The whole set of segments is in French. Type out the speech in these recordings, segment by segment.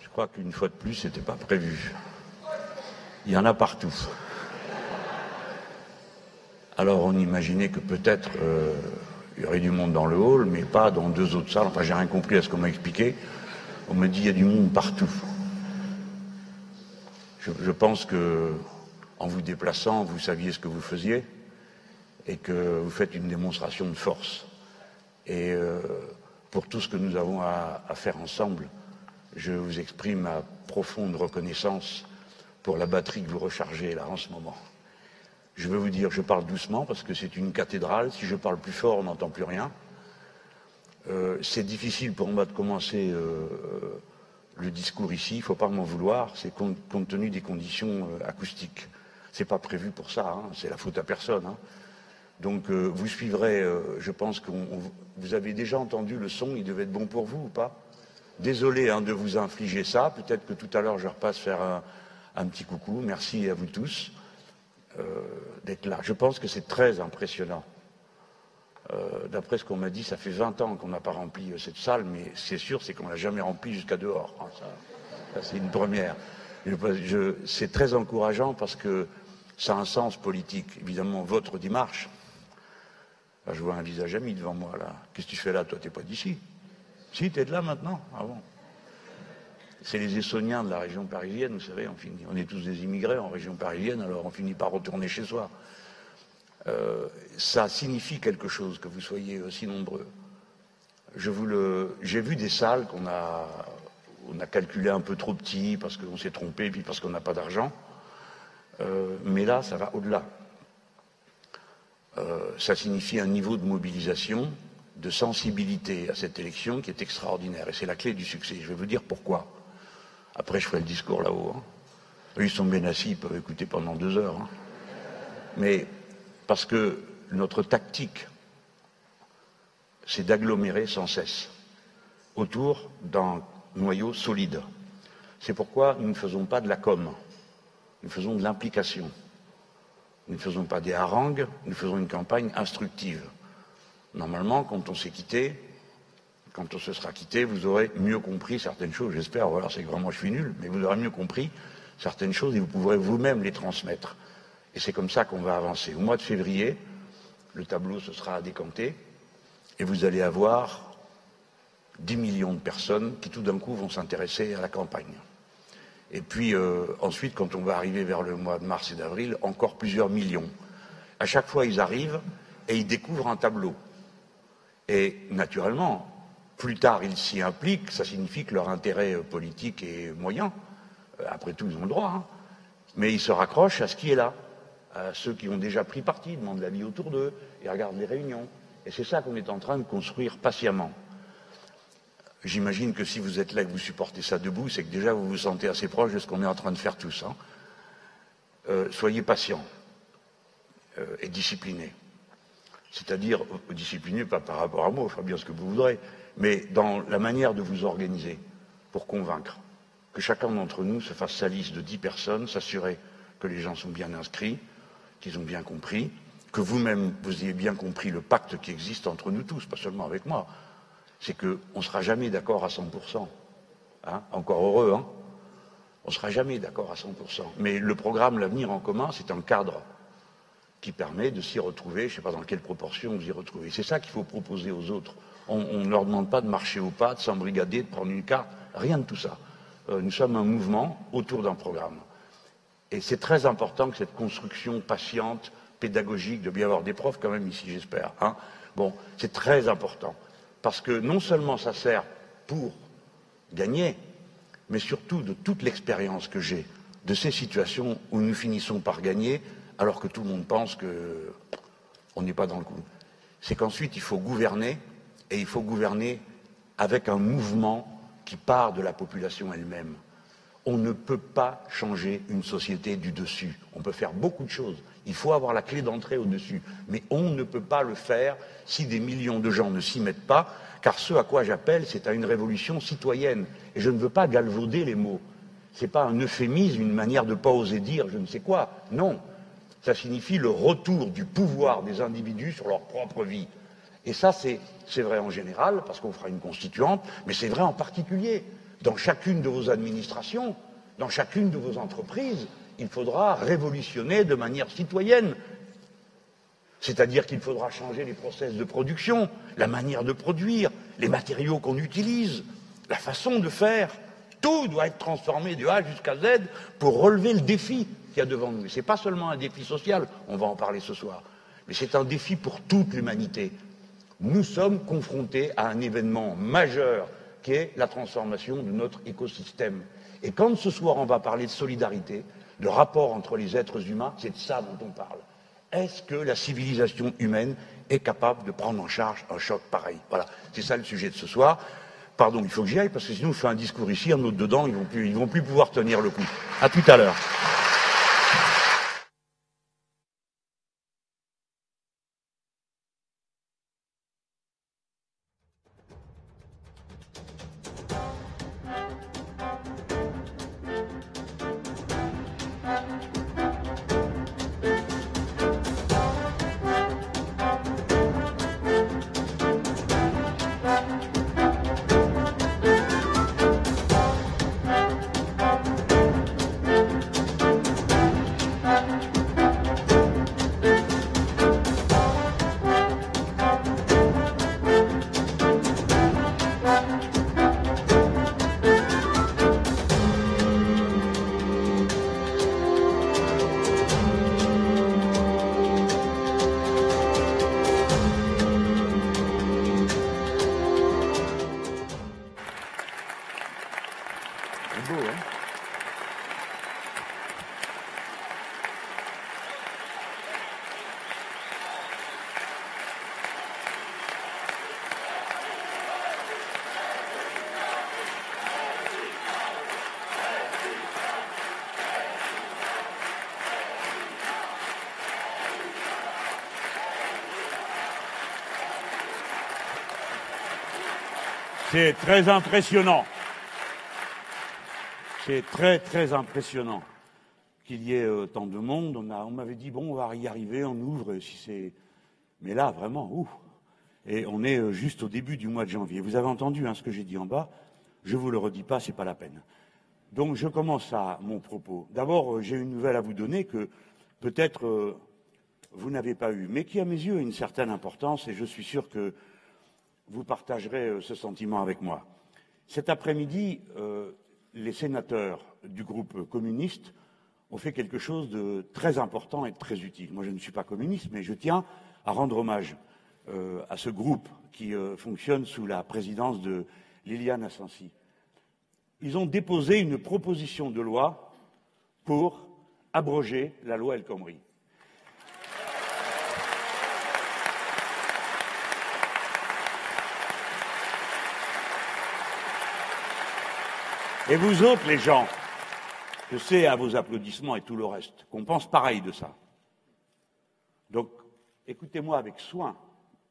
Je crois qu'une fois de plus, ce n'était pas prévu. Il y en a partout. Alors on imaginait que peut-être euh, il y aurait du monde dans le hall, mais pas dans deux autres salles. Enfin, j'ai rien compris à ce qu'on m'a expliqué. On me dit il y a du monde partout. Je, pense que en vous déplaçant, vous saviez ce que vous faisiez et que vous faites une démonstration de force. Et euh, pour tout ce que nous avons à, faire ensemble, je vous exprime ma profonde reconnaissance pour la batterie que vous rechargez là en ce moment. Je veux vous dire, je parle doucement parce que c'est une cathédrale. Si je parle plus fort, on n'entend plus rien. Euh, c'est difficile pour moi de commencer euh, le discours ici. Il ne faut pas m'en vouloir. C'est compte, tenu des conditions acoustiques. C'est pas prévu pour ça. Hein. C'est la faute à personne. Hein. Donc vous suivrez. je pense que vous avez déjà entendu le son. Il devait être bon pour vous ou pas? Désolé hein, de vous infliger ça. Peut-être que tout à l'heure je repasse faire un, petit coucou. Merci à vous tous. Euh, d'être là. Je pense que c'est très impressionnant. Euh, d'après ce qu'on m'a dit, ça fait 20 ans qu'on n'a pas rempli euh, cette salle, mais c'est sûr, c'est qu'on l'a jamais remplie jusqu'à dehors. Hein, c'est une première. c'est très encourageant parce que ça a un sens politique. Évidemment, votre démarche. Je vois un visage ami devant moi là. Qu'est-ce que tu fais là Toi, t'es pas d'ici? Si, t'es de là maintenant. Ah bon c'est les Essoniens de la région parisienne, vous savez, on, finit, on est tous des immigrés en région parisienne, alors on finit par retourner chez soi. Euh, ça signifie quelque chose que vous soyez aussi nombreux. Je vous le, j'ai vu des salles qu'on a, on a calculé un peu trop petits parce qu'on s'est trompé, puis parce qu'on n'a pas d'argent. Euh, mais là, ça va au-delà. Euh, ça signifie un niveau de mobilisation, de sensibilité à cette élection qui est extraordinaire. Et c'est la clé du succès. Je vais vous dire pourquoi. Après, je ferai le discours là-haut. Hein. Ils sont bien assis, ils peuvent écouter pendant deux heures. Hein. Mais parce que notre tactique, c'est d'agglomérer sans cesse autour d'un noyau solide. C'est pourquoi nous ne faisons pas de la com, nous faisons de l'implication. Nous ne faisons pas des harangues, nous faisons une campagne instructive. Normalement, quand on s'est quitté, quand on se sera quitté, vous aurez mieux compris certaines choses, j'espère, ou alors c'est que vraiment je suis nul, mais vous aurez mieux compris certaines choses et vous pourrez vous-même les transmettre. Et c'est comme ça qu'on va avancer. Au mois de février, le tableau se sera décanté et vous allez avoir 10 millions de personnes qui tout d'un coup vont s'intéresser à la campagne. Et puis euh, ensuite, quand on va arriver vers le mois de mars et d'avril, encore plusieurs millions. À chaque fois, ils arrivent et ils découvrent un tableau. Et naturellement, plus tard ils s'y impliquent, ça signifie que leur intérêt euh, politique est moyen. Euh, après tout, ils ont le droit. Hein. Mais ils se raccrochent à ce qui est là, à ceux qui ont déjà pris parti, demandent l'avis autour d'eux et regardent les réunions. Et c'est ça qu'on est en train de construire patiemment. J'imagine que si vous êtes là et que vous supportez ça debout, c'est que déjà vous vous sentez assez proche de ce qu'on est en train de faire tous. Hein. Euh, soyez patients et disciplinés. C'est-à-dire disciplinés pas par rapport à moi, fera bien ce que vous voudrez, mais dans la manière de vous organiser pour convaincre, que chacun d'entre nous se fasse sa liste de dix personnes, s'assurer que les gens sont bien inscrits, qu'ils ont bien compris, que vous-même vous ayez bien compris le pacte qui existe entre nous tous, pas seulement avec moi, c'est qu'on ne sera jamais d'accord à 100%. Hein Encore heureux, hein On ne sera jamais d'accord à 100%. Mais le programme L'avenir en commun, c'est un cadre qui permet de s'y retrouver, je ne sais pas dans quelle proportion vous y retrouvez. C'est ça qu'il faut proposer aux autres. On ne leur demande pas de marcher au pas, de s'embrigader, de prendre une carte, rien de tout ça. Euh, nous sommes un mouvement autour d'un programme. Et c'est très important que cette construction patiente, pédagogique, de bien avoir des profs quand même ici, j'espère. Hein. bon, c'est très important. Parce que non seulement ça sert pour gagner, mais surtout de toute l'expérience que j'ai de ces situations où nous finissons par gagner alors que tout le monde pense qu'on n'est pas dans le coup. C'est qu'ensuite, il faut gouverner et il faut gouverner avec un mouvement qui part de la population elle-même. On ne peut pas changer une société du dessus. On peut faire beaucoup de choses. Il faut avoir la clé d'entrée au-dessus. Mais on ne peut pas le faire si des millions de gens ne s'y mettent pas, car ce à quoi j'appelle, c'est à une révolution citoyenne. Et je ne veux pas galvauder les mots. Ce n'est pas un euphémisme, une manière de ne pas oser dire je ne sais quoi. Non. Ça signifie le retour du pouvoir des individus sur leur propre vie. Et ça, c'est vrai en général, parce qu'on fera une constituante, mais c'est vrai en particulier. Dans chacune de vos administrations, dans chacune de vos entreprises, il faudra révolutionner de manière citoyenne. C'est-à-dire qu'il faudra changer les process de production, la manière de produire, les matériaux qu'on utilise, la façon de faire. Tout doit être transformé de A jusqu'à Z pour relever le défi qu'il y a devant nous. Ce n'est pas seulement un défi social, on va en parler ce soir, mais c'est un défi pour toute l'humanité. Nous sommes confrontés à un événement majeur qui est la transformation de notre écosystème. Et quand ce soir on va parler de solidarité, de rapport entre les êtres humains, c'est de ça dont on parle. Est-ce que la civilisation humaine est capable de prendre en charge un choc pareil? Voilà, c'est ça le sujet de ce soir. Pardon, il faut que j'y aille parce que sinon je fais un discours ici, un autre dedans, ils vont vont plus pouvoir tenir le coup. À tout à l'heure. C'est très impressionnant. C'est très très impressionnant qu'il y ait autant de monde. On, m'avait dit bon, on va y arriver, on ouvre si c'est. Mais là, vraiment, ouf. Et on est euh, juste au début du mois de janvier. Vous avez entendu hein, ce que j'ai dit en bas. Je vous le redis pas, c'est pas la peine. Donc je commence à mon propos. D'abord, euh, j'ai une nouvelle à vous donner que peut-être euh, vous n'avez pas eue, mais qui à mes yeux a une certaine importance et je suis sûr que vous partagerez euh, ce sentiment avec moi. Cet après-midi, euh, les sénateurs du groupe communiste ont fait quelque chose de très important et de très utile. Moi, je ne suis pas communiste, mais je tiens à rendre hommage euh, à ce groupe qui fonctionne sous la présidence de Liliane Assensi. Ils ont déposé une proposition de loi pour abroger la loi El Khomri. Et vous autres, les gens, je sais à vos applaudissements et tout le reste qu'on pense pareil de ça. Donc, écoutez-moi avec soin,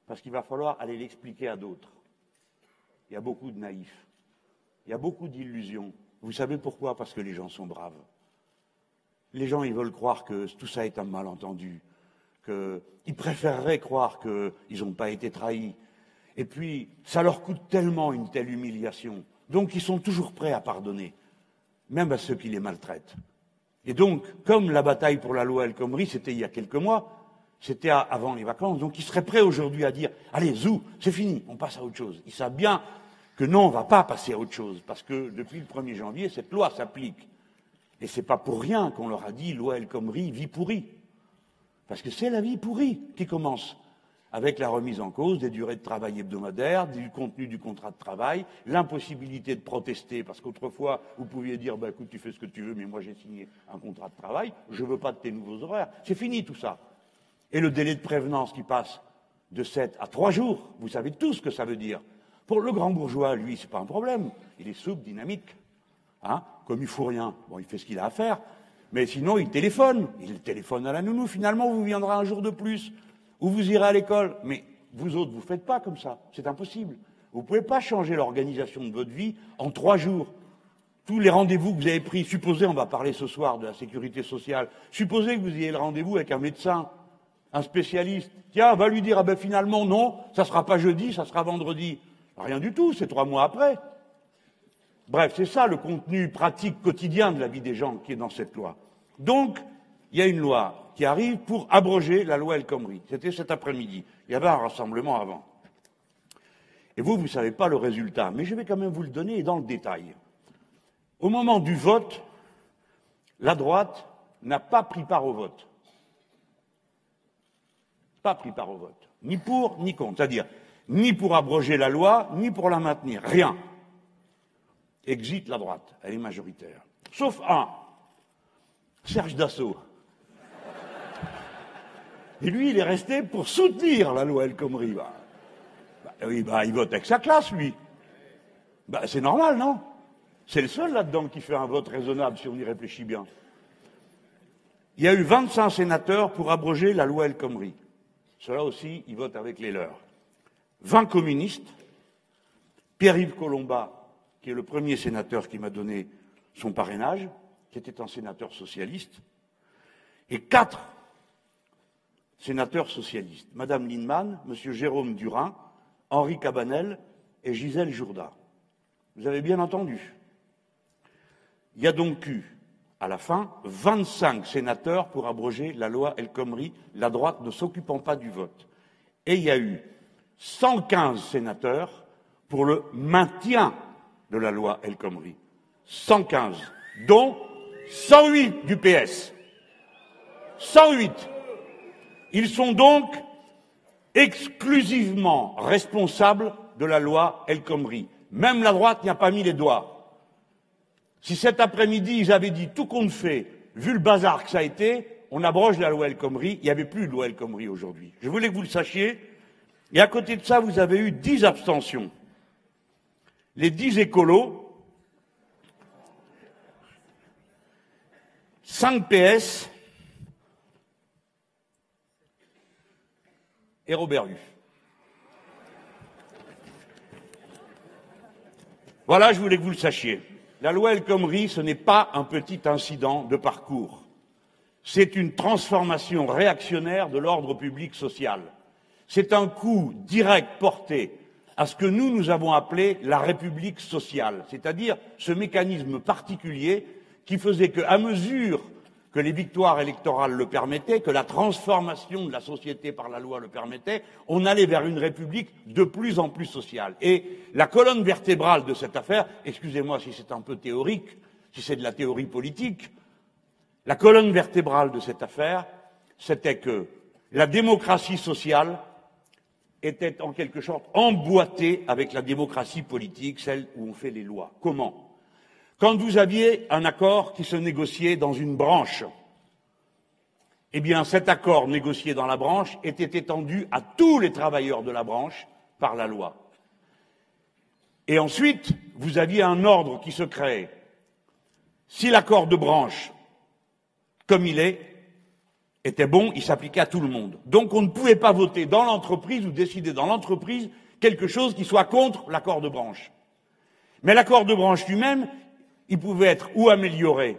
parce qu'il va falloir aller l'expliquer à d'autres. Il y a beaucoup de naïfs, il y a beaucoup d'illusions. Vous savez pourquoi? Parce que les gens sont braves. Les gens, ils veulent croire que tout ça est un malentendu, qu'ils préféreraient croire qu'ils n'ont pas été trahis. Et puis, ça leur coûte tellement une telle humiliation donc ils sont toujours prêts à pardonner, même à ceux qui les maltraitent. Et donc, comme la bataille pour la loi El Khomri, c'était il y a quelques mois, c'était avant les vacances, donc ils seraient prêts aujourd'hui à dire Allez, zou, c'est fini, on passe à autre chose. Ils savent bien que non, on ne va pas passer à autre chose, parce que depuis le 1er janvier, cette loi s'applique. Et ce n'est pas pour rien qu'on leur a dit loi El Khomri, vie pourrie. Parce que c'est la vie pourrie qui commence avec la remise en cause des durées de travail hebdomadaires, du contenu du contrat de travail, l'impossibilité de protester, parce qu'autrefois, vous pouviez dire, bah, écoute, tu fais ce que tu veux, mais moi j'ai signé un contrat de travail, je ne veux pas de tes nouveaux horaires. C'est fini tout ça. Et le délai de prévenance qui passe de 7 à 3 jours, vous savez tout ce que ça veut dire. Pour le grand bourgeois, lui, c'est pas un problème. Il est souple, dynamique. Hein Comme il faut rien, bon, il fait ce qu'il a à faire. Mais sinon, il téléphone. Il téléphone à la nounou. Finalement, vous viendrez un jour de plus ou vous irez à l'école. Mais vous autres, vous ne faites pas comme ça. C'est impossible. Vous ne pouvez pas changer l'organisation de votre vie en trois jours. tous les rendez-vous que vous avez pris, supposez, on va parler ce soir de la sécurité sociale, supposez que vous ayez le rendez-vous avec un médecin, un spécialiste. Tiens, va lui dire, ah ben finalement, non, ça sera pas jeudi, ça sera vendredi. Rien du tout, c'est trois mois après. Bref, c'est ça le contenu pratique quotidien de la vie des gens qui est dans cette loi. Donc, il y a une loi qui arrive pour abroger la loi El Khomri. C'était cet après-midi. Il y avait un rassemblement avant. Et vous, vous ne savez pas le résultat, mais je vais quand même vous le donner dans le détail. Au moment du vote, la droite n'a pas pris part au vote. Pas pris part au vote. Ni pour, ni contre. C'est-à-dire, ni pour abroger la loi, ni pour la maintenir. Rien. Exit la droite. Elle est majoritaire. Sauf un. Serge Dassault. Et lui, il est resté pour soutenir la loi El Khomri. Bah, bah, bah, il vote avec sa classe, lui. C'est normal, non? C'est le seul là-dedans qui fait un vote raisonnable, si on y réfléchit bien. Il y a eu 25 sénateurs pour abroger la loi El Khomri. Cela aussi, ils votent avec les leurs. 20 communistes, Pierre-Yves Colomba, qui est le premier sénateur qui m'a donné son parrainage, qui était un sénateur socialiste, et quatre sénateurs socialistes, Madame Lindemann, Monsieur Jérôme Durin, Henri Cabanel et Gisèle Jourda. Vous avez bien entendu. Il y a donc eu, à la fin, 25 sénateurs pour abroger la loi El Khomri, la droite ne s'occupant pas du vote. Et il y a eu 115 sénateurs pour le maintien de la loi El Khomri. 115, dont 108 du PS. 108. Ils sont donc exclusivement responsables de la loi El Khomri. Même la droite n'y a pas mis les doigts. Si cet après-midi ils avaient dit tout compte fait, vu le bazar que ça a été, on abroge la loi El Khomri, il n'y avait plus de loi El Khomri aujourd'hui. Je voulais que vous le sachiez. Et à côté de ça, vous avez eu dix abstentions. Les dix écolos, 5 PS et Robert Hue. Voilà, je voulais que vous le sachiez. La loi El Khomri, ce n'est pas un petit incident de parcours. C'est une transformation réactionnaire de l'ordre public social. C'est un coup direct porté à ce que nous, nous avons appelé la République sociale, c'est-à-dire ce mécanisme particulier qui faisait qu'à mesure que les victoires électorales le permettaient, que la transformation de la société par la loi le permettait, on allait vers une république de plus en plus sociale. Et la colonne vertébrale de cette affaire, excusez-moi si c'est un peu théorique, si c'est de la théorie politique, la colonne vertébrale de cette affaire, c'était que la démocratie sociale était en quelque sorte emboîtée avec la démocratie politique, celle où on fait les lois. Comment? Quand vous aviez un accord qui se négociait dans une branche, eh bien cet accord négocié dans la branche était étendu à tous les travailleurs de la branche par la loi. Et ensuite, vous aviez un ordre qui se créait. Si l'accord de branche, comme il est, était bon, il s'appliquait à tout le monde. Donc on ne pouvait pas voter dans l'entreprise ou décider dans l'entreprise quelque chose qui soit contre l'accord de branche. Mais l'accord de branche lui-même, il pouvait être ou amélioré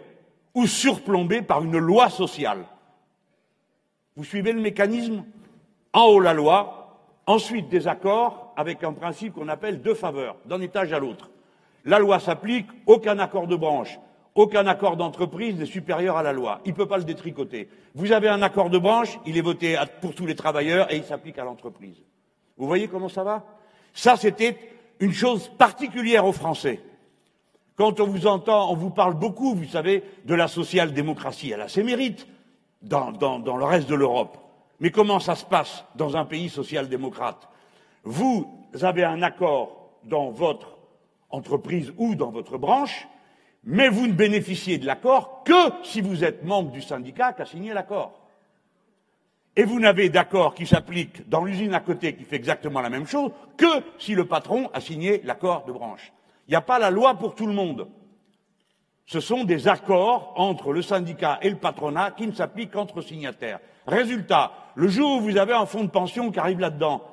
ou surplombé par une loi sociale. Vous suivez le mécanisme? En haut la loi, ensuite des accords avec un principe qu'on appelle de faveur, d'un étage à l'autre. La loi s'applique, aucun accord de branche, aucun accord d'entreprise n'est supérieur à la loi. Il ne peut pas le détricoter. Vous avez un accord de branche, il est voté pour tous les travailleurs et il s'applique à l'entreprise. Vous voyez comment ça va? Ça, c'était une chose particulière aux Français. Quand on vous entend, on vous parle beaucoup, vous savez, de la social-démocratie. Elle a ses mérites dans, le reste de l'Europe. Mais comment ça se passe dans un pays social-démocrate? Vous avez un accord dans votre entreprise ou dans votre branche, mais vous ne bénéficiez de l'accord que si vous êtes membre du syndicat qui a signé l'accord. Et vous n'avez d'accord qui s'applique dans l'usine à côté qui fait exactement la même chose que si le patron a signé l'accord de branche. Il n'y a pas la loi pour tout le monde. Ce sont des accords entre le syndicat et le patronat qui ne s'appliquent qu'entre signataires. Résultat, le jour où vous avez un fonds de pension qui arrive là-dedans,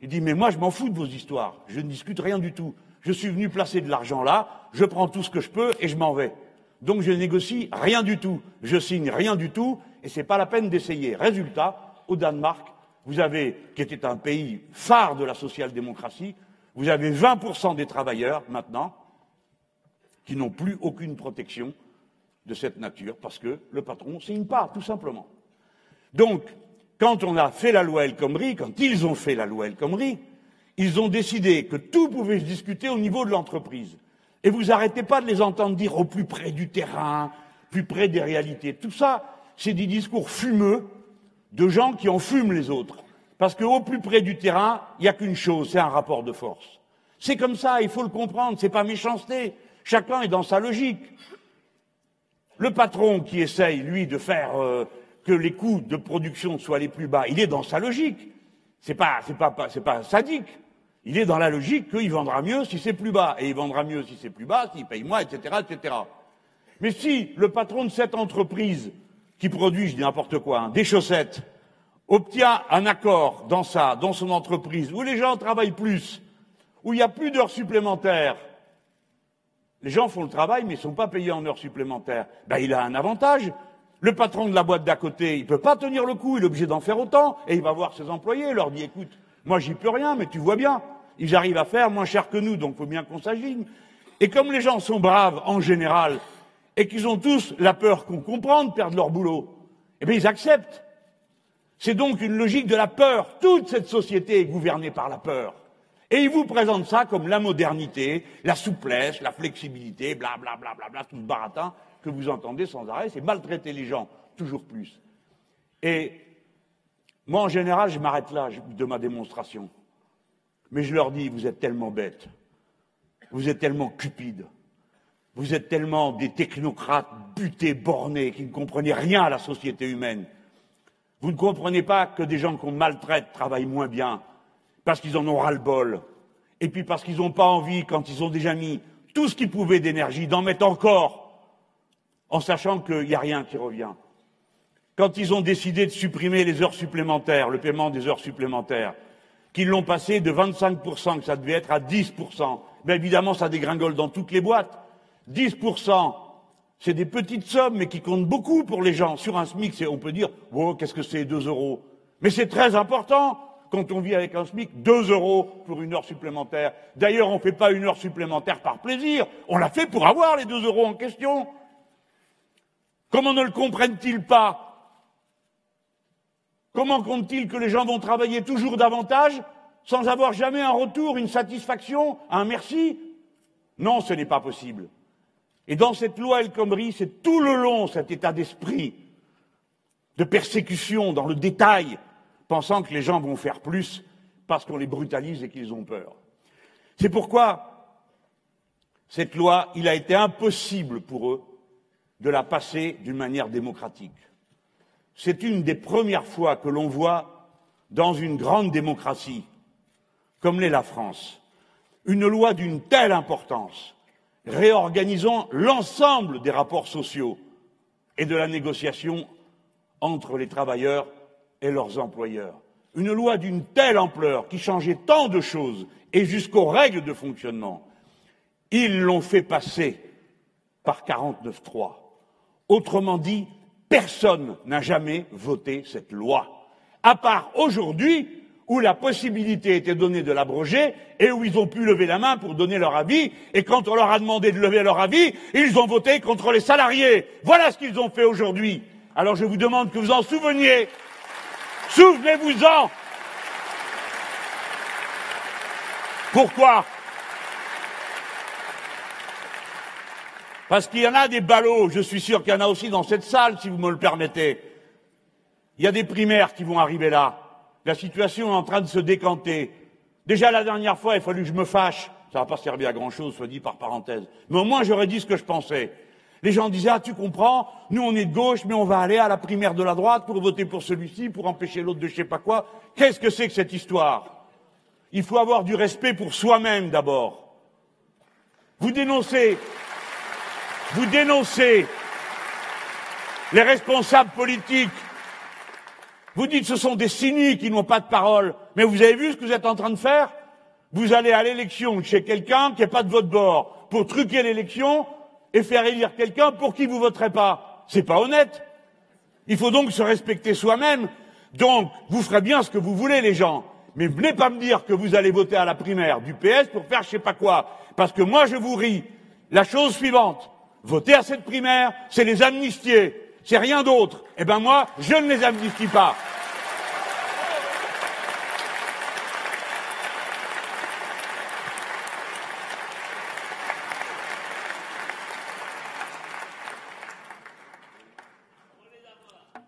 il dit Mais moi, je m'en fous de vos histoires, je ne discute rien du tout. Je suis venu placer de l'argent là, je prends tout ce que je peux et je m'en vais. Donc je négocie rien du tout, je signe rien du tout, et c'est pas la peine d'essayer. Résultat, au Danemark, vous avez, qui était un pays phare de la social-démocratie, vous avez 20% des travailleurs maintenant qui n'ont plus aucune protection de cette nature parce que le patron ne signe pas, tout simplement. Donc, quand on a fait la loi El Khomri, quand ils ont fait la loi El Khomri, ils ont décidé que tout pouvait se discuter au niveau de l'entreprise. Et vous n'arrêtez pas de les entendre dire au plus près du terrain, plus près des réalités. Tout ça, c'est des discours fumeux de gens qui en fument les autres. Parce qu'au plus près du terrain, il n'y a qu'une chose, c'est un rapport de force. C'est comme ça, il faut le comprendre, c'est pas méchanceté. Chacun est dans sa logique. Le patron qui essaye, lui, de faire euh, que les coûts de production soient les plus bas, il est dans sa logique. C'est pas, pas sadique. Il est dans la logique qu'il vendra mieux si c'est plus bas, et il vendra mieux si c'est plus bas, s'il paye moins, etc., etc. Mais si le patron de cette entreprise qui produit, je dis n'importe quoi, hein, des chaussettes, obtient un accord dans ça, dans son entreprise, où les gens travaillent plus, où il n'y a plus d'heures supplémentaires, les gens font le travail, mais ne sont pas payés en heures supplémentaires. Ben, il a un avantage. Le patron de la boîte d'à côté, il ne peut pas tenir le coup, il est obligé d'en faire autant, et il va voir ses employés, il leur dit, écoute, moi j'y peux rien, mais tu vois bien, ils arrivent à faire moins cher que nous, donc il faut bien qu'on s'agisse. Et comme les gens sont braves en général, et qu'ils ont tous la peur qu'on comprend de perdre leur boulot, eh bien ils acceptent. C'est donc une logique de la peur. Toute cette société est gouvernée par la peur. Et ils vous présentent ça comme la modernité, la souplesse, la flexibilité, bla bla bla bla bla, tout ce baratin que vous entendez sans arrêt, c'est maltraiter les gens, toujours plus. Et moi, en général, je m'arrête là de ma démonstration. Mais je leur dis, vous êtes tellement bêtes, vous êtes tellement cupides, vous êtes tellement des technocrates butés, bornés, qui ne comprenez rien à la société humaine. Vous ne comprenez pas que des gens qu'on maltraite travaillent moins bien, parce qu'ils en ont ras-le-bol, et puis parce qu'ils n'ont pas envie, quand ils ont déjà mis tout ce qu'ils pouvaient d'énergie, d'en mettre encore, en sachant qu'il n'y a rien qui revient. Quand ils ont décidé de supprimer les heures supplémentaires, le paiement des heures supplémentaires, qu'ils l'ont passé de 25%, que ça devait être à 10%, bien évidemment, ça dégringole dans toutes les boîtes. 10%, c'est des petites sommes, mais qui comptent beaucoup pour les gens. Sur un SMIC, on peut dire, oh, qu'est-ce que c'est 2 euros Mais c'est très important quand on vit avec un SMIC, 2 euros pour une heure supplémentaire. D'ailleurs, on ne fait pas une heure supplémentaire par plaisir, on l'a fait pour avoir les 2 euros en question. Comment ne le comprennent-ils pas? Comment comptent-ils que les gens vont travailler toujours davantage sans avoir jamais un retour, une satisfaction, un merci? Non, ce n'est pas possible. Et dans cette loi El Khomri, c'est tout le long cet état d'esprit de persécution dans le détail, pensant que les gens vont faire plus parce qu'on les brutalise et qu'ils ont peur. C'est pourquoi cette loi, il a été impossible pour eux de la passer d'une manière démocratique. C'est une des premières fois que l'on voit dans une grande démocratie, comme l'est la France, une loi d'une telle importance réorganisant l'ensemble des rapports sociaux et de la négociation entre les travailleurs et leurs employeurs. Une loi d'une telle ampleur qui changeait tant de choses et jusqu'aux règles de fonctionnement. Ils l'ont fait passer par 49.3. Autrement dit, personne n'a jamais voté cette loi. À part aujourd'hui, où la possibilité était donnée de l'abroger et où ils ont pu lever la main pour donner leur avis. Et quand on leur a demandé de lever leur avis, ils ont voté contre les salariés. Voilà ce qu'ils ont fait aujourd'hui. Alors je vous demande que vous en souveniez. Souvenez-vous-en. Pourquoi? Parce qu'il y en a des ballots, je suis sûr qu'il y en a aussi dans cette salle, si vous me le permettez. Il y a des primaires qui vont arriver là. La situation est en train de se décanter. Déjà la dernière fois, il a fallu que je me fâche. Ça n'a pas servi à grand chose, soit dit par parenthèse. Mais au moins, j'aurais dit ce que je pensais. Les gens disaient, ah, tu comprends, nous on est de gauche, mais on va aller à la primaire de la droite pour voter pour celui-ci, pour empêcher l'autre de je sais pas quoi. Qu'est-ce que c'est que cette histoire? Il faut avoir du respect pour soi-même d'abord. Vous dénoncez, vous dénoncez les responsables politiques vous dites ce sont des cyniques qui n'ont pas de parole. Mais vous avez vu ce que vous êtes en train de faire? Vous allez à l'élection chez quelqu'un qui n'est pas de votre bord pour truquer l'élection et faire élire quelqu'un pour qui vous voterez pas. C'est pas honnête. Il faut donc se respecter soi-même. Donc, vous ferez bien ce que vous voulez, les gens. Mais venez pas me dire que vous allez voter à la primaire du PS pour faire je sais pas quoi. Parce que moi, je vous ris. La chose suivante. Voter à cette primaire, c'est les amnistier. C'est rien d'autre. Eh ben moi, je ne les amnistie pas.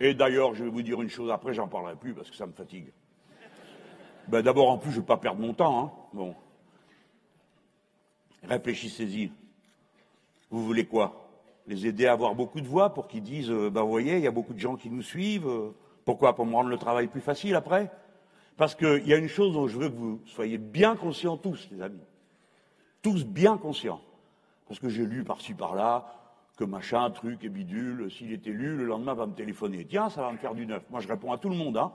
Et d'ailleurs, je vais vous dire une chose après, j'en parlerai plus parce que ça me fatigue. Ben d'abord, en plus, je ne vais pas perdre mon temps. Hein. Bon. Réfléchissez-y. Vous voulez quoi? Les aider à avoir beaucoup de voix pour qu'ils disent euh, Ben vous voyez, il y a beaucoup de gens qui nous suivent. Euh, pourquoi Pour me rendre le travail plus facile après? Parce qu'il y a une chose dont je veux que vous soyez bien conscients tous, les amis. Tous bien conscients. Parce que j'ai lu par-ci par-là, que machin, truc et bidule, s'il est élu, le lendemain va me téléphoner. Tiens, ça va me faire du neuf. Moi, je réponds à tout le monde, hein.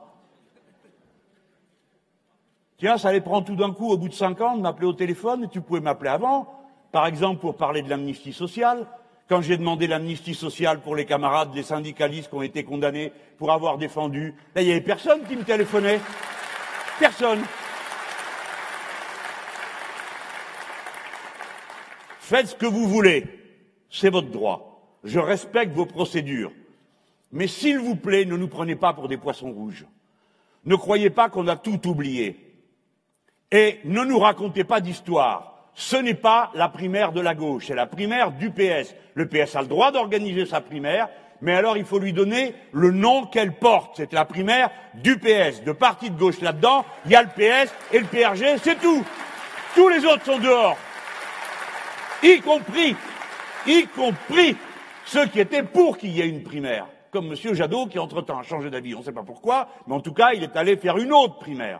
Tiens, ça allait prendre tout d'un coup, au bout de cinq ans, de m'appeler au téléphone, et tu pouvais m'appeler avant. Par exemple, pour parler de l'amnistie sociale. Quand j'ai demandé l'amnistie sociale pour les camarades, les syndicalistes qui ont été condamnés pour avoir défendu, là, il n'y avait personne qui me téléphonait. Personne. Faites ce que vous voulez c'est votre droit. Je respecte vos procédures. Mais s'il vous plaît, ne nous prenez pas pour des poissons rouges. Ne croyez pas qu'on a tout oublié. Et ne nous racontez pas d'histoire. Ce n'est pas la primaire de la gauche, c'est la primaire du PS. Le PS a le droit d'organiser sa primaire, mais alors il faut lui donner le nom qu'elle porte. C'est la primaire du PS. De parti de gauche là-dedans, il y a le PS et le PRG, c'est tout. Tous les autres sont dehors. Y compris y compris ceux qui étaient pour qu'il y ait une primaire, comme M. Jadot qui entre-temps a changé d'avis, on ne sait pas pourquoi, mais en tout cas, il est allé faire une autre primaire.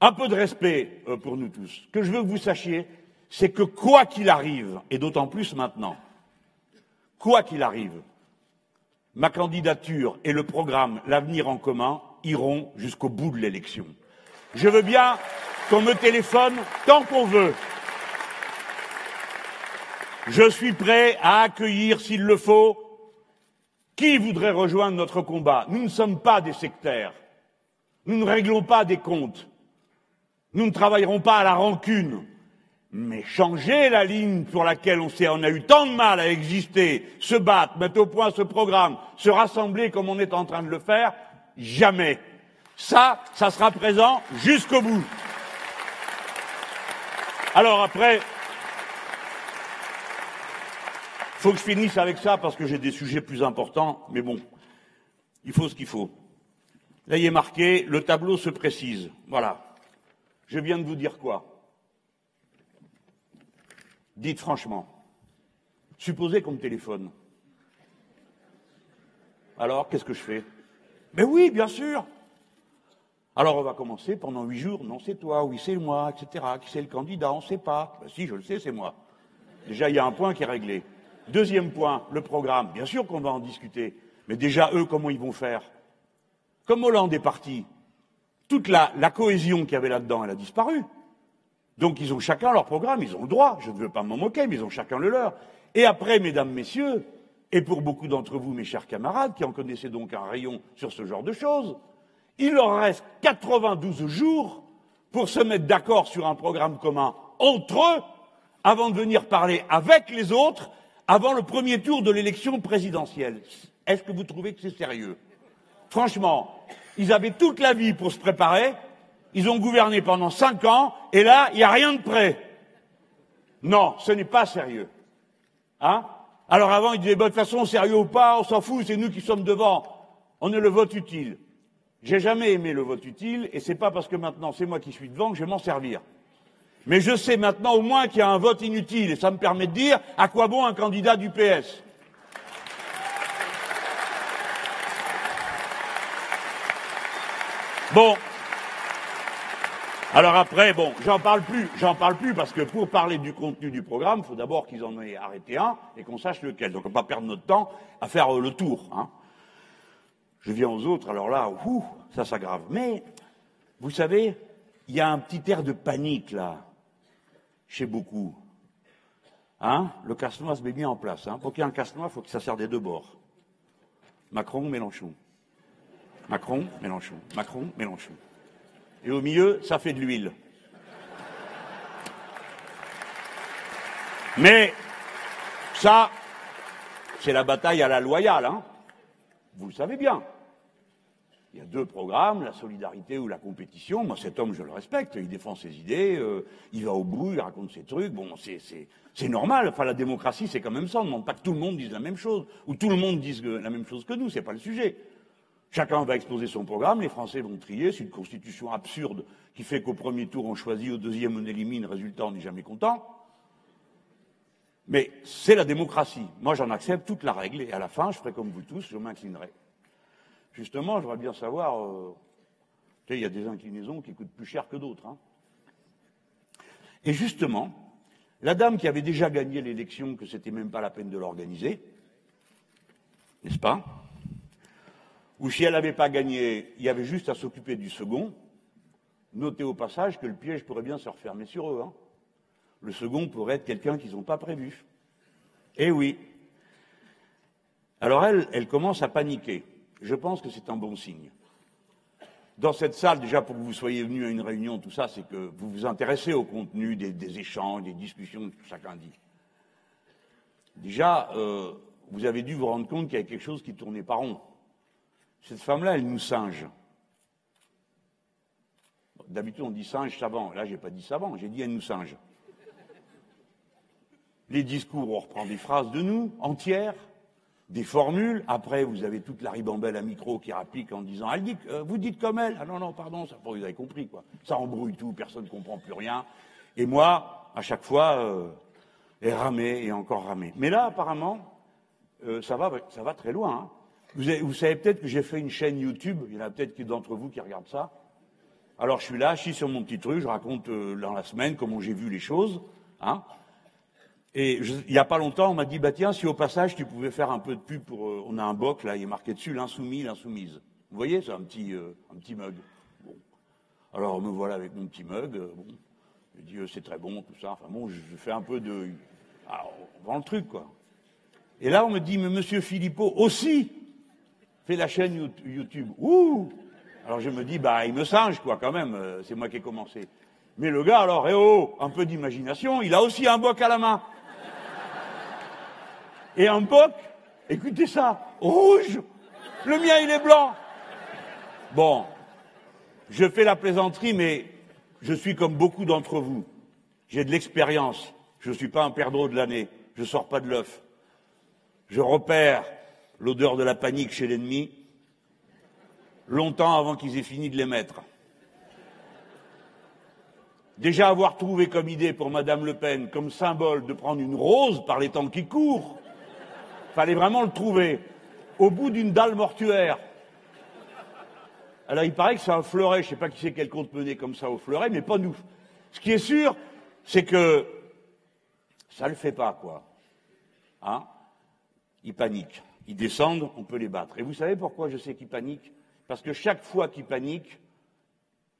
Un peu de respect euh, pour nous tous. Que je veux que vous sachiez, c'est que quoi qu'il arrive, et d'autant plus maintenant, quoi qu'il arrive, ma candidature et le programme L'avenir en commun iront jusqu'au bout de l'élection. Je veux bien qu'on me téléphone tant qu'on veut. Je suis prêt à accueillir, s'il le faut, qui voudrait rejoindre notre combat. Nous ne sommes pas des sectaires. Nous ne réglons pas des comptes. Nous ne travaillerons pas à la rancune. Mais changer la ligne pour laquelle on, a eu tant de mal à exister, se battre, mettre au point ce programme, se rassembler comme on est en train de le faire, jamais. Ça, ça sera présent jusqu'au bout. Alors après, faut que je finisse avec ça parce que j'ai des sujets plus importants, mais bon, il faut ce qu'il faut. Là, il est marqué, le tableau se précise. Voilà. Je viens de vous dire quoi? Dites franchement. Supposez qu'on me téléphone. Alors, qu'est-ce que je fais? Mais oui, bien sûr. Alors, on va commencer pendant huit jours. Non, c'est toi, oui, c'est moi, etc. Qui c'est le candidat? On ne sait pas. Ben, si, je le sais, c'est moi. Déjà, il y a un point qui est réglé. Deuxième point, le programme. Bien sûr qu'on va en discuter. Mais déjà, eux, comment ils vont faire? Comme Hollande est parti, toute la, la cohésion qu'il y avait là-dedans, elle a disparu. Donc ils ont chacun leur programme, ils ont le droit, je ne veux pas m'en moquer, mais ils ont chacun le leur. Et après, mesdames, messieurs, et pour beaucoup d'entre vous, mes chers camarades, qui en connaissaient donc un rayon sur ce genre de choses, il leur reste 92 jours pour se mettre d'accord sur un programme commun entre eux, avant de venir parler avec les autres avant le premier tour de l'élection présidentielle. Est-ce que vous trouvez que c'est sérieux? Franchement, ils avaient toute la vie pour se préparer, ils ont gouverné pendant cinq ans, et là, il n'y a rien de prêt. Non, ce n'est pas sérieux. Hein? Alors avant, ils disaient, de toute façon, sérieux ou pas, on s'en fout, c'est nous qui sommes devant. On est le vote utile. J'ai jamais aimé le vote utile, et c'est pas parce que maintenant c'est moi qui suis devant que je vais m'en servir. Mais je sais maintenant au moins qu'il y a un vote inutile et ça me permet de dire à quoi bon un candidat du PS. Bon. Alors après, bon, j'en parle plus, j'en parle plus parce que pour parler du contenu du programme, il faut d'abord qu'ils en aient arrêté un et qu'on sache lequel. Donc on ne va pas perdre notre temps à faire euh, le tour. Hein. Je viens aux autres, alors là, ça s'aggrave. Mais, vous savez, il y a un petit air de panique là, chez beaucoup. Hein? Le casse-noix se met bien en place. Hein Pour qu'il y ait un casse-noix, il faut que ça serve des deux bords. Macron, Mélenchon. Macron, Mélenchon. Macron, Mélenchon. Et au milieu, ça fait de l'huile. Mais ça, c'est la bataille à la loyale. Hein Vous le savez bien. Il y a deux programmes, la solidarité ou la compétition. Moi, cet homme, je le respecte. Il défend ses idées, euh, il va au bout, il raconte ses trucs. Bon, c'est normal. Enfin, la démocratie, c'est quand même ça. On ne demande pas que tout le monde dise la même chose ou tout le monde dise la même chose que nous. C'est pas le sujet. Chacun va exposer son programme. Les Français vont trier. C'est une constitution absurde qui fait qu'au premier tour, on choisit, au deuxième, on élimine. Résultat, on n'est jamais content. Mais c'est la démocratie. Moi, j'en accepte toute la règle. Et à la fin, je ferai comme vous tous, je m'inclinerai. Justement, je voudrais bien savoir, euh, il y a des inclinaisons qui coûtent plus cher que d'autres. Hein. Et justement, la dame qui avait déjà gagné l'élection, que c'était même pas la peine de l'organiser, n'est-ce pas? Ou si elle n'avait pas gagné, il y avait juste à s'occuper du second. Notez au passage que le piège pourrait bien se refermer sur eux. Hein. Le second pourrait être quelqu'un qu'ils n'ont pas prévu. Eh oui. Alors elle, elle commence à paniquer je pense que c'est un bon signe. Dans cette salle, déjà pour que vous soyez venu à une réunion, tout ça, c'est que vous vous intéressez au contenu des, échanges, des discussions que chacun dit. Déjà, euh, vous avez dû vous rendre compte qu'il y a quelque chose qui tournait pas rond. Cette femme-là, elle nous singe. D'habitude, on dit singe savant. Là, j'ai pas dit savant, j'ai dit elle nous singe. Les discours, on reprend des phrases de nous, entières des formules. Après, vous avez toute la ribambelle à micro qui rapplique en disant elle dit, euh, Vous dites comme elle Ah non, non, pardon, ça, vous avez compris, quoi. Ça embrouille tout, personne ne comprend plus rien. Et moi, à chaque fois, euh, et ramer et encore ramer. Mais là, apparemment, euh, ça, va, ça va très loin. Hein. Vous, savez peut-être que j'ai fait une chaîne YouTube, il y en a peut-être d'entre vous qui regardent ça. Alors je suis là, assis sur mon petit truc, je raconte dans la semaine comment j'ai vu les choses. Hein. Et il n'y a pas longtemps, on m'a dit, bah tiens, si au passage tu pouvais faire un peu de pub pour, euh, on a un boc là, il est marqué dessus, l'insoumis, l'insoumise. Vous voyez, c'est un petit, euh, un petit mug. Bon. Alors me voilà avec mon petit mug. Euh, bon. Je dis, c'est très bon, tout ça. Enfin bon, je, fais un peu de, ah, on vend le truc quoi. Et là, on me dit, mais Monsieur Philippot aussi fait la chaîne YouTube. Ouh Alors je me dis, bah il me singe quoi, quand même. C'est moi qui ai commencé. Mais le gars, alors, eh oh, un peu d'imagination, il a aussi un boc à la main. Et un boc, écoutez ça, rouge. Le mien, il est blanc. Bon, je fais la plaisanterie, mais je suis comme beaucoup d'entre vous. J'ai de l'expérience. Je ne suis pas un perdreau de l'année. Je ne sors pas de l'œuf. Je repère l'odeur de la panique chez l'ennemi longtemps avant qu'ils aient fini de les mettre. Déjà avoir trouvé comme idée pour Madame Le Pen, comme symbole de prendre une rose par les temps qui courent, Fallait vraiment le trouver. Au bout d'une dalle mortuaire. Alors il paraît que c'est un fleuret, je ne sais pas qui c'est quel compte mené comme ça au fleuret, mais pas nous. Ce qui est sûr, c'est que ça ne le fait pas, quoi. Hein? Ils paniquent. Ils descendent, on peut les battre. Et vous savez pourquoi je sais qu'ils paniquent? Parce que chaque fois qu'ils paniquent,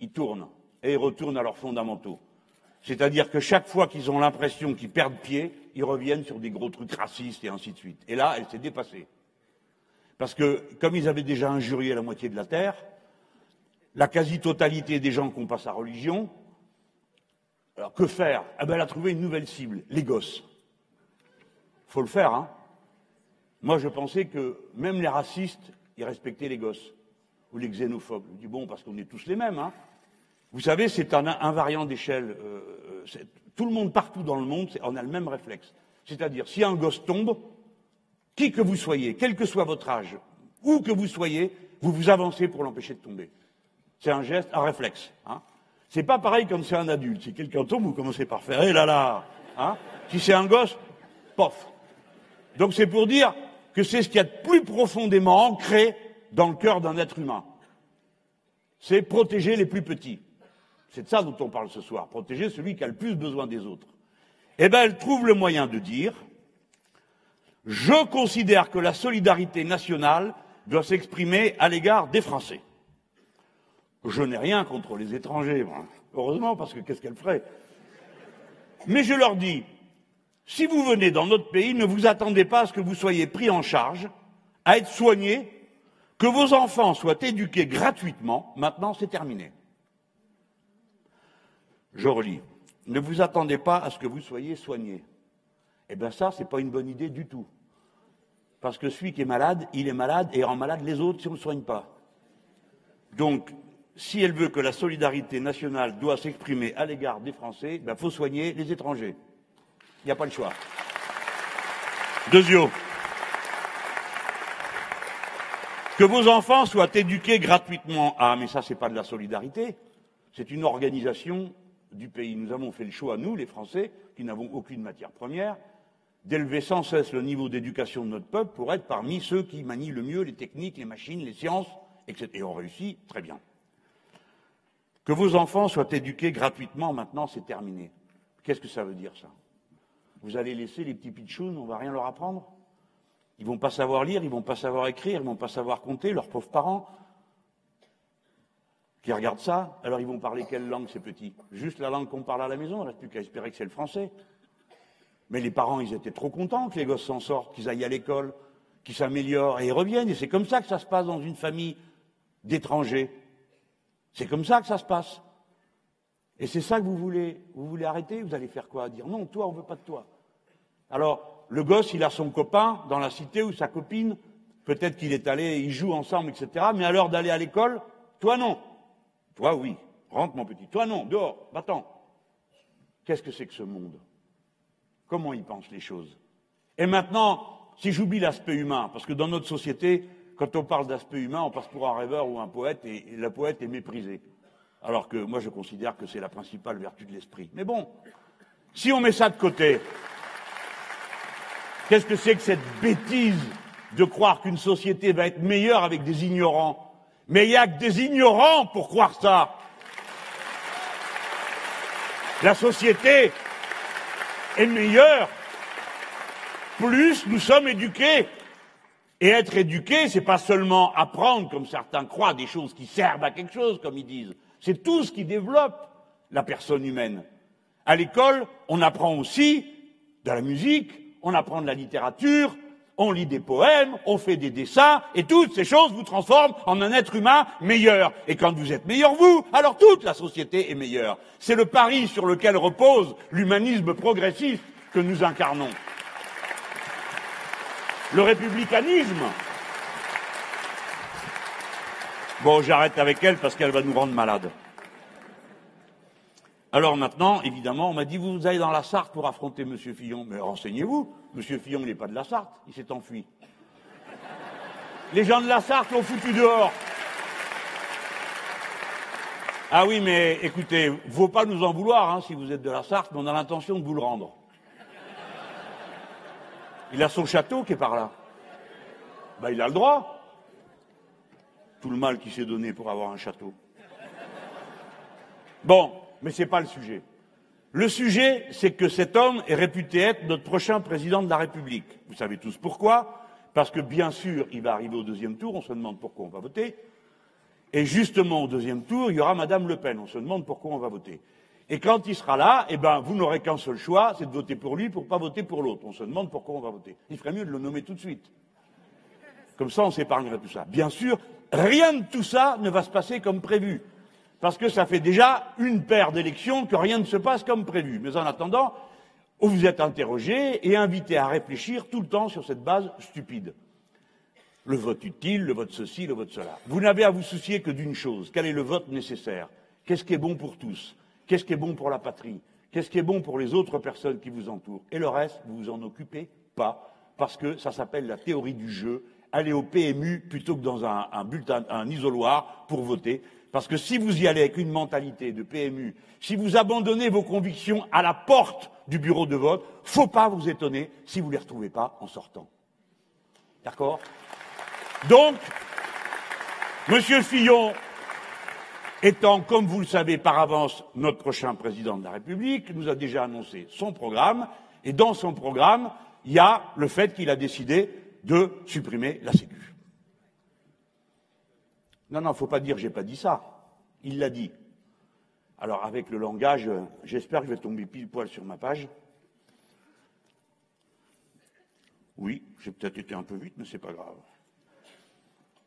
ils tournent et ils retournent à leurs fondamentaux. C'est-à-dire que chaque fois qu'ils ont l'impression qu'ils perdent pied, ils reviennent sur des gros trucs racistes et ainsi de suite. Et là, elle s'est dépassée. Parce que, comme ils avaient déjà injurié la moitié de la Terre, la quasi-totalité des gens qui n'ont pas sa religion, alors que faire? Eh ben, Elle a trouvé une nouvelle cible, les gosses. faut le faire, hein Moi, je pensais que même les racistes, ils respectaient les gosses. Ou les xénophobes. Je dis, bon, parce qu'on est tous les mêmes, hein vous savez, c'est un invariant d'échelle. Euh, euh, tout le monde, partout dans le monde, on a le même réflexe. C'est-à-dire, si un gosse tombe, qui que vous soyez, quel que soit votre âge, où que vous soyez, vous vous avancez pour l'empêcher de tomber. C'est un geste, un réflexe. Hein. C'est pas pareil quand c'est un adulte. Si quelqu'un tombe, vous commencez par faire Eh là là hein. Si c'est un gosse, pof. Donc c'est pour dire que c'est ce qu'il y a plus profondément ancré dans le cœur d'un être humain. C'est protéger les plus petits. C'est de ça dont on parle ce soir, protéger celui qui a le plus besoin des autres. Eh bien, elle trouve le moyen de dire Je considère que la solidarité nationale doit s'exprimer à l'égard des Français. Je n'ai rien contre les étrangers, Heureusement, parce que qu'est-ce qu'elle ferait? Mais je leur dis, si vous venez dans notre pays, ne vous attendez pas à ce que vous soyez pris en charge, à être soigné, que vos enfants soient éduqués gratuitement. Maintenant, c'est terminé. Je relis. Ne vous attendez pas à ce que vous soyez soigné. Eh bien ça, c'est pas une bonne idée du tout. Parce que celui qui est malade, il est malade et rend malade les autres si on ne soigne pas. Donc, si elle veut que la solidarité nationale doit s'exprimer à l'égard des Français, il ben, faut soigner les étrangers. Il n'y a pas le choix. Deuxièmement, que vos enfants soient éduqués gratuitement. Ah, mais ça, c'est pas de la solidarité. C'est une organisation du pays. Nous avons fait le choix, nous, les Français, qui n'avons aucune matière première, d'élever sans cesse le niveau d'éducation de notre peuple pour être parmi ceux qui manient le mieux les techniques, les machines, les sciences, etc. Et on réussit très bien. Que vos enfants soient éduqués gratuitement, maintenant, c'est terminé. Qu'est-ce que ça veut dire, ça? Vous allez laisser les petits pitchouns, on va rien leur apprendre Ils vont pas savoir lire, ils vont pas savoir écrire, ils vont pas savoir compter, leurs pauvres parents qui regardent ça, alors ils vont parler quelle langue ces petits? Juste la langue qu'on parle à la maison, il ne reste plus qu'à espérer que c'est le français. Mais les parents, ils étaient trop contents que les gosses s'en sortent, qu'ils aillent à l'école, qu'ils s'améliorent et ils reviennent. Et c'est comme ça que ça se passe dans une famille d'étrangers. C'est comme ça que ça se passe. Et c'est ça que vous voulez, vous voulez arrêter Vous allez faire quoi? Dire non, toi, on veut pas de toi. Alors, le gosse, il a son copain dans la cité ou sa copine. Peut-être qu'il est allé, ils jouent ensemble, etc. Mais à l'heure d'aller à l'école, toi non. Toi oui. Rentre mon petit. Toi non. Dehors. Va-t'en. Qu'est-ce que c'est que ce monde? Comment il pense les choses? Et maintenant, si j'oublie l'aspect humain, parce que dans notre société, quand on parle d'aspect humain, on passe pour un rêveur ou un poète, et, le poète est méprisé. Alors que moi, je considère que c'est la principale vertu de l'esprit. Mais bon, si on met ça de côté, qu'est-ce que c'est que cette bêtise de croire qu'une société va être meilleure avec des ignorants? Mais il n'y a que des ignorants pour croire ça. La société, est meilleur, plus nous sommes éduqués. Et être éduqué, c'est pas seulement apprendre, comme certains croient, des choses qui servent à quelque chose, comme ils disent. C'est tout ce qui développe la personne humaine. À l'école, on apprend aussi de la musique, on apprend de la littérature, on lit des poèmes, on fait des dessins, et toutes ces choses vous transforment en un être humain meilleur. Et quand vous êtes meilleur, vous, alors toute la société est meilleure. C'est le pari sur lequel repose l'humanisme progressiste que nous incarnons. Le républicanisme. Bon, j'arrête avec elle parce qu'elle va nous rendre malades. Alors maintenant, évidemment, on m'a dit, vous allez dans la Sarthe pour affronter M. Fillon. Mais renseignez-vous. Monsieur Fillon n'est pas de la Sarthe, il s'est enfui. Les gens de la Sarthe l'ont foutu dehors. Ah oui, mais écoutez, faut pas nous en vouloir hein, si vous êtes de la Sarthe, mais on a l'intention de vous le rendre. Il a son château qui est par là. Ben, il a le droit. Tout le mal qui s'est donné pour avoir un château. Bon, mais ce n'est pas le sujet. Le sujet, c'est que cet homme est réputé être notre prochain président de la République. Vous savez tous pourquoi Parce que bien sûr, il va arriver au deuxième tour, on se demande pourquoi on va voter. Et justement, au deuxième tour, il y aura Madame Le Pen, on se demande pourquoi on va voter. Et quand il sera là, eh ben, vous n'aurez qu'un seul choix, c'est de voter pour lui pour ne pas voter pour l'autre. On se demande pourquoi on va voter. Il ferait mieux de le nommer tout de suite. Comme ça, on s'épargnerait tout ça. Bien sûr, rien de tout ça ne va se passer comme prévu parce que ça fait déjà une paire d'élections que rien ne se passe comme prévu. Mais en attendant, vous êtes interrogé et invité à réfléchir tout le temps sur cette base stupide. Le vote utile, le vote ceci, le vote cela. Vous n'avez à vous soucier que d'une chose. Quel est le vote nécessaire? Qu'est-ce qui est bon pour tous? Qu'est-ce qui est bon pour la patrie? Qu'est-ce qui est bon pour les autres personnes qui vous entourent? Et le reste, vous vous en occupez pas, parce que ça s'appelle la théorie du jeu. Allez au PMU plutôt que dans un, un bulletin, un isoloir pour voter. Parce que si vous y allez avec une mentalité de PMU, si vous abandonnez vos convictions à la porte du bureau de vote, faut pas vous étonner si vous ne les retrouvez pas en sortant. D'accord? Donc, Monsieur Fillon, étant, comme vous le savez par avance, notre prochain président de la République, nous a déjà annoncé son programme, et dans son programme, il y a le fait qu'il a décidé de supprimer la Sécu. Non, non, il ne faut pas dire j'ai pas dit ça. Il l'a dit. Alors, avec le langage, euh, j'espère que je vais tomber pile poil sur ma page. Oui, j'ai peut-être été un peu vite, mais c'est pas grave.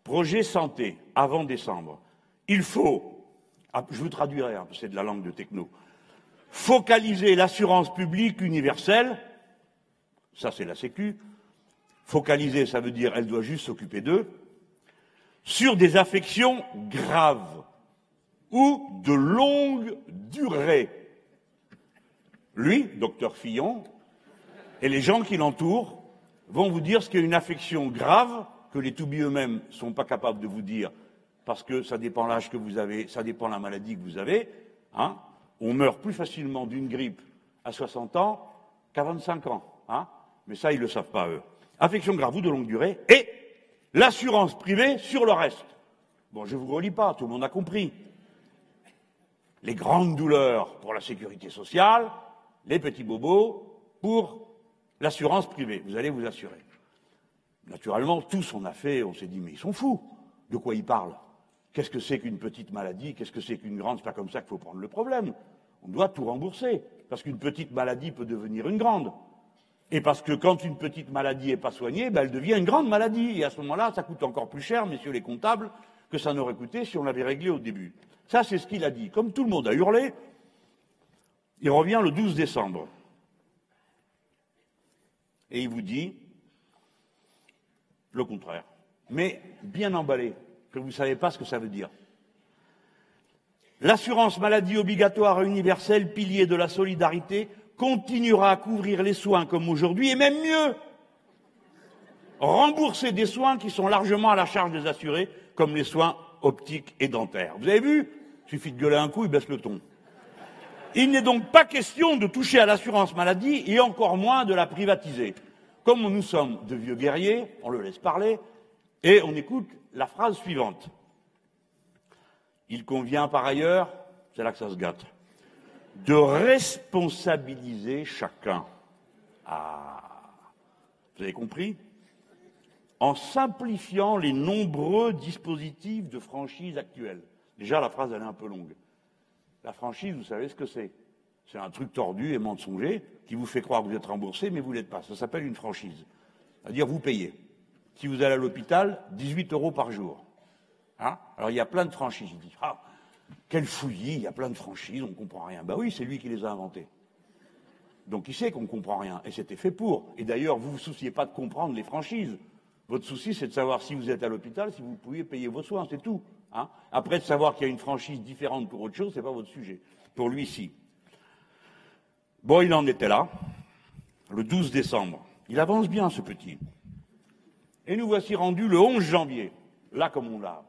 Projet santé, avant décembre. Il faut, ah, je vous traduirai, hein, c'est de la langue de techno, focaliser l'assurance publique universelle, ça c'est la Sécu, focaliser, ça veut dire elle doit juste s'occuper d'eux, sur des affections graves ou de longue durée. Lui, docteur Fillon, et les gens qui l'entourent vont vous dire ce qu'est une affection grave que les toubis eux-mêmes ne sont pas capables de vous dire parce que ça dépend l'âge que vous avez, ça dépend la maladie que vous avez. Hein. On meurt plus facilement d'une grippe à 60 ans qu'à 25 ans. Hein. Mais ça, ils ne le savent pas, eux. Affection grave ou de longue durée et l'assurance privée sur le reste. Bon, je ne vous relis pas, tout le monde a compris. Les grandes douleurs pour la sécurité sociale, les petits bobos pour l'assurance privée. Vous allez vous assurer. Naturellement, tous on a fait, on s'est dit, mais ils sont fous. De quoi ils parlent? Qu'est-ce que c'est qu'une petite maladie? Qu'est-ce que c'est qu'une grande? C'est pas comme ça qu'il faut prendre le problème. On doit tout rembourser. Parce qu'une petite maladie peut devenir une grande. Et parce que quand une petite maladie n'est pas soignée, ben, elle devient une grande maladie. Et à ce moment-là, ça coûte encore plus cher, messieurs les comptables, que ça n'aurait coûté si on l'avait réglé au début. Ça, c'est ce qu'il a dit. Comme tout le monde a hurlé, il revient le 12 décembre. Et il vous dit le contraire. Mais bien emballé que vous ne savez pas ce que ça veut dire. L'assurance maladie obligatoire et universelle, pilier de la solidarité, continuera à couvrir les soins comme aujourd'hui et même mieux, rembourser des soins qui sont largement à la charge des assurés, comme les soins optiques et dentaires. Vous avez vu Il suffit de gueuler un coup, il baisse le ton. Il n'est donc pas question de toucher à l'assurance maladie et encore moins de la privatiser. Comme nous sommes de vieux guerriers, on le laisse parler et on écoute la phrase suivante. Il convient par ailleurs, c'est là que ça se gâte, de responsabiliser chacun. Ah, vous avez compris? En simplifiant les nombreux dispositifs de franchise actuels. Déjà, la phrase, elle est un peu longue. La franchise, vous savez ce que c'est? C'est un truc tordu et mensonger qui vous fait croire que vous êtes remboursé, mais vous ne l'êtes pas. Ça s'appelle une franchise. C'est-à-dire, vous payez si vous allez à l'hôpital, 18 euros par jour. Hein? Alors il y a plein de franchises. Ah, quel fouillis, il y a plein de franchises, on ne comprend rien. Ben oui, c'est lui qui les a inventées. Donc il sait qu'on ne comprend rien. Et c'était fait pour. Et d'ailleurs, vous ne vous souciez pas de comprendre les franchises. Votre souci, c'est de savoir si vous êtes à l'hôpital, si vous pouvez payer vos soins, c'est tout. Hein Après, de savoir qu'il y a une franchise différente pour autre chose, ce n'est pas votre sujet. Pour lui, si. Bon, il en était là, le 12 décembre. Il avance bien, ce petit. Et nous voici rendus le 11 janvier. Là, comme on l'a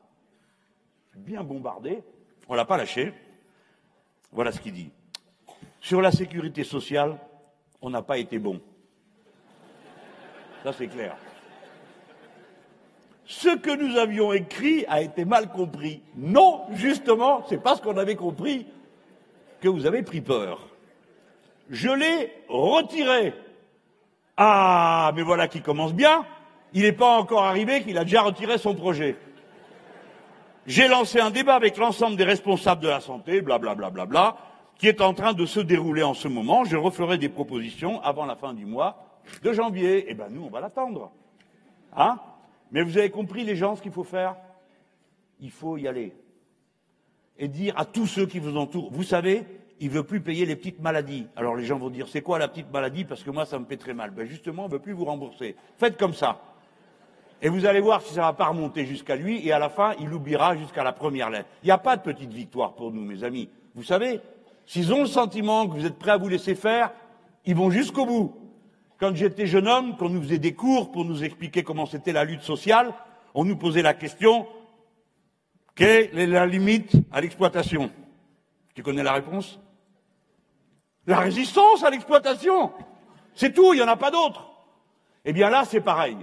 bien bombardé, on ne l'a pas lâché. Voilà ce qu'il dit. Sur la sécurité sociale, on n'a pas été bon. Ça, c'est clair. Ce que nous avions écrit a été mal compris. Non, justement, c'est parce qu'on avait compris que vous avez pris peur. Je l'ai retiré. Ah, mais voilà qui commence bien il n'est pas encore arrivé qu'il a déjà retiré son projet. J'ai lancé un débat avec l'ensemble des responsables de la santé, blablabla, bla, bla, bla, qui est en train de se dérouler en ce moment. Je referai des propositions avant la fin du mois de janvier. Eh bien, nous, on va l'attendre. Hein? Mais vous avez compris, les gens, ce qu'il faut faire? Il faut y aller. Et dire à tous ceux qui vous entourent, vous savez, il ne veut plus payer les petites maladies. Alors les gens vont dire, c'est quoi la petite maladie? Parce que moi, ça me fait très mal. Ben justement, on ne veut plus vous rembourser. Faites comme ça. Et vous allez voir si ça ne va pas remonter jusqu'à lui, et à la fin, il oubliera jusqu'à la première lettre. Il n'y a pas de petite victoire pour nous, mes amis. Vous savez, s'ils ont le sentiment que vous êtes prêts à vous laisser faire, ils vont jusqu'au bout. Quand j'étais jeune homme, qu'on nous faisait des cours pour nous expliquer comment c'était la lutte sociale, on nous posait la question quelle est la limite à l'exploitation? Tu connais la réponse? La résistance à l'exploitation. C'est tout, il n'y en a pas d'autre. Eh bien là, c'est pareil.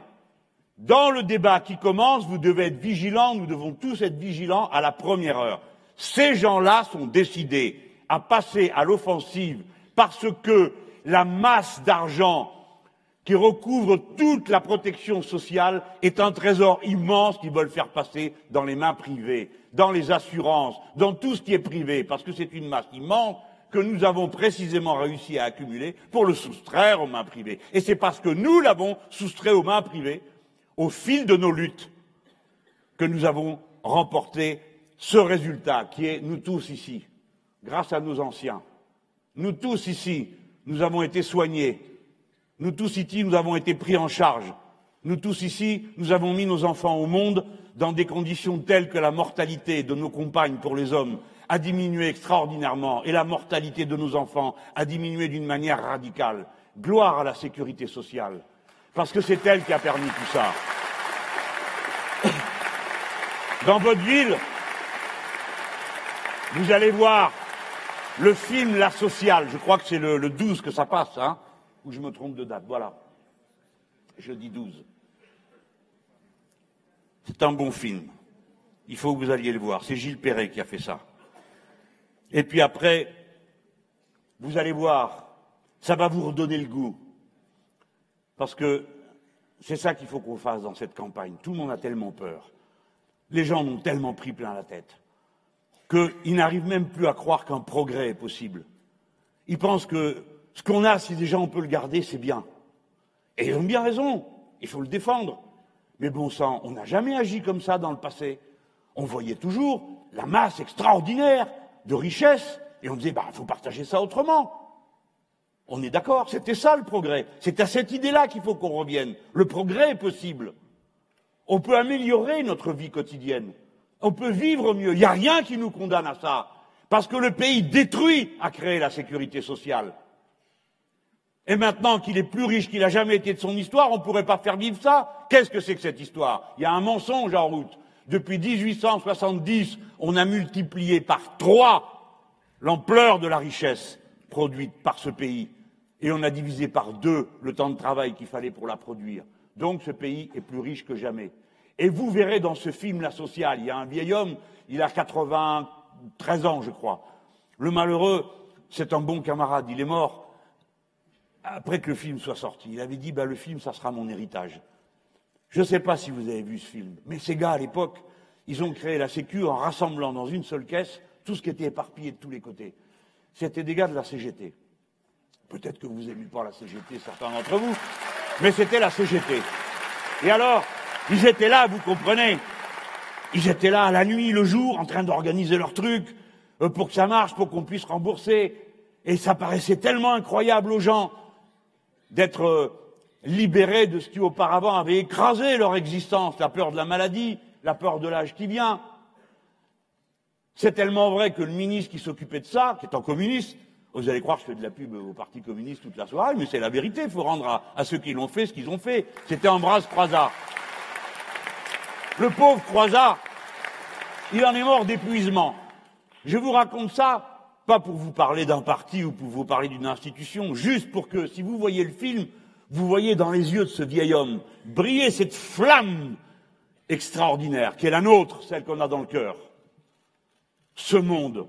Dans le débat qui commence, vous devez être vigilants, nous devons tous être vigilants à la première heure. Ces gens-là sont décidés à passer à l'offensive parce que la masse d'argent qui recouvre toute la protection sociale est un trésor immense qu'ils veulent faire passer dans les mains privées, dans les assurances, dans tout ce qui est privé, parce que c'est une masse immense que nous avons précisément réussi à accumuler pour le soustraire aux mains privées. Et c'est parce que nous l'avons soustrait aux mains privées, au fil de nos luttes, que nous avons remporté ce résultat qui est nous tous ici, grâce à nos anciens. Nous tous ici, nous avons été soignés, nous tous ici, nous avons été pris en charge. Nous tous ici, nous avons mis nos enfants au monde dans des conditions telles que la mortalité de nos compagnes pour les hommes a diminué extraordinairement et la mortalité de nos enfants a diminué d'une manière radicale. Gloire à la sécurité sociale, parce que c'est elle qui a permis tout ça. Dans votre ville, vous allez voir le film La Sociale, je crois que c'est le, le 12 que ça passe, hein ou je me trompe de date. Voilà. Jeudi 12. C'est un bon film. Il faut que vous alliez le voir. C'est Gilles Perret qui a fait ça. Et puis après, vous allez voir, ça va vous redonner le goût. Parce que c'est ça qu'il faut qu'on fasse dans cette campagne. Tout le monde a tellement peur. Les gens ont tellement pris plein la tête qu'ils n'arrivent même plus à croire qu'un progrès est possible. Ils pensent que ce qu'on a, si déjà on peut le garder, c'est bien. Et ils ont bien raison, il faut le défendre. Mais bon sang, on n'a jamais agi comme ça dans le passé. On voyait toujours la masse extraordinaire de richesses et on disait, bah, faut partager ça autrement. On est d'accord, c'était ça le progrès. C'est à cette idée-là qu'il faut qu'on revienne. Le progrès est possible. On peut améliorer notre vie quotidienne. On peut vivre mieux. Il n'y a rien qui nous condamne à ça. Parce que le pays détruit a créé la sécurité sociale. Et maintenant qu'il est plus riche qu'il n'a jamais été de son histoire, on ne pourrait pas faire vivre ça Qu'est-ce que c'est que cette histoire? Il y a un mensonge en route. Depuis 1870, on a multiplié par trois l'ampleur de la richesse produite par ce pays. Et on a divisé par deux le temps de travail qu'il fallait pour la produire. Donc ce pays est plus riche que jamais. Et vous verrez dans ce film La Sociale, il y a un vieil homme, il a 93 ans, je crois. Le malheureux, c'est un bon camarade, il est mort après que le film soit sorti. Il avait dit, bah, le film, ça sera mon héritage. Je ne sais pas si vous avez vu ce film, mais ces gars, à l'époque, ils ont créé la Sécu en rassemblant dans une seule caisse tout ce qui était éparpillé de tous les côtés. C'était des gars de la CGT. Peut-être que vous n'aimez pas la CGT, certains d'entre vous, mais c'était la CGT. Et alors, ils étaient là, vous comprenez Ils étaient là la nuit, le jour, en train d'organiser leur truc euh, pour que ça marche, pour qu'on puisse rembourser. Et ça paraissait tellement incroyable aux gens d'être euh, libérés de ce qui auparavant avait écrasé leur existence, la peur de la maladie, la peur de l'âge qui vient. C'est tellement vrai que le ministre qui s'occupait de ça, qui est un communiste, vous allez croire que je fais de la pub au Parti communiste toute la soirée, mais c'est la vérité, il faut rendre à, ceux qui l'ont fait ce qu'ils ont fait. C'était Ambroise Croizat. Le pauvre Croizat, il en est mort d'épuisement. Je vous raconte ça pas pour vous parler d'un parti ou pour vous parler d'une institution, juste pour que, si vous voyez le film, vous voyez dans les yeux de ce vieil homme briller cette flamme extraordinaire qui est la nôtre, celle qu'on a dans le cœur. Ce monde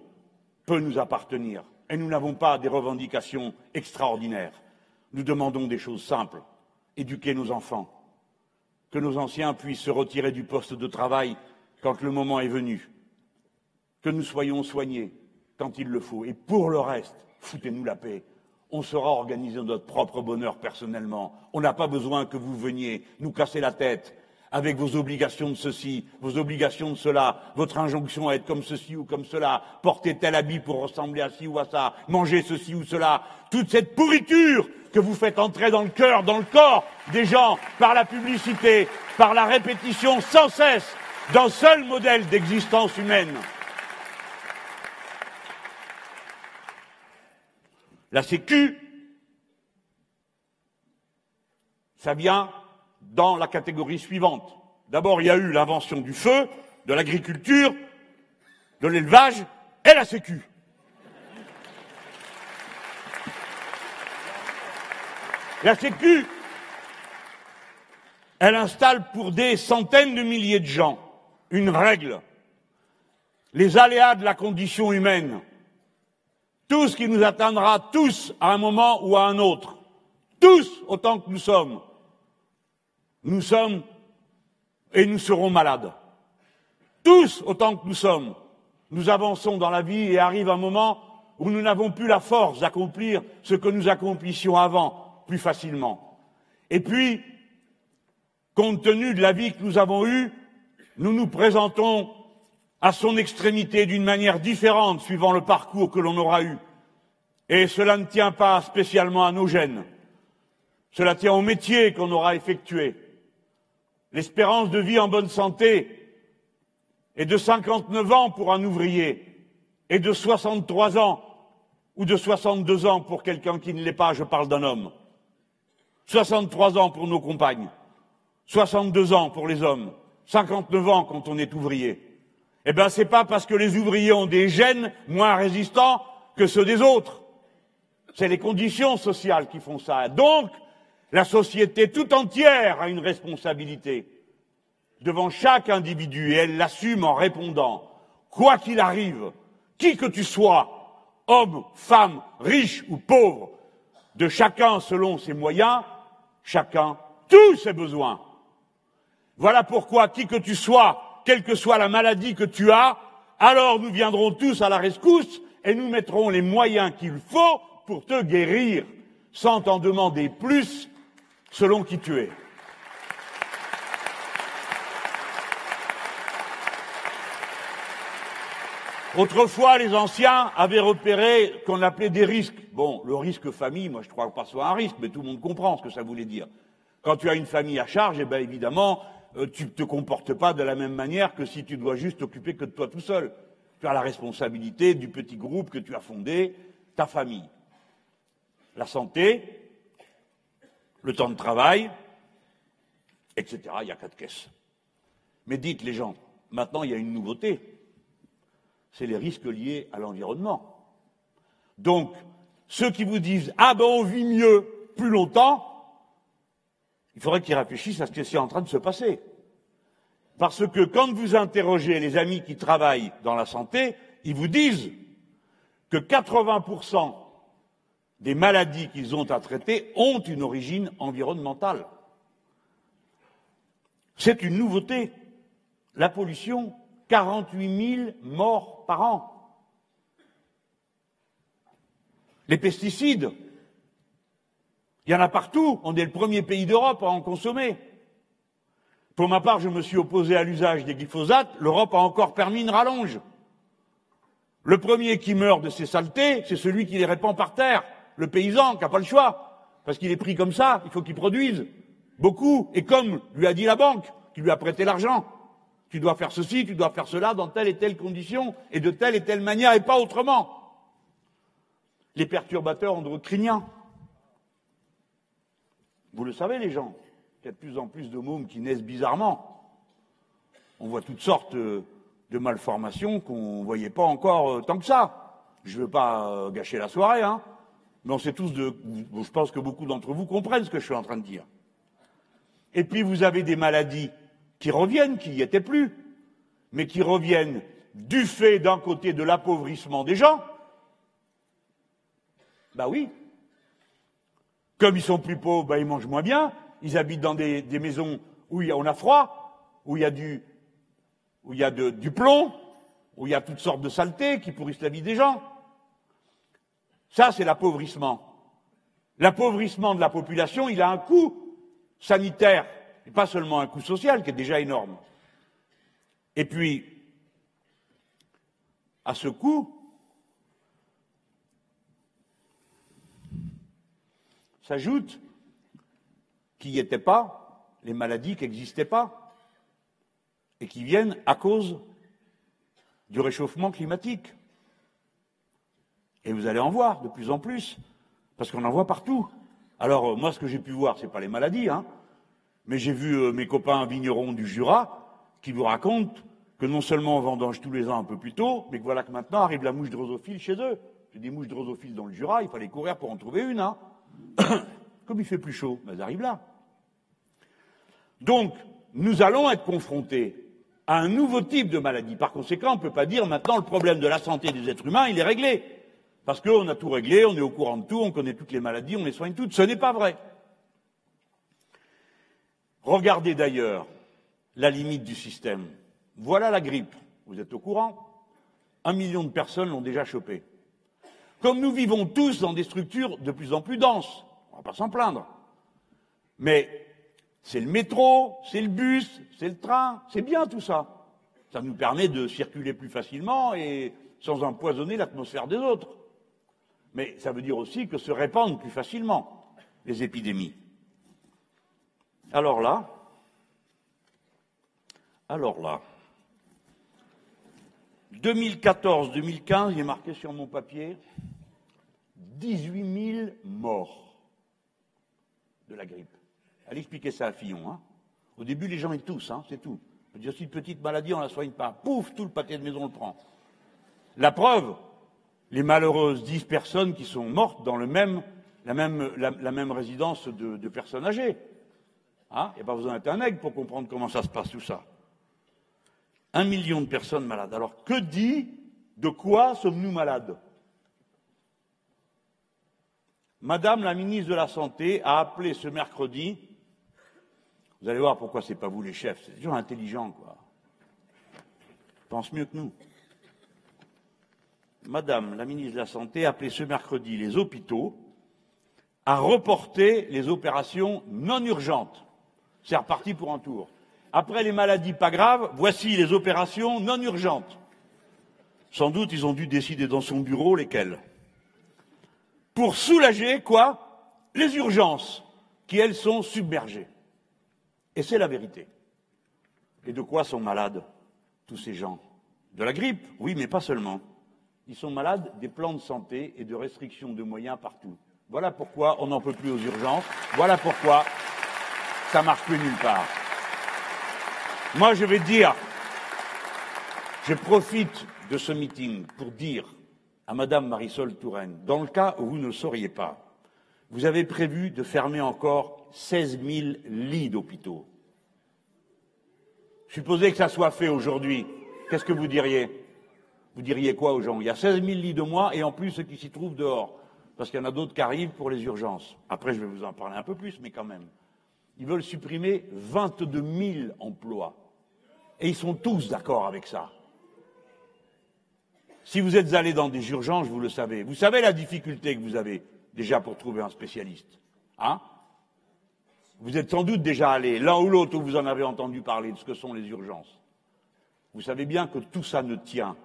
peut nous appartenir et nous n'avons pas des revendications extraordinaires. Nous demandons des choses simples. Éduquer nos enfants, que nos anciens puissent se retirer du poste de travail quand le moment est venu, que nous soyons soignés, quand il le faut. Et pour le reste, foutez-nous la paix. On saura organiser notre propre bonheur personnellement. On n'a pas besoin que vous veniez nous casser la tête avec vos obligations de ceci, vos obligations de cela, votre injonction à être comme ceci ou comme cela, porter tel habit pour ressembler à ci ou à ça, manger ceci ou cela, toute cette pourriture que vous faites entrer dans le cœur, dans le corps des gens par la publicité, par la répétition sans cesse d'un seul modèle d'existence humaine. La Sécu, ça vient dans la catégorie suivante. D'abord, il y a eu l'invention du feu, de l'agriculture, de l'élevage et la Sécu. La Sécu, elle installe pour des centaines de milliers de gens une règle. Les aléas de la condition humaine, tout ce qui nous atteindra tous à un moment ou à un autre, tous autant que nous sommes, nous sommes et nous serons malades. Tous autant que nous sommes, nous avançons dans la vie et arrive un moment où nous n'avons plus la force d'accomplir ce que nous accomplissions avant plus facilement. Et puis, compte tenu de la vie que nous avons eue, nous nous présentons à son extrémité d'une manière différente suivant le parcours que l'on aura eu. Et cela ne tient pas spécialement à nos gènes. Cela tient au métier qu'on aura effectué. L'espérance de vie en bonne santé est de 59 ans pour un ouvrier et de 63 ans ou de 62 ans pour quelqu'un qui ne l'est pas, je parle d'un homme. 63 ans pour nos compagnes, 62 ans pour les hommes, 59 ans quand on est ouvrier. Eh bien, c'est pas parce que les ouvriers ont des gènes moins résistants que ceux des autres. C'est les conditions sociales qui font ça. Donc, la société tout entière a une responsabilité devant chaque individu et elle l'assume en répondant, quoi qu'il arrive, qui que tu sois, homme, femme, riche ou pauvre, de chacun selon ses moyens, chacun tous ses besoins. Voilà pourquoi, qui que tu sois, quelle que soit la maladie que tu as, alors nous viendrons tous à la rescousse et nous mettrons les moyens qu'il faut pour te guérir, sans t'en demander plus selon qui tu es. Autrefois, les anciens avaient repéré qu'on appelait des risques. Bon, le risque famille, moi je crois pas soit un risque, mais tout le monde comprend ce que ça voulait dire. Quand tu as une famille à charge, eh bien évidemment, euh, tu ne te comportes pas de la même manière que si tu dois juste t'occuper que de toi tout seul. Tu as la responsabilité du petit groupe que tu as fondé, ta famille. La santé, le temps de travail, etc. Il y a quatre caisses. Mais dites les gens, maintenant il y a une nouveauté, c'est les risques liés à l'environnement. Donc, ceux qui vous disent Ah ben on vit mieux plus longtemps, il faudrait qu'ils réfléchissent à ce qui est en train de se passer. Parce que quand vous interrogez les amis qui travaillent dans la santé, ils vous disent que 80% des maladies qu'ils ont à traiter ont une origine environnementale. C'est une nouveauté. La pollution, 48 000 morts par an. Les pesticides, il y en a partout. On est le premier pays d'Europe à en consommer. Pour ma part, je me suis opposé à l'usage des glyphosates. L'Europe a encore permis une rallonge. Le premier qui meurt de ces saletés, c'est celui qui les répand par terre le paysan qui n'a pas le choix, parce qu'il est pris comme ça, il faut qu'il produise beaucoup, et comme lui a dit la banque, qui lui a prêté l'argent, tu dois faire ceci, tu dois faire cela dans telle et telle condition, et de telle et telle manière, et pas autrement. Les perturbateurs endocriniens. Vous le savez, les gens, il y a de plus en plus de mômes qui naissent bizarrement. On voit toutes sortes de malformations qu'on ne voyait pas encore euh, tant que ça. Je ne veux pas euh, gâcher la soirée, hein mais on sait tous de, je pense que beaucoup d'entre vous comprennent ce que je suis en train de dire. Et puis vous avez des maladies qui reviennent, qui n'y étaient plus, mais qui reviennent du fait d'un côté de l'appauvrissement des gens. Ben oui. Comme ils sont plus pauvres, ben ils mangent moins bien. Ils habitent dans des, maisons où il y a, on a froid, où il y a du, où il y a du plomb, où il y a toutes sortes de saletés qui pourrissent la vie des gens. Ça, c'est l'appauvrissement. L'appauvrissement de la population, il a un coût sanitaire, et pas seulement un coût social qui est déjà énorme. Et puis, à ce coût, s'ajoute qu'il n'y était pas les maladies qui n'existaient pas et qui viennent à cause du réchauffement climatique. Et vous allez en voir de plus en plus, parce qu'on en voit partout. Alors, euh, moi, ce que j'ai pu voir, ce n'est pas les maladies, hein, mais j'ai vu euh, mes copains vignerons du Jura qui vous racontent que non seulement on vendange tous les ans un peu plus tôt, mais que voilà que maintenant arrive la mouche drosophile chez eux. J'ai des mouches drosophiles dans le Jura, il fallait courir pour en trouver une. Hein. Comme il fait plus chaud, ben, elles arrivent là. Donc, nous allons être confrontés à un nouveau type de maladie. Par conséquent, on ne peut pas dire maintenant le problème de la santé des êtres humains, il est réglé. Parce qu'on a tout réglé, on est au courant de tout, on connaît toutes les maladies, on les soigne toutes. Ce n'est pas vrai. Regardez d'ailleurs la limite du système. Voilà la grippe. Vous êtes au courant Un million de personnes l'ont déjà chopé. Comme nous vivons tous dans des structures de plus en plus denses, on ne va pas s'en plaindre. Mais c'est le métro, c'est le bus, c'est le train, c'est bien tout ça. Ça nous permet de circuler plus facilement et sans empoisonner l'atmosphère des autres. Mais ça veut dire aussi que se répandent plus facilement les épidémies. Alors là, alors là, 2014-2015, il est marqué sur mon papier, 18 000 morts de la grippe. Allez expliquer ça à Fillon. Hein. Au début, les gens y tous, hein, c'est tout. On dit aussi une petite maladie, on la soigne pas. Pouf, tout le pâté de maison le prend. La preuve, les malheureuses 10 personnes qui sont mortes dans le même, la, même, résidence de, personnes âgées. Hein? A pas besoin d'être un aigle pour comprendre comment ça se passe tout ça. Un million de personnes malades. Alors que dit, de quoi sommes-nous malades? Madame la ministre de la Santé a appelé ce mercredi vous allez voir pourquoi c'est pas vous les chefs. C'est toujours intelligent, quoi. Pense mieux que nous. Madame la ministre de la Santé a appelé ce mercredi les hôpitaux à reporter les opérations non urgentes. C'est reparti pour un tour. Après les maladies pas graves, voici les opérations non urgentes. Sans doute, ils ont dû décider dans son bureau lesquelles. Pour soulager, quoi? Les urgences, qui, elles, sont submergées. Et c'est la vérité. Et de quoi sont malades tous ces gens? De la grippe, oui, mais pas seulement. Ils sont malades des plans de santé et de restrictions de moyens partout. Voilà pourquoi on n'en peut plus aux urgences. Voilà pourquoi ça marche plus nulle part. Moi, je vais dire, je profite de ce meeting pour dire à Madame Marisol Touraine, dans le cas où vous ne le sauriez pas, vous avez prévu de fermer encore 16 000 lits d'hôpitaux. Supposez que ça soit fait aujourd'hui, qu'est-ce que vous diriez? Vous diriez quoi aux gens? Il y a 16 000 lits de moins et en plus ceux qui s'y trouvent dehors, parce qu'il y en a d'autres qui arrivent pour les urgences. Après, je vais vous en parler un peu plus, mais quand même. Ils veulent supprimer 22 000 emplois. Et ils sont tous d'accord avec ça. Si vous êtes allé dans des urgences, vous le savez. Vous savez la difficulté que vous avez déjà pour trouver un spécialiste. Hein? Vous êtes sans doute déjà allé, l'un ou l'autre, où vous en avez entendu parler de ce que sont les urgences. Vous savez bien que tout ça ne tient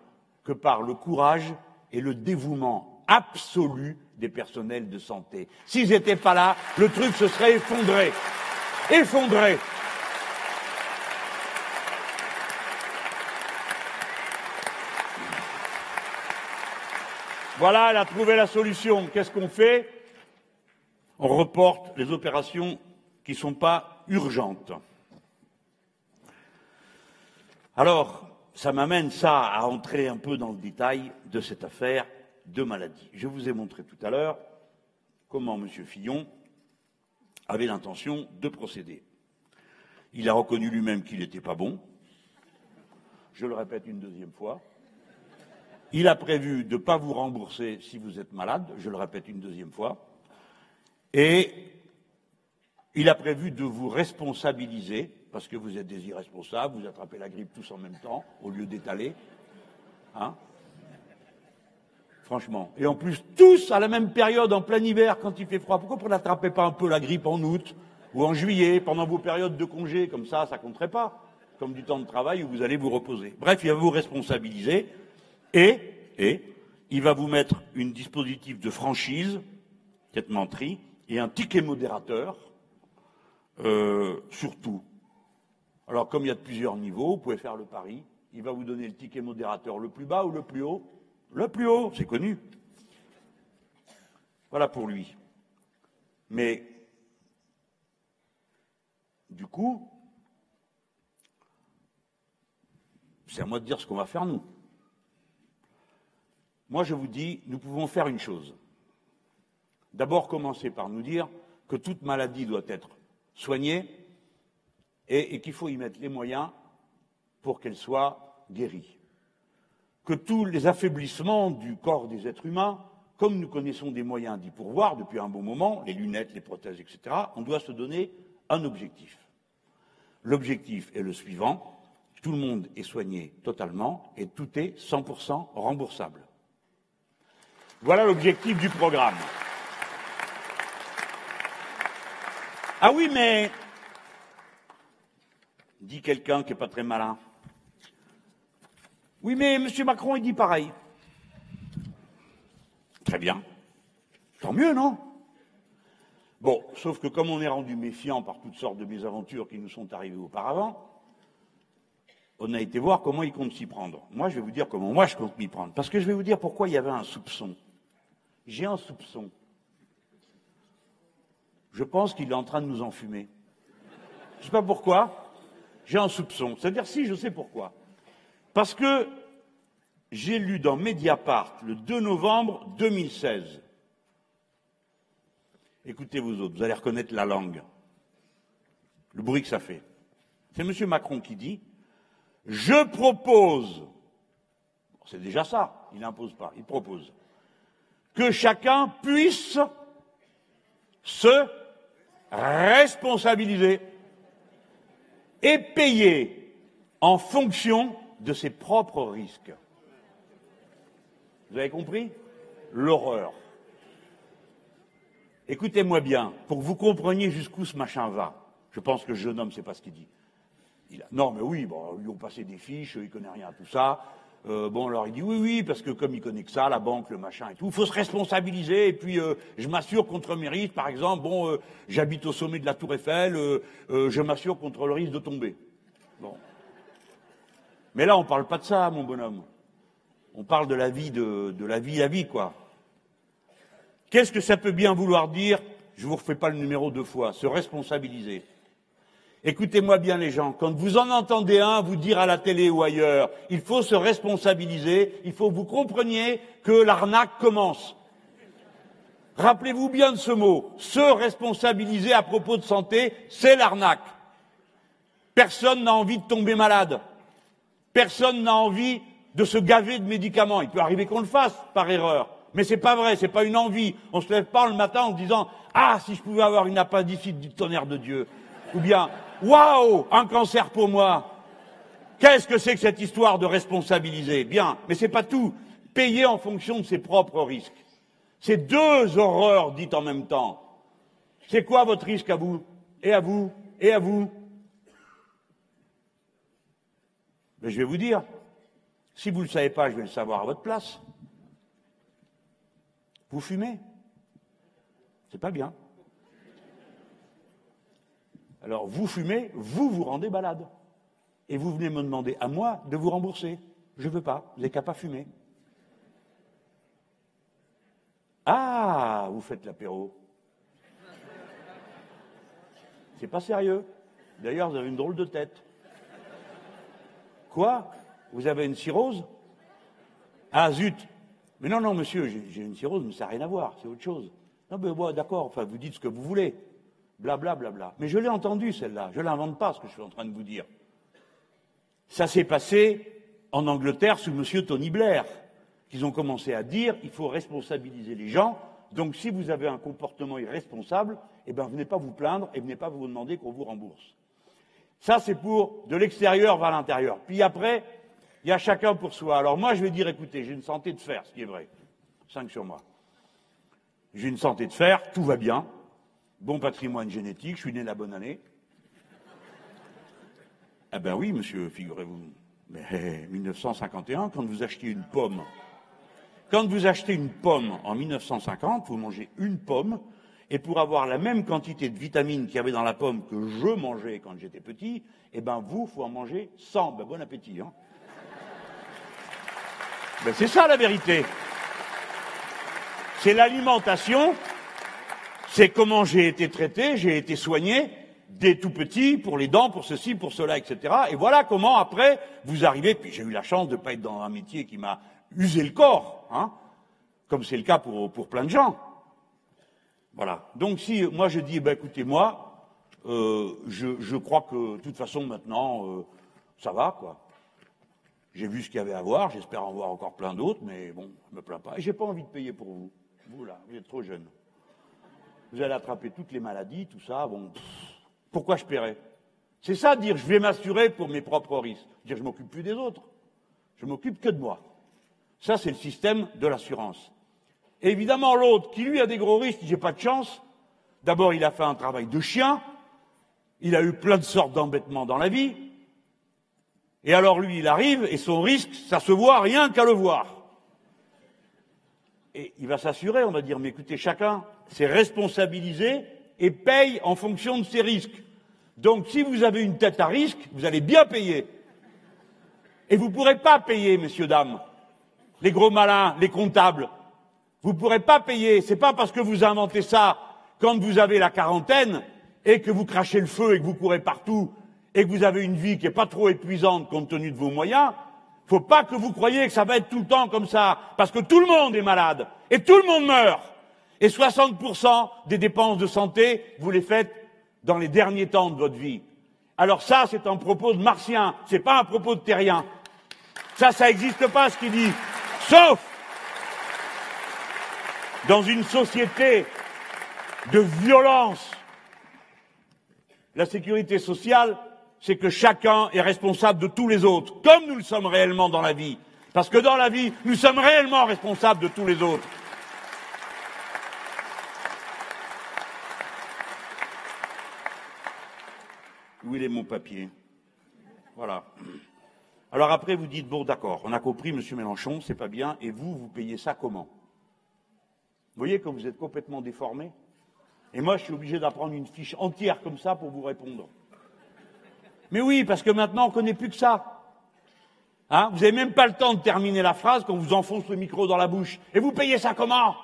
que par le courage et le dévouement absolu des personnels de santé. S'ils n'étaient pas là, le truc se serait effondré. Effondré. Voilà, elle a trouvé la solution. Qu'est-ce qu'on fait? On reporte les opérations qui ne sont pas urgentes. Alors, ça m'amène à entrer un peu dans le détail de cette affaire de maladie. Je vous ai montré tout à l'heure comment M. Fillon avait l'intention de procéder. Il a reconnu lui-même qu'il n'était pas bon. Je le répète une deuxième fois. Il a prévu de ne pas vous rembourser si vous êtes malade, je le répète une deuxième fois, et il a prévu de vous responsabiliser, parce que vous êtes des irresponsables, vous attrapez la grippe tous en même temps, au lieu d'étaler. Hein Franchement. Et en plus, tous à la même période, en plein hiver, quand il fait froid. Pourquoi vous n'attrapez pas un peu la grippe en août ou en juillet, pendant vos périodes de congé Comme ça, ça compterait pas. Comme du temps de travail où vous allez vous reposer. Bref, il va vous responsabiliser. Et, et, il va vous mettre une dispositif de franchise, cette menterie, et un ticket modérateur, euh, surtout. Alors, comme il y a de plusieurs niveaux, vous pouvez faire le pari. Il va vous donner le ticket modérateur le plus bas ou le plus haut Le plus haut, c'est connu. Voilà pour lui. Mais, du coup, c'est à moi de dire ce qu'on va faire nous. Moi, je vous dis, nous pouvons faire une chose. D'abord, commencer par nous dire que toute maladie doit être soignée et, qu'il faut y mettre les moyens pour qu'elle soit guérie. Que tous les affaiblissements du corps des êtres humains, comme nous connaissons des moyens d'y pourvoir depuis un bon moment, les lunettes, les prothèses, etc., on doit se donner un objectif. L'objectif est le suivant, tout le monde est soigné totalement et tout est 100% remboursable. Voilà l'objectif du programme. Ah oui, mais, dit quelqu'un qui n'est pas très malin. Oui, mais M. Macron, il dit pareil. Très bien. Tant mieux, non? Bon, sauf que comme on est rendu méfiant par toutes sortes de mésaventures qui nous sont arrivées auparavant, on a été voir comment il compte s'y prendre. Moi, je vais vous dire comment moi je compte m'y prendre. Parce que je vais vous dire pourquoi il y avait un soupçon. J'ai un soupçon. Je pense qu'il est en train de nous enfumer. Je ne sais pas pourquoi. J'ai un soupçon. C'est-à-dire si, je sais pourquoi. Parce que j'ai lu dans Mediapart le 2 novembre 2016 Écoutez vous autres, vous allez reconnaître la langue, le bruit que ça fait. C'est M. Macron qui dit Je propose, c'est déjà ça, il n'impose pas, il propose, que chacun puisse se responsabiliser et payer en fonction de ses propres risques. Vous avez compris? L'horreur. Écoutez-moi bien, pour que vous compreniez jusqu'où ce machin va. Je pense que le jeune homme ne sait pas ce qu'il dit. Il a... Non, mais oui, bon, ils ont passé des fiches, il connaît rien à tout ça. Euh, bon, alors il dit oui, oui, parce que comme il connaît que ça, la banque, le machin et tout, il faut se responsabiliser. Et puis, euh, je m'assure contre mes risques. Par exemple, bon, euh, j'habite au sommet de la Tour Eiffel, je m'assure contre le risque de tomber. Bon. Mais là, on ne parle pas de ça, mon bonhomme. On parle de la vie, de, de la vie à vie, quoi. Qu'est-ce que ça peut bien vouloir dire? Je ne vous refais pas le numéro deux fois, se responsabiliser. Écoutez-moi bien les gens, quand vous en entendez un vous dire à la télé ou ailleurs, il faut se responsabiliser, il faut que vous compreniez que l'arnaque commence. Rappelez-vous bien de ce mot, se responsabiliser à propos de santé, c'est l'arnaque. Personne n'a envie de tomber malade. Personne n'a envie de se gaver de médicaments. Il peut arriver qu'on le fasse par erreur. Mais c'est pas vrai, c'est pas une envie. On se lève pas le matin en disant Ah, si je pouvais avoir une appendicite du tonnerre de Dieu. Ou bien Waouh, un cancer pour moi. Qu'est-ce que c'est que cette histoire de responsabiliser? Bien, mais c'est pas tout. Payer en fonction de ses propres risques. C'est deux horreurs dites en même temps. C'est quoi votre risque à vous? Et à vous? Et à vous? Mais je vais vous dire. Si vous ne le savez pas, je vais le savoir à votre place. Vous fumez? C'est pas bien. Alors vous fumez, vous vous rendez balade. Et vous venez me demander à moi de vous rembourser. Je ne veux pas, vous n'avez qu'à pas fumer. Ah, vous faites l'apéro. C'est pas sérieux. D'ailleurs, vous avez une drôle de tête. Quoi? Vous avez une cirrhose? Ah zut mais non, non, monsieur, j'ai une cirrhose, mais ça n'a rien à voir, c'est autre chose. Non, mais bon, d'accord, enfin, vous dites ce que vous voulez. Bla, bla, bla, bla. Mais je l'ai entendu, celle-là. Je ne l'invente pas, ce que je suis en train de vous dire. Ça s'est passé en Angleterre sous monsieur Tony Blair, qu'ils ont commencé à dire il faut responsabiliser les gens. Donc, si vous avez un comportement irresponsable, eh ben, venez pas vous plaindre et venez pas vous demander qu'on vous rembourse. Ça, c'est pour de l'extérieur vers l'intérieur. Puis après, il y a chacun pour soi. Alors moi, je vais dire, écoutez, j'ai une santé de fer, ce qui est vrai. Cinq sur moi. J'ai une santé de fer, tout va bien. Bon patrimoine génétique, je suis né la bonne année. Ah ben oui, monsieur, figurez-vous. Mais 1951, quand vous achetez une pomme, quand vous achetez une pomme en 1950, vous mangez une pomme, et pour avoir la même quantité de vitamines qu'il y avait dans la pomme que je mangeais quand j'étais petit, eh ben vous, faut en manger 100. Ben bon appétit, hein. Ben, c'est ça la vérité. C'est l'alimentation, c'est comment j'ai été traité, j'ai été soigné, dès tout petit, pour les dents, pour ceci, pour cela, etc. Et voilà comment après vous arrivez, puis j'ai eu la chance de ne pas être dans un métier qui m'a usé le corps, hein, comme c'est le cas pour, pour plein de gens. Voilà. Donc si moi je dis, ben écoutez, moi, euh, je, je, crois que de toute façon maintenant, euh, ça va, quoi. J'ai vu ce qu'il y avait à voir, j'espère en voir encore plein d'autres, mais bon, je me plains pas. Et j'ai pas envie de payer pour vous. Vous là, vous êtes trop jeune. Vous allez attraper toutes les maladies, tout ça, bon. pourquoi je paierais? C'est ça dire je vais m'assurer pour mes propres risques. Dire je m'occupe plus des autres. Je m'occupe que de moi. Ça, c'est le système de l'assurance. évidemment, l'autre, qui lui a des gros risques, j'ai pas de chance. D'abord, il a fait un travail de chien. Il a eu plein de sortes d'embêtements dans la vie. Et alors lui, il arrive et son risque, ça se voit rien qu'à le voir. Il va s'assurer, on va dire, mais écoutez, chacun s'est responsabilisé et paye en fonction de ses risques. Donc si vous avez une tête à risque, vous allez bien payer. Et vous ne pourrez pas payer, messieurs, dames, les gros malins, les comptables. Vous ne pourrez pas payer. C'est pas parce que vous inventez ça quand vous avez la quarantaine et que vous crachez le feu et que vous courez partout et que vous avez une vie qui n'est pas trop épuisante compte tenu de vos moyens, faut pas que vous croyiez que ça va être tout le temps comme ça, parce que tout le monde est malade et tout le monde meurt. Et 60% des dépenses de santé, vous les faites dans les derniers temps de votre vie. Alors ça, c'est un propos de martien, c'est pas un propos de terrien. Ça, ça n'existe pas ce qu'il dit. Sauf dans une société de violence. La sécurité sociale, c'est que chacun est responsable de tous les autres, comme nous le sommes réellement dans la vie. Parce que dans la vie, nous sommes réellement responsables de tous les autres. Où est mon papier? Voilà. Alors après, vous dites, bon d'accord, on a compris, monsieur Mélenchon, c'est pas bien, et vous, vous payez ça comment? Vous voyez que vous êtes complètement déformé? Et moi, je suis obligé d'apprendre une fiche entière comme ça pour vous répondre. Mais oui, parce que maintenant, on ne connaît plus que ça. Hein vous n'avez même pas le temps de terminer la phrase quand vous enfonce le micro dans la bouche. Et vous payez ça comment?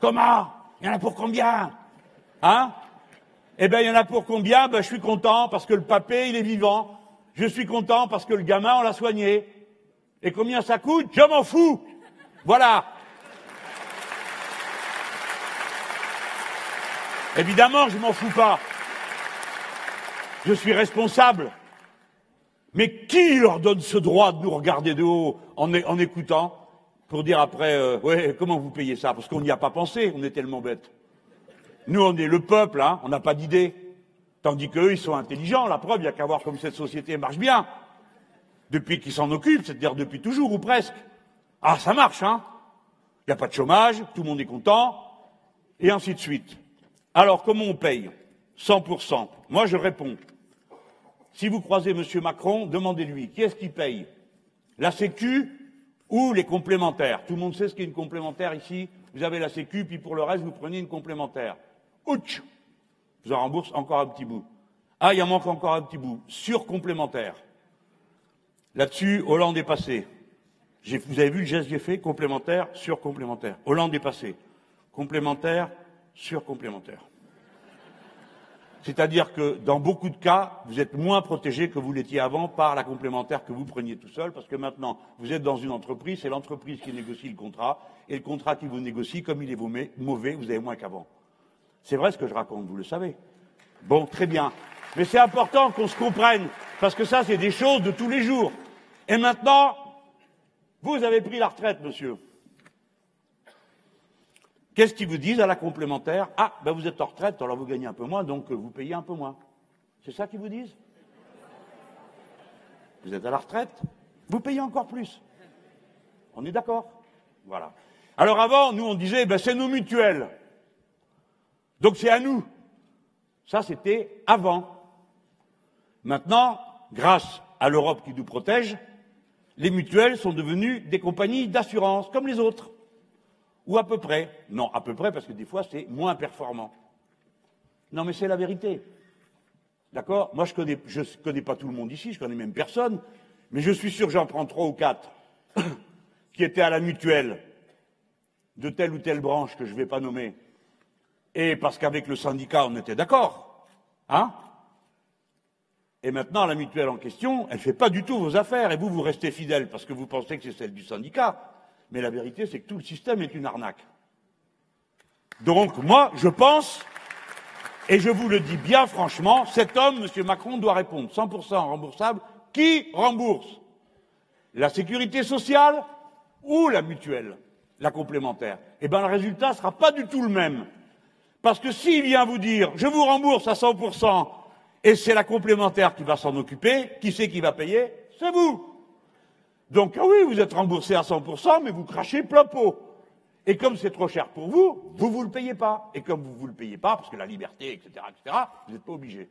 Comment? Il y en a pour combien? Hein? Eh bien, il y en a pour combien? Ben, Je suis content parce que le papé, il est vivant. Je suis content parce que le gamin, on l'a soigné. Et combien ça coûte? Je m'en fous. Voilà. Évidemment, je m'en fous pas. Je suis responsable. Mais qui leur donne ce droit de nous regarder de haut en, écoutant pour dire après, euh, ouais, comment vous payez ça? Parce qu'on n'y a pas pensé, on est tellement bêtes. Nous, on est le peuple, hein, on n'a pas d'idée. Tandis qu'eux, ils sont intelligents. La preuve, il n'y a qu'à voir comme cette société marche bien. Depuis qu'ils s'en occupent, c'est-à-dire depuis toujours ou presque. Ah, ça marche, hein Il n'y a pas de chômage, tout le monde est content, et ainsi de suite. Alors, comment on paye? 100%. Moi, je réponds. Si vous croisez M. Macron, demandez-lui qui est-ce qui paye? La Sécu ou les complémentaires? Tout le monde sait ce qu'est une complémentaire ici. Vous avez la Sécu, puis pour le reste, vous prenez une complémentaire. Ouch vous en rembourse encore un petit bout. Ah, il en manque encore un petit bout. Sur complémentaire. Là-dessus, Hollande est passé. Vous avez vu le geste que j'ai fait? Complémentaire, sur complémentaire. Hollande est passé. Complémentaire, sur complémentaire. C'est-à-dire que dans beaucoup de cas, vous êtes moins protégé que vous l'étiez avant par la complémentaire que vous preniez tout seul, parce que maintenant, vous êtes dans une entreprise, c'est l'entreprise qui négocie le contrat, et le contrat qui vous négocie, comme il est mauvais, vous avez moins qu'avant. C'est vrai ce que je raconte, vous le savez. Bon, très bien. Mais c'est important qu'on se comprenne, parce que ça, c'est des choses de tous les jours. Et maintenant, vous avez pris la retraite, monsieur. Qu'est-ce qu'ils vous disent à la complémentaire Ah, ben vous êtes en retraite, alors vous gagnez un peu moins, donc euh, vous payez un peu moins. C'est ça qu'ils vous disent? Vous êtes à la retraite, vous payez encore plus. On est d'accord? Voilà. Alors avant, nous, on disait, ben, c'est nos mutuelles. Donc c'est à nous. Ça, c'était avant. Maintenant, grâce à l'Europe qui nous protège, les mutuelles sont devenues des compagnies d'assurance, comme les autres. Ou à peu près. Non, à peu près, parce que des fois, c'est moins performant. Non, mais c'est la vérité. D'accord? Moi, je connais, je connais pas tout le monde ici, je connais même personne, mais je suis sûr que j'en prends trois ou quatre qui étaient à la mutuelle de telle ou telle branche que je ne vais pas nommer, et parce qu'avec le syndicat, on était d'accord. Hein? Et maintenant, la mutuelle en question, elle ne fait pas du tout vos affaires. Et vous, vous restez fidèle parce que vous pensez que c'est celle du syndicat. Mais la vérité, c'est que tout le système est une arnaque. Donc, moi, je pense, et je vous le dis bien franchement, cet homme, M. Macron, doit répondre 100% remboursable. Qui rembourse? La sécurité sociale ou la mutuelle, la complémentaire? Eh bien, le résultat ne sera pas du tout le même. Parce que s'il vient vous dire je vous rembourse à 100% et c'est la complémentaire qui va s'en occuper. Qui c'est qui va payer? C'est vous. Donc, ah oui, vous êtes remboursé à 100%, mais vous crachez plein pot. Et comme c'est trop cher pour vous, vous vous le payez pas. Et comme vous vous le payez pas, parce que la liberté, etc., etc., vous n'êtes pas obligé.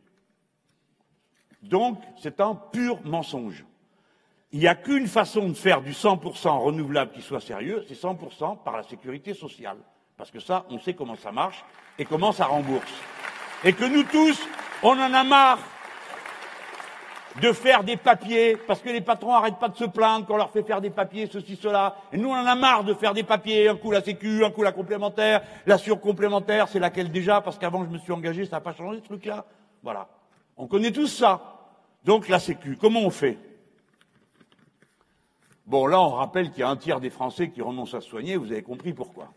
Donc, c'est un pur mensonge. Il n'y a qu'une façon de faire du 100% renouvelable qui soit sérieux, c'est 100% par la sécurité sociale. Parce que ça, on sait comment ça marche et comment ça rembourse. Et que nous tous, on en a marre de faire des papiers, parce que les patrons n'arrêtent pas de se plaindre qu'on leur fait faire des papiers, ceci, cela. Et nous, on en a marre de faire des papiers, un coup la sécu, un coup la complémentaire, la surcomplémentaire, c'est laquelle déjà, parce qu'avant je me suis engagé, ça n'a pas changé ce truc-là. Voilà. On connaît tous ça. Donc la sécu, comment on fait? Bon, là, on rappelle qu'il y a un tiers des Français qui renoncent à se soigner, vous avez compris pourquoi.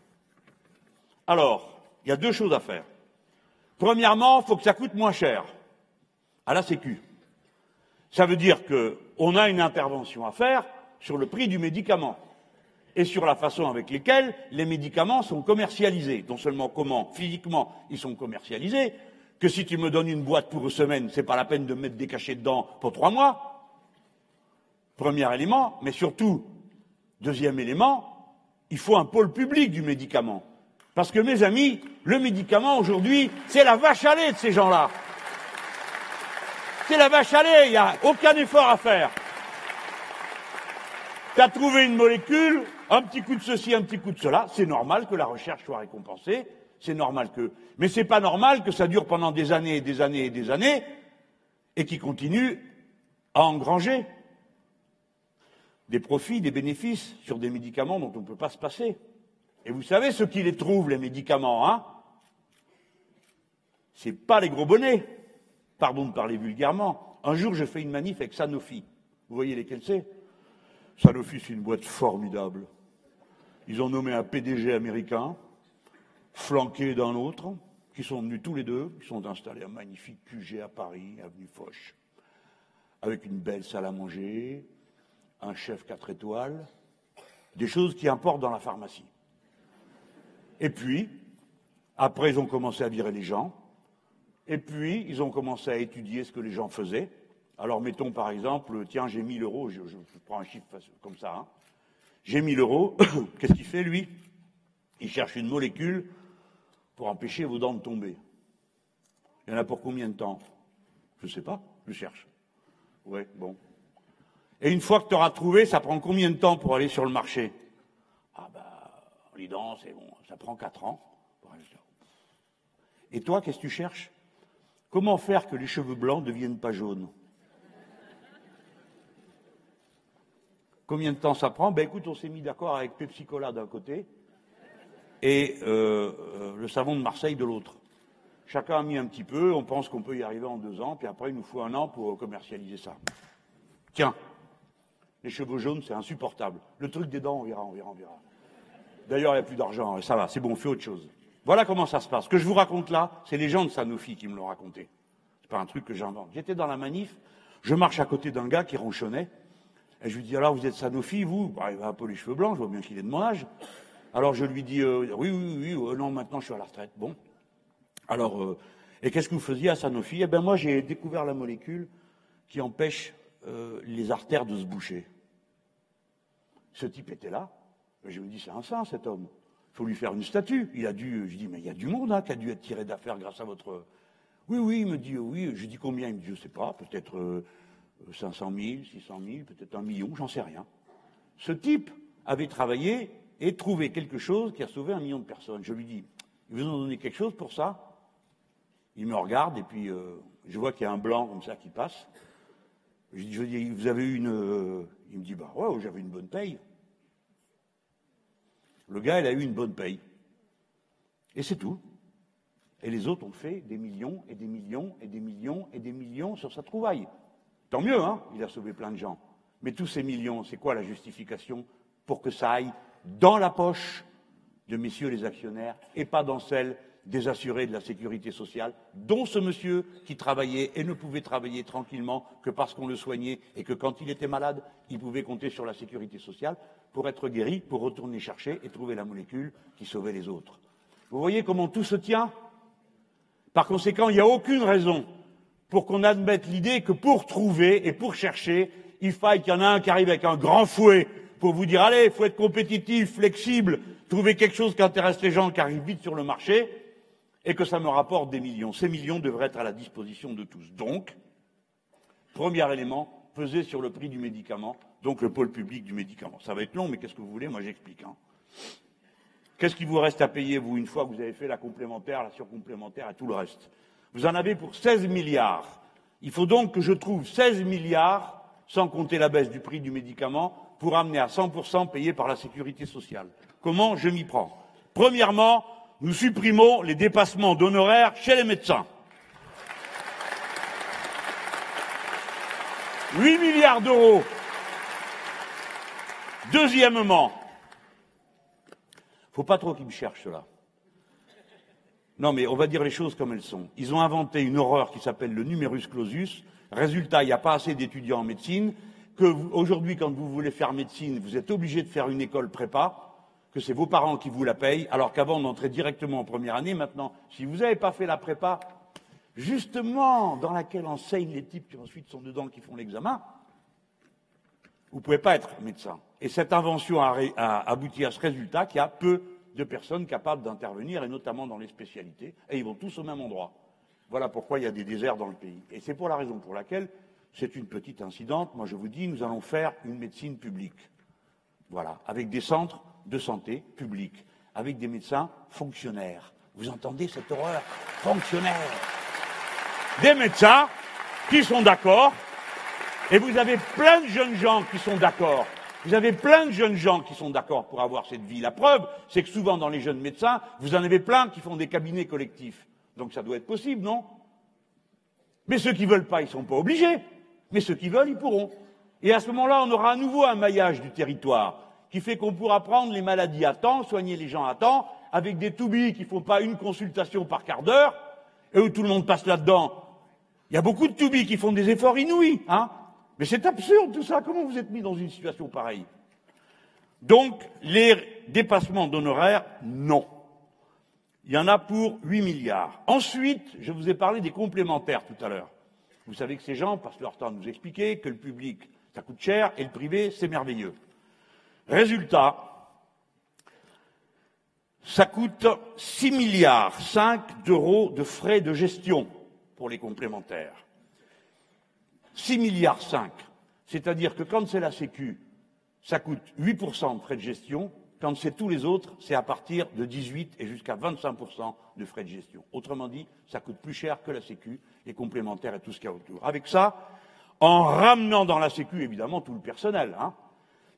Alors, il y a deux choses à faire. Premièrement, il faut que ça coûte moins cher à la Sécu. Ça veut dire qu'on a une intervention à faire sur le prix du médicament et sur la façon avec laquelle les médicaments sont commercialisés. Non seulement comment physiquement ils sont commercialisés, que si tu me donnes une boîte pour une semaine, c'est pas la peine de mettre des cachets dedans pour trois mois, Premier élément, mais surtout, deuxième élément, il faut un pôle public du médicament. Parce que, mes amis, le médicament aujourd'hui, c'est la vache à lait de ces gens-là. La vache à il n'y a aucun effort à faire. Tu as trouvé une molécule, un petit coup de ceci, un petit coup de cela, c'est normal que la recherche soit récompensée, c'est normal que. Mais c'est pas normal que ça dure pendant des années et des années et des années et qui continue à engranger des profits, des bénéfices sur des médicaments dont on ne peut pas se passer. Et vous savez ce qui les trouve, les médicaments, hein? C'est pas les gros bonnets. Pardon de parler vulgairement. Un jour, je fais une manif avec Sanofi. Vous voyez lesquels c'est? Sanofi, c'est une boîte formidable. Ils ont nommé un PDG américain, flanqué d'un autre, qui sont venus tous les deux, ils sont installés un magnifique QG à Paris, avenue Foch, avec une belle salle à manger, un chef quatre étoiles, des choses qui importent dans la pharmacie. Et puis, après, ils ont commencé à virer les gens. Et puis, ils ont commencé à étudier ce que les gens faisaient. Alors, mettons par exemple, tiens, j'ai 1000 euros, je, prends un chiffre comme ça. Hein. J'ai 1000 euros, qu'est-ce qu'il fait, lui? Il cherche une molécule pour empêcher vos dents de tomber. Il y en a pour combien de temps? Je ne sais pas, je cherche. Ouais, bon. Et une fois que tu auras trouvé, ça prend combien de temps pour aller sur le marché? Ah bah, les dents, c'est bon, ça prend quatre ans. Et toi, qu'est-ce que tu cherches? Comment faire que les cheveux blancs ne deviennent pas jaunes? Combien de temps ça prend? Ben écoute, on s'est mis d'accord avec Pepsi Cola d'un côté et euh, euh, le savon de Marseille de l'autre. Chacun a mis un petit peu, on pense qu'on peut y arriver en deux ans, puis après il nous faut un an pour commercialiser ça. Tiens, les cheveux jaunes, c'est insupportable. Le truc des dents, on verra, on verra, on verra. D'ailleurs, il n'y a plus d'argent, ça va, c'est bon, on fait autre chose. Voilà comment ça se passe. Ce que je vous raconte là, c'est les gens de Sanofi qui me l'ont raconté. C'est pas un truc que j'invente. J'étais dans la manif, je marche à côté d'un gars qui ronchonnait, et je lui dis alors vous êtes Sanofi, vous? Bah, Il a un peu les cheveux blancs, je vois bien qu'il est de mon âge. Alors je lui dis euh, oui, oui, oui, euh, non, maintenant je suis à la retraite. Bon. Alors, euh, et qu'est-ce que vous faisiez à Sanofi? Eh bien moi j'ai découvert la molécule qui empêche les artères de se boucher. Ce type était là. Je me dis, c'est un saint, cet homme. Il faut lui faire une statue. Il a dû, je dis, mais il y a du monde hein, qui a dû être tiré d'affaire grâce à votre. Oui, oui, il me dit, oui. Je dis combien Il me dit, je ne sais pas, peut-être 500 000, 600 000, peut-être un million, j'en sais rien. Ce type avait travaillé et trouvé quelque chose qui a sauvé un million de personnes. Je lui dis, ils vous ont donné quelque chose pour ça? Il me regarde et puis euh, je vois qu'il y a un blanc comme ça qui passe. Je dis, je dis vous avez eu une. Euh, il me dit, bah ouais, j'avais une bonne paye. Le gars, il a eu une bonne paye. Et c'est tout. Et les autres ont fait des millions et des millions et des millions et des millions sur sa trouvaille. Tant mieux, hein, il a sauvé plein de gens. Mais tous ces millions, c'est quoi la justification pour que ça aille dans la poche de messieurs les actionnaires et pas dans celle des assurés de la sécurité sociale, dont ce monsieur qui travaillait et ne pouvait travailler tranquillement que parce qu'on le soignait et que quand il était malade, il pouvait compter sur la sécurité sociale? Pour être guéri, pour retourner chercher et trouver la molécule qui sauvait les autres. Vous voyez comment tout se tient? Par conséquent, il n'y a aucune raison pour qu'on admette l'idée que pour trouver et pour chercher, il faille qu'il y en a un qui arrive avec un grand fouet pour vous dire allez, il faut être compétitif, flexible, trouver quelque chose qui intéresse les gens qui arrivent vite sur le marché, et que ça me rapporte des millions. Ces millions devraient être à la disposition de tous. Donc, premier élément, peser sur le prix du médicament, donc le pôle public du médicament. Ça va être long, mais qu'est-ce que vous voulez? Moi, j'explique. Hein. Qu'est-ce qui vous reste à payer, vous, une fois que vous avez fait la complémentaire, la surcomplémentaire et tout le reste? Vous en avez pour 16 milliards. Il faut donc que je trouve 16 milliards, sans compter la baisse du prix du médicament, pour amener à 100% payé par la sécurité sociale. Comment? Je m'y prends Premièrement, nous supprimons les dépassements d'honoraires chez les médecins. 8 milliards d'euros. Deuxièmement, faut pas trop qu'ils me cherchent cela. Non, mais on va dire les choses comme elles sont. Ils ont inventé une horreur qui s'appelle le numerus clausus. Résultat, il n'y a pas assez d'étudiants en médecine. Que aujourd'hui, quand vous voulez faire médecine, vous êtes obligé de faire une école prépa, que c'est vos parents qui vous la payent, alors qu'avant on entrait directement en première année. Maintenant, si vous n'avez pas fait la prépa, justement, dans laquelle enseignent les types qui ensuite sont dedans, qui font l'examen, vous ne pouvez pas être médecin. Et cette invention a, abouti à ce résultat qu'il y a peu de personnes capables d'intervenir, et notamment dans les spécialités, et ils vont tous au même endroit. Voilà pourquoi il y a des déserts dans le pays. Et c'est pour la raison pour laquelle c'est une petite incidente. Moi, je vous dis, nous allons faire une médecine publique. Voilà, avec des centres de santé publics, avec des médecins fonctionnaires. Vous entendez cette horreur? Fonctionnaires des médecins qui sont d'accord, et vous avez plein de jeunes gens qui sont d'accord. Vous avez plein de jeunes gens qui sont d'accord pour avoir cette vie. La preuve, c'est que souvent dans les jeunes médecins, vous en avez plein qui font des cabinets collectifs. Donc ça doit être possible, non? Mais ceux qui veulent pas, ils sont pas obligés. Mais ceux qui veulent, ils pourront. Et à ce moment-là, on aura à nouveau un maillage du territoire qui fait qu'on pourra prendre les maladies à temps, soigner les gens à temps, avec des toubis qui font pas une consultation par quart d'heure, et où tout le monde passe là-dedans il y a beaucoup de toubis qui font des efforts inouïs, hein Mais c'est absurde tout ça. Comment vous êtes mis dans une situation pareille? Donc, les dépassements d'honoraires, non. Il y en a pour 8 milliards. Ensuite, je vous ai parlé des complémentaires tout à l'heure. Vous savez que ces gens passent leur temps à nous expliquer que le public, ça coûte cher, et le privé, c'est merveilleux. Résultat, ça coûte 6 milliards 5 d'euros de frais de gestion pour les complémentaires. 6 milliards 5. C'est-à-dire que quand c'est la Sécu, ça coûte 8% de frais de gestion. Quand c'est tous les autres, c'est à partir de 18 et jusqu'à 25% de frais de gestion. Autrement dit, ça coûte plus cher que la Sécu, les complémentaires et tout ce qu'il y a autour. Avec ça, en ramenant dans la Sécu, évidemment, tout le personnel, hein,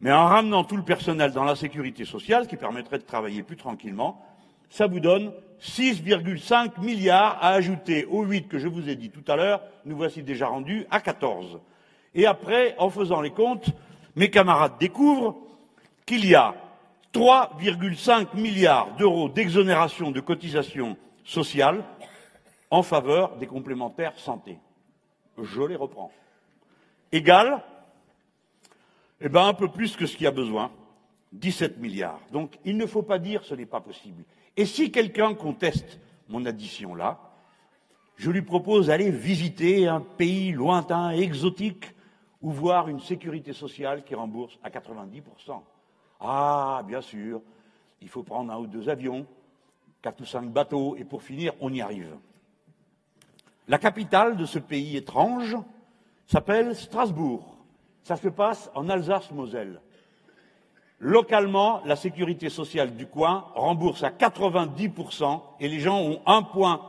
mais en ramenant tout le personnel dans la sécurité sociale, qui permettrait de travailler plus tranquillement, ça vous donne 6,5 milliards à ajouter aux 8 que je vous ai dit tout à l'heure. Nous voici déjà rendus à 14. Et après, en faisant les comptes, mes camarades découvrent qu'il y a 3,5 milliards d'euros d'exonération de cotisations sociales en faveur des complémentaires santé. Je les reprends. Égal, eh ben, un peu plus que ce qu'il y a besoin, 17 milliards. Donc, il ne faut pas dire ce n'est pas possible. Et si quelqu'un conteste mon addition là, je lui propose d'aller visiter un pays lointain, exotique, ou voir une sécurité sociale qui rembourse à 90%. Ah, bien sûr, il faut prendre un ou deux avions, quatre ou cinq bateaux, et pour finir, on y arrive. La capitale de ce pays étrange s'appelle Strasbourg. Ça se passe en Alsace-Moselle. Localement, la sécurité sociale du coin rembourse à 90% et les gens ont un point,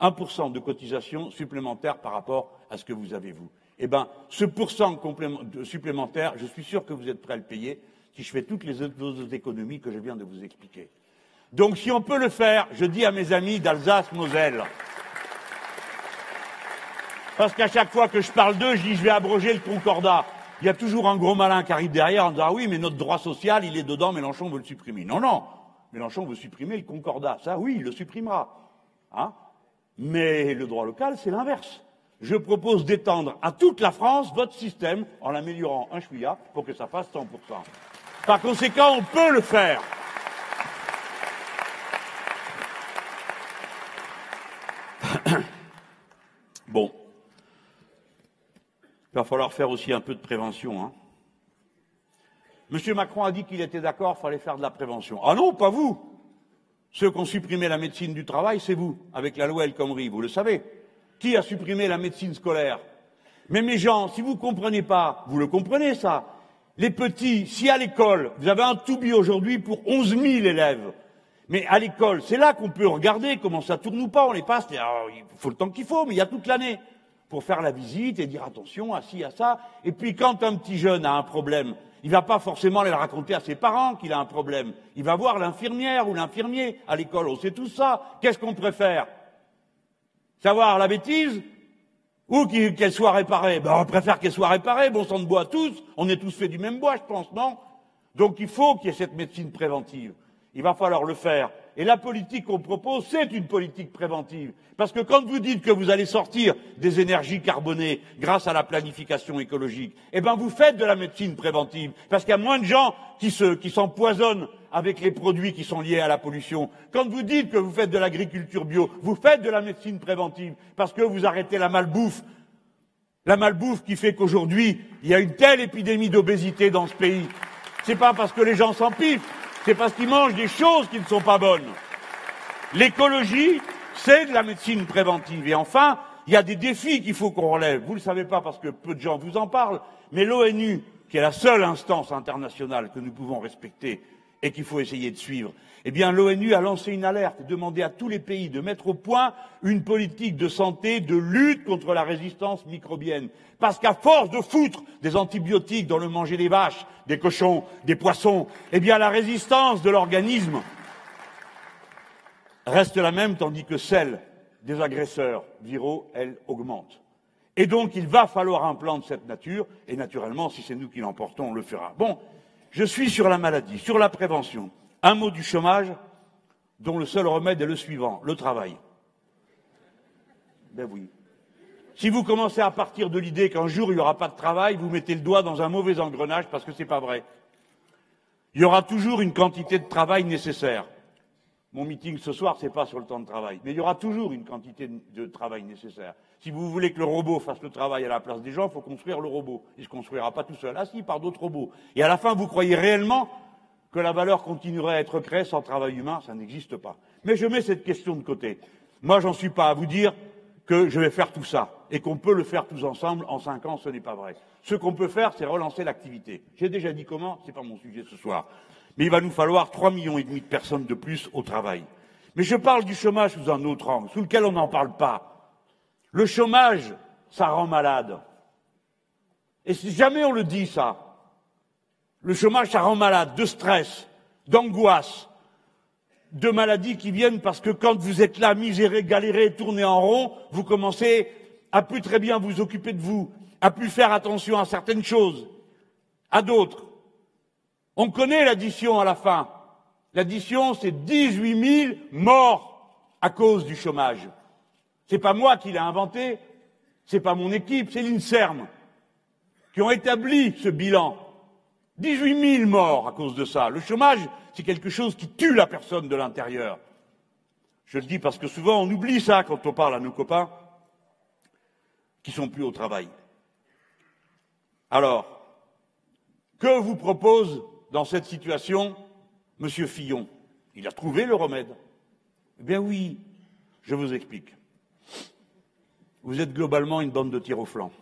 1% de cotisation supplémentaire par rapport à ce que vous avez vous. Eh bien, ce pourcent supplémentaire, je suis sûr que vous êtes prêt à le payer si je fais toutes les autres économies que je viens de vous expliquer. Donc, si on peut le faire, je dis à mes amis d'Alsace-Moselle, parce qu'à chaque fois que je parle d'eux, je dis je vais abroger le concordat il y a toujours un gros malin qui arrive derrière en disant ah oui, mais notre droit social, il est dedans, Mélenchon veut le supprimer. Non, non, Mélenchon veut supprimer le concordat. Ça, oui, il le supprimera. Hein mais le droit local, c'est l'inverse. Je propose d'étendre à toute la France votre système en l'améliorant un chouïa pour que ça fasse 100%. Par conséquent, on peut le faire. bon. Il va falloir faire aussi un peu de prévention. Hein. Monsieur Macron a dit qu'il était d'accord, il fallait faire de la prévention. Ah non, pas vous. Ceux qui ont supprimé la médecine du travail, c'est vous, avec la loi El Khomri, vous le savez. Qui a supprimé la médecine scolaire? Mais mes gens, si vous ne comprenez pas, vous le comprenez ça. Les petits, si à l'école, vous avez un tout aujourd'hui pour 11 000 élèves, mais à l'école, c'est là qu'on peut regarder comment ça tourne ou pas. On les passe, il faut le temps qu'il faut, mais il y a toute l'année pour faire la visite et dire attention à ci, à ça. Et puis quand un petit jeune a un problème, il va pas forcément aller le raconter à ses parents qu'il a un problème. Il va voir l'infirmière ou l'infirmier à l'école. On sait tout ça. Qu'est-ce qu'on préfère? Savoir la bêtise ou qu'elle soit réparée? Ben, On préfère qu'elle soit réparée. Bon sang de bois tous. On est tous faits du même bois, je pense, non? Donc il faut qu'il y ait cette médecine préventive. Il va falloir le faire. Et la politique qu'on propose, c'est une politique préventive. Parce que quand vous dites que vous allez sortir des énergies carbonées grâce à la planification écologique, eh ben vous faites de la médecine préventive. Parce qu'il y a moins de gens qui se, qui s'empoisonnent avec les produits qui sont liés à la pollution. Quand vous dites que vous faites de l'agriculture bio, vous faites de la médecine préventive. Parce que vous arrêtez la malbouffe. La malbouffe qui fait qu'aujourd'hui, il y a une telle épidémie d'obésité dans ce pays. C'est pas parce que les gens s'empiffent c'est parce qu'ils mangent des choses qui ne sont pas bonnes. L'écologie, c'est de la médecine préventive. Et enfin, il y a des défis qu'il faut qu'on relève. Vous ne le savez pas parce que peu de gens vous en parlent, mais l'ONU, qui est la seule instance internationale que nous pouvons respecter et qu'il faut essayer de suivre, eh bien, l'ONU a lancé une alerte et demandé à tous les pays de mettre au point une politique de santé de lutte contre la résistance microbienne. Parce qu'à force de foutre des antibiotiques dans le manger des vaches, des cochons, des poissons, eh bien, la résistance de l'organisme reste la même, tandis que celle des agresseurs viraux, elle, augmente. Et donc, il va falloir un plan de cette nature, et naturellement, si c'est nous qui l'emportons, on le fera. Bon, je suis sur la maladie, sur la prévention. Un mot du chômage, dont le seul remède est le suivant, le travail. Ben oui. Si vous commencez à partir de l'idée qu'un jour il n'y aura pas de travail, vous mettez le doigt dans un mauvais engrenage parce que ce n'est pas vrai. Il y aura toujours une quantité de travail nécessaire. Mon meeting ce soir, ce n'est pas sur le temps de travail, mais il y aura toujours une quantité de travail nécessaire. Si vous voulez que le robot fasse le travail à la place des gens, il faut construire le robot. Il ne se construira pas tout seul. Ah si, par d'autres robots. Et à la fin, vous croyez réellement que la valeur continuerait à être créée sans travail humain, ça n'existe pas. Mais je mets cette question de côté. Moi, j'en suis pas à vous dire que je vais faire tout ça et qu'on peut le faire tous ensemble en cinq ans, ce n'est pas vrai. Ce qu'on peut faire, c'est relancer l'activité. J'ai déjà dit comment, c'est pas mon sujet ce soir. Mais il va nous falloir trois millions et demi de personnes de plus au travail. Mais je parle du chômage sous un autre angle, sous lequel on n'en parle pas. Le chômage, ça rend malade. Et si jamais on le dit, ça, le chômage, ça rend malade, de stress, d'angoisse, de maladies qui viennent parce que quand vous êtes là, miséré, galéré, tourné en rond, vous commencez à plus très bien vous occuper de vous, à plus faire attention à certaines choses, à d'autres. On connaît l'addition à la fin. L'addition, c'est 18 000 morts à cause du chômage. C'est pas moi qui l'ai inventé, c'est pas mon équipe, c'est l'INSERM qui ont établi ce bilan. 18 000 morts à cause de ça. Le chômage, c'est quelque chose qui tue la personne de l'intérieur. Je le dis parce que souvent on oublie ça quand on parle à nos copains qui sont plus au travail. Alors, que vous propose dans cette situation M. Fillon? Il a trouvé le remède. Eh bien oui, je vous explique. Vous êtes globalement une bande de tir au flanc.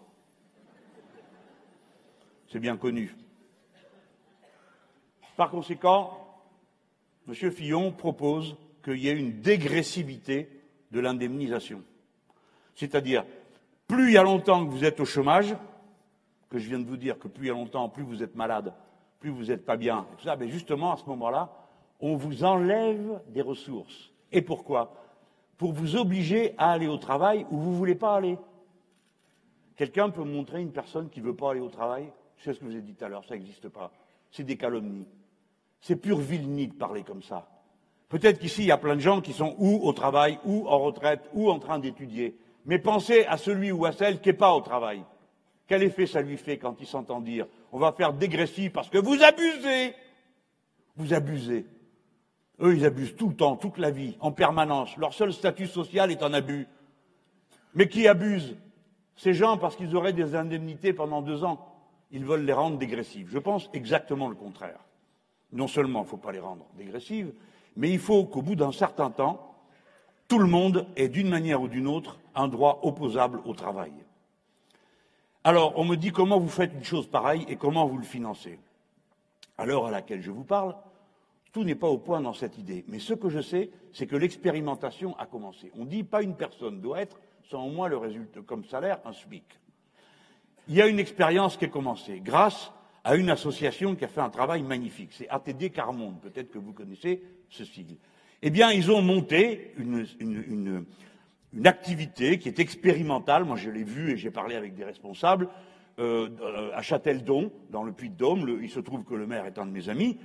C'est bien connu. Par conséquent, M. Fillon propose qu'il y ait une dégressivité de l'indemnisation. C'est-à-dire, plus il y a longtemps que vous êtes au chômage, que je viens de vous dire que plus il y a longtemps, plus vous êtes malade, plus vous n'êtes pas bien, et tout ça, mais justement, à ce moment-là, on vous enlève des ressources. Et pourquoi? Pour vous obliger à aller au travail où vous ne voulez pas aller. Quelqu'un peut montrer une personne qui ne veut pas aller au travail C'est ce que vous avez dit tout à l'heure, ça n'existe pas. C'est des calomnies. C'est pure vilenie de parler comme ça. Peut-être qu'ici, il y a plein de gens qui sont ou au travail, ou en retraite, ou en train d'étudier. Mais pensez à celui ou à celle qui n'est pas au travail. Quel effet ça lui fait quand il s'entend dire on va faire dégressif parce que vous abusez? Vous abusez. Eux, ils abusent tout le temps, toute la vie, en permanence. Leur seul statut social est un abus. Mais qui abuse? Ces gens, parce qu'ils auraient des indemnités pendant deux ans, ils veulent les rendre dégressives. Je pense exactement le contraire. Non seulement il ne faut pas les rendre dégressives, mais il faut qu'au bout d'un certain temps, tout le monde ait d'une manière ou d'une autre un droit opposable au travail. Alors, on me dit comment vous faites une chose pareille et comment vous le financez. À l'heure à laquelle je vous parle, tout n'est pas au point dans cette idée. Mais ce que je sais, c'est que l'expérimentation a commencé. On dit pas une personne doit être, sans au moins le résultat comme salaire, un SMIC. Il y a une expérience qui est commencée grâce à une association qui a fait un travail magnifique. C'est ATD Carmonde. Peut-être que vous connaissez ce sigle. Eh bien, ils ont monté une, activité qui est expérimentale. Moi, je l'ai vu et j'ai parlé avec des responsables euh, à Châteldon, dans le Puy-de-Dôme. Il se trouve que le maire est un de mes amis.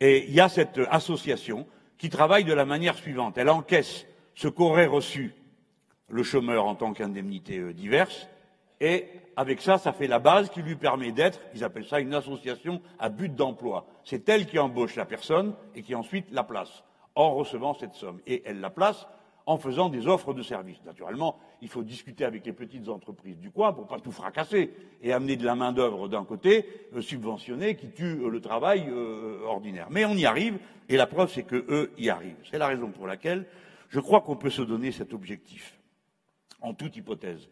Et il y a cette association qui travaille de la manière suivante. Elle encaisse ce qu'aurait reçu le chômeur en tant qu'indemnité euh, diverse, et avec ça, ça fait la base qui lui permet d'être, ils appellent ça une association à but d'emploi. C'est elle qui embauche la personne et qui ensuite la place, en recevant cette somme. Et elle la place en faisant des offres de services. Naturellement, il faut discuter avec les petites entreprises du coin pour pas tout fracasser et amener de la main d'œuvre d'un côté euh, subventionnée qui tue euh, le travail euh, ordinaire. Mais on y arrive et la preuve c'est que eux y arrivent. C'est la raison pour laquelle je crois qu'on peut se donner cet objectif en toute hypothèse.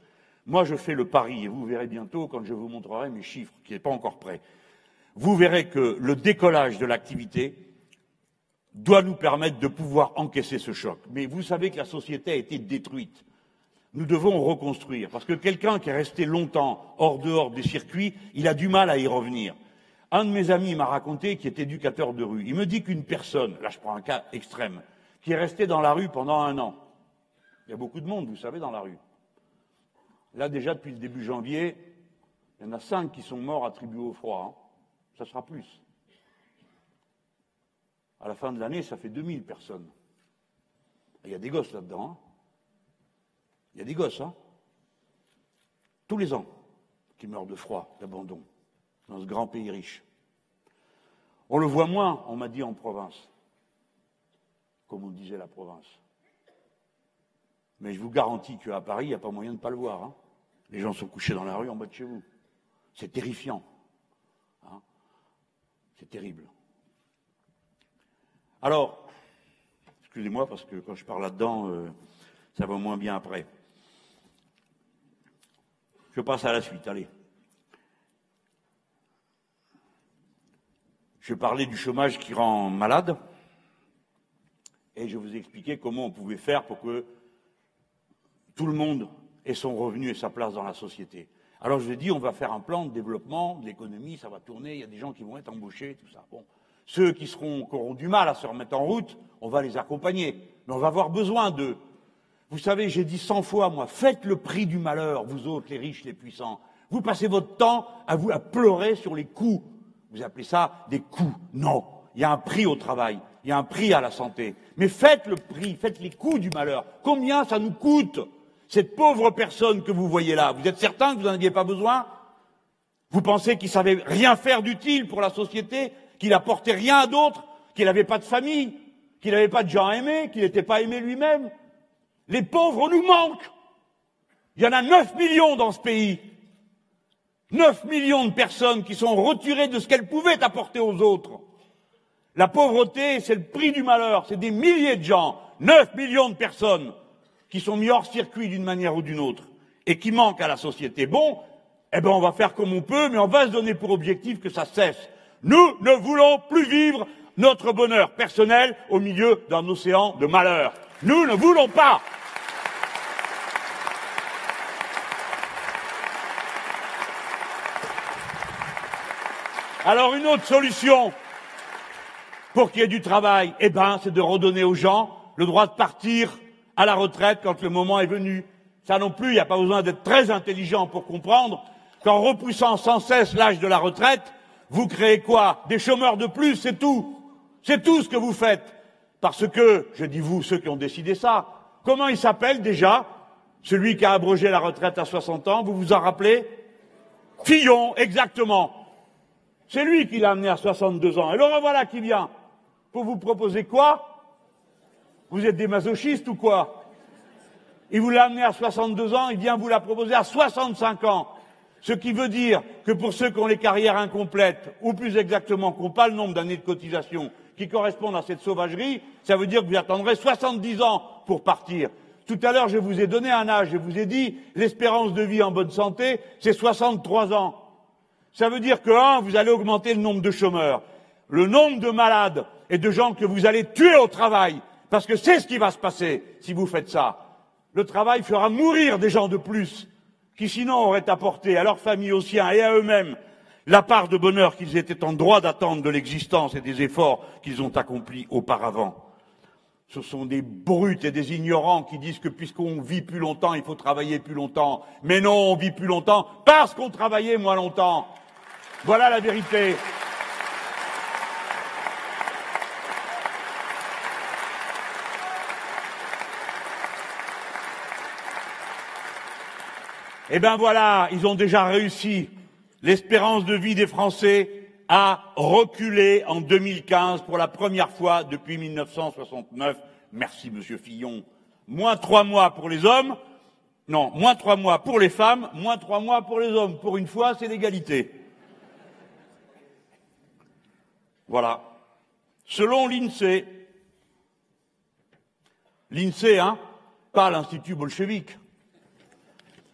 Moi, je fais le pari et vous verrez bientôt quand je vous montrerai mes chiffres qui n'est pas encore prêt. Vous verrez que le décollage de l'activité doit nous permettre de pouvoir encaisser ce choc. Mais vous savez que la société a été détruite. Nous devons reconstruire, parce que quelqu'un qui est resté longtemps hors dehors des circuits, il a du mal à y revenir. Un de mes amis m'a raconté, qui est éducateur de rue, il me dit qu'une personne, là je prends un cas extrême, qui est restée dans la rue pendant un an, il y a beaucoup de monde, vous savez, dans la rue. Là déjà, depuis le début janvier, il y en a cinq qui sont morts attribués au froid. Hein. Ça sera plus. À la fin de l'année, ça fait 2000 personnes. Il y a des gosses là-dedans. Hein. Il y a des gosses, hein Tous les ans, qui meurent de froid, d'abandon, dans ce grand pays riche. On le voit moins, on m'a dit, en province, comme on disait la province. Mais je vous garantis qu'à Paris, il n'y a pas moyen de ne pas le voir. Les gens sont couchés dans la rue en bas de chez vous. C'est terrifiant. Hein. C'est terrible. Alors, excusez-moi parce que quand je parle là-dedans, euh, ça va moins bien après. Je passe à la suite, allez. Je parlais du chômage qui rend malade et je vous ai expliqué comment on pouvait faire pour que tout le monde ait son revenu et sa place dans la société. Alors je dit, on va faire un plan de développement de l'économie, ça va tourner, il y a des gens qui vont être embauchés, tout ça. Bon, ceux qui, seront, qui auront du mal à se remettre en route, on va les accompagner. Mais on va avoir besoin d'eux. Vous savez, j'ai dit cent fois, moi, faites le prix du malheur, vous autres, les riches, les puissants. Vous passez votre temps à vous à pleurer sur les coûts. Vous appelez ça des coûts. Non. Il y a un prix au travail. Il y a un prix à la santé. Mais faites le prix, faites les coûts du malheur. Combien ça nous coûte? Cette pauvre personne que vous voyez là Vous êtes certain que vous n'en aviez pas besoin? Vous pensez qu'il savait rien faire d'utile pour la société qu'il apportait rien d'autre, qu'il n'avait pas de famille, qu'il n'avait pas de gens à aimer, qu'il n'était pas aimé lui-même? Les pauvres nous manquent. Il y en a 9 millions dans ce pays. 9 millions de personnes qui sont retirées de ce qu'elles pouvaient apporter aux autres. La pauvreté, c'est le prix du malheur. C'est des milliers de gens, 9 millions de personnes qui sont mis hors circuit d'une manière ou d'une autre et qui manquent à la société. Bon, eh ben on va faire comme on peut, mais on va se donner pour objectif que ça cesse. Nous ne voulons plus vivre notre bonheur personnel au milieu d'un océan de malheur. Nous ne voulons pas. Alors une autre solution pour qu'il y ait du travail, eh ben, c'est de redonner aux gens le droit de partir à la retraite quand le moment est venu. Ça non plus, il n'y a pas besoin d'être très intelligent pour comprendre qu'en repoussant sans cesse l'âge de la retraite, vous créez quoi? Des chômeurs de plus, c'est tout. C'est tout ce que vous faites. Parce que, je dis vous, ceux qui ont décidé ça, comment il s'appelle déjà? Celui qui a abrogé la retraite à 60 ans, vous vous en rappelez? Fillon, exactement. C'est lui qui l'a amené à 62 ans. Et le revoilà qui vient. Pour vous proposer quoi? Vous êtes des masochistes ou quoi Il vous l'a amené à 62 ans, il vient vous la proposer à 65 ans. Ce qui veut dire que pour ceux qui ont les carrières incomplètes, ou plus exactement qui n'ont pas le nombre d'années de cotisation qui correspondent à cette sauvagerie, ça veut dire que vous attendrez 70 ans pour partir. Tout à l'heure, je vous ai donné un âge, je vous ai dit, l'espérance de vie en bonne santé, c'est 63 ans. Ça veut dire que, un, vous allez augmenter le nombre de chômeurs, le nombre de malades et de gens que vous allez tuer au travail, parce que c'est ce qui va se passer si vous faites ça. Le travail fera mourir des gens de plus qui sinon auraient apporté à leur famille, aux siens et à eux-mêmes la part de bonheur qu'ils étaient en droit d'attendre de l'existence et des efforts qu'ils ont accomplis auparavant. Ce sont des brutes et des ignorants qui disent que puisqu'on vit plus longtemps, il faut travailler plus longtemps. Mais non, on vit plus longtemps parce qu'on travaillait moins longtemps. Voilà la vérité. Eh bien voilà, ils ont déjà réussi. L'espérance de vie des Français a reculé en 2015 pour la première fois depuis 1969. Merci, Monsieur Fillon. Moins trois mois pour les hommes, non, moins trois mois pour les femmes, moins trois mois pour les hommes. Pour une fois, c'est l'égalité. Voilà. Selon l'INSEE, l'INSEE, hein, pas l'Institut bolchevique,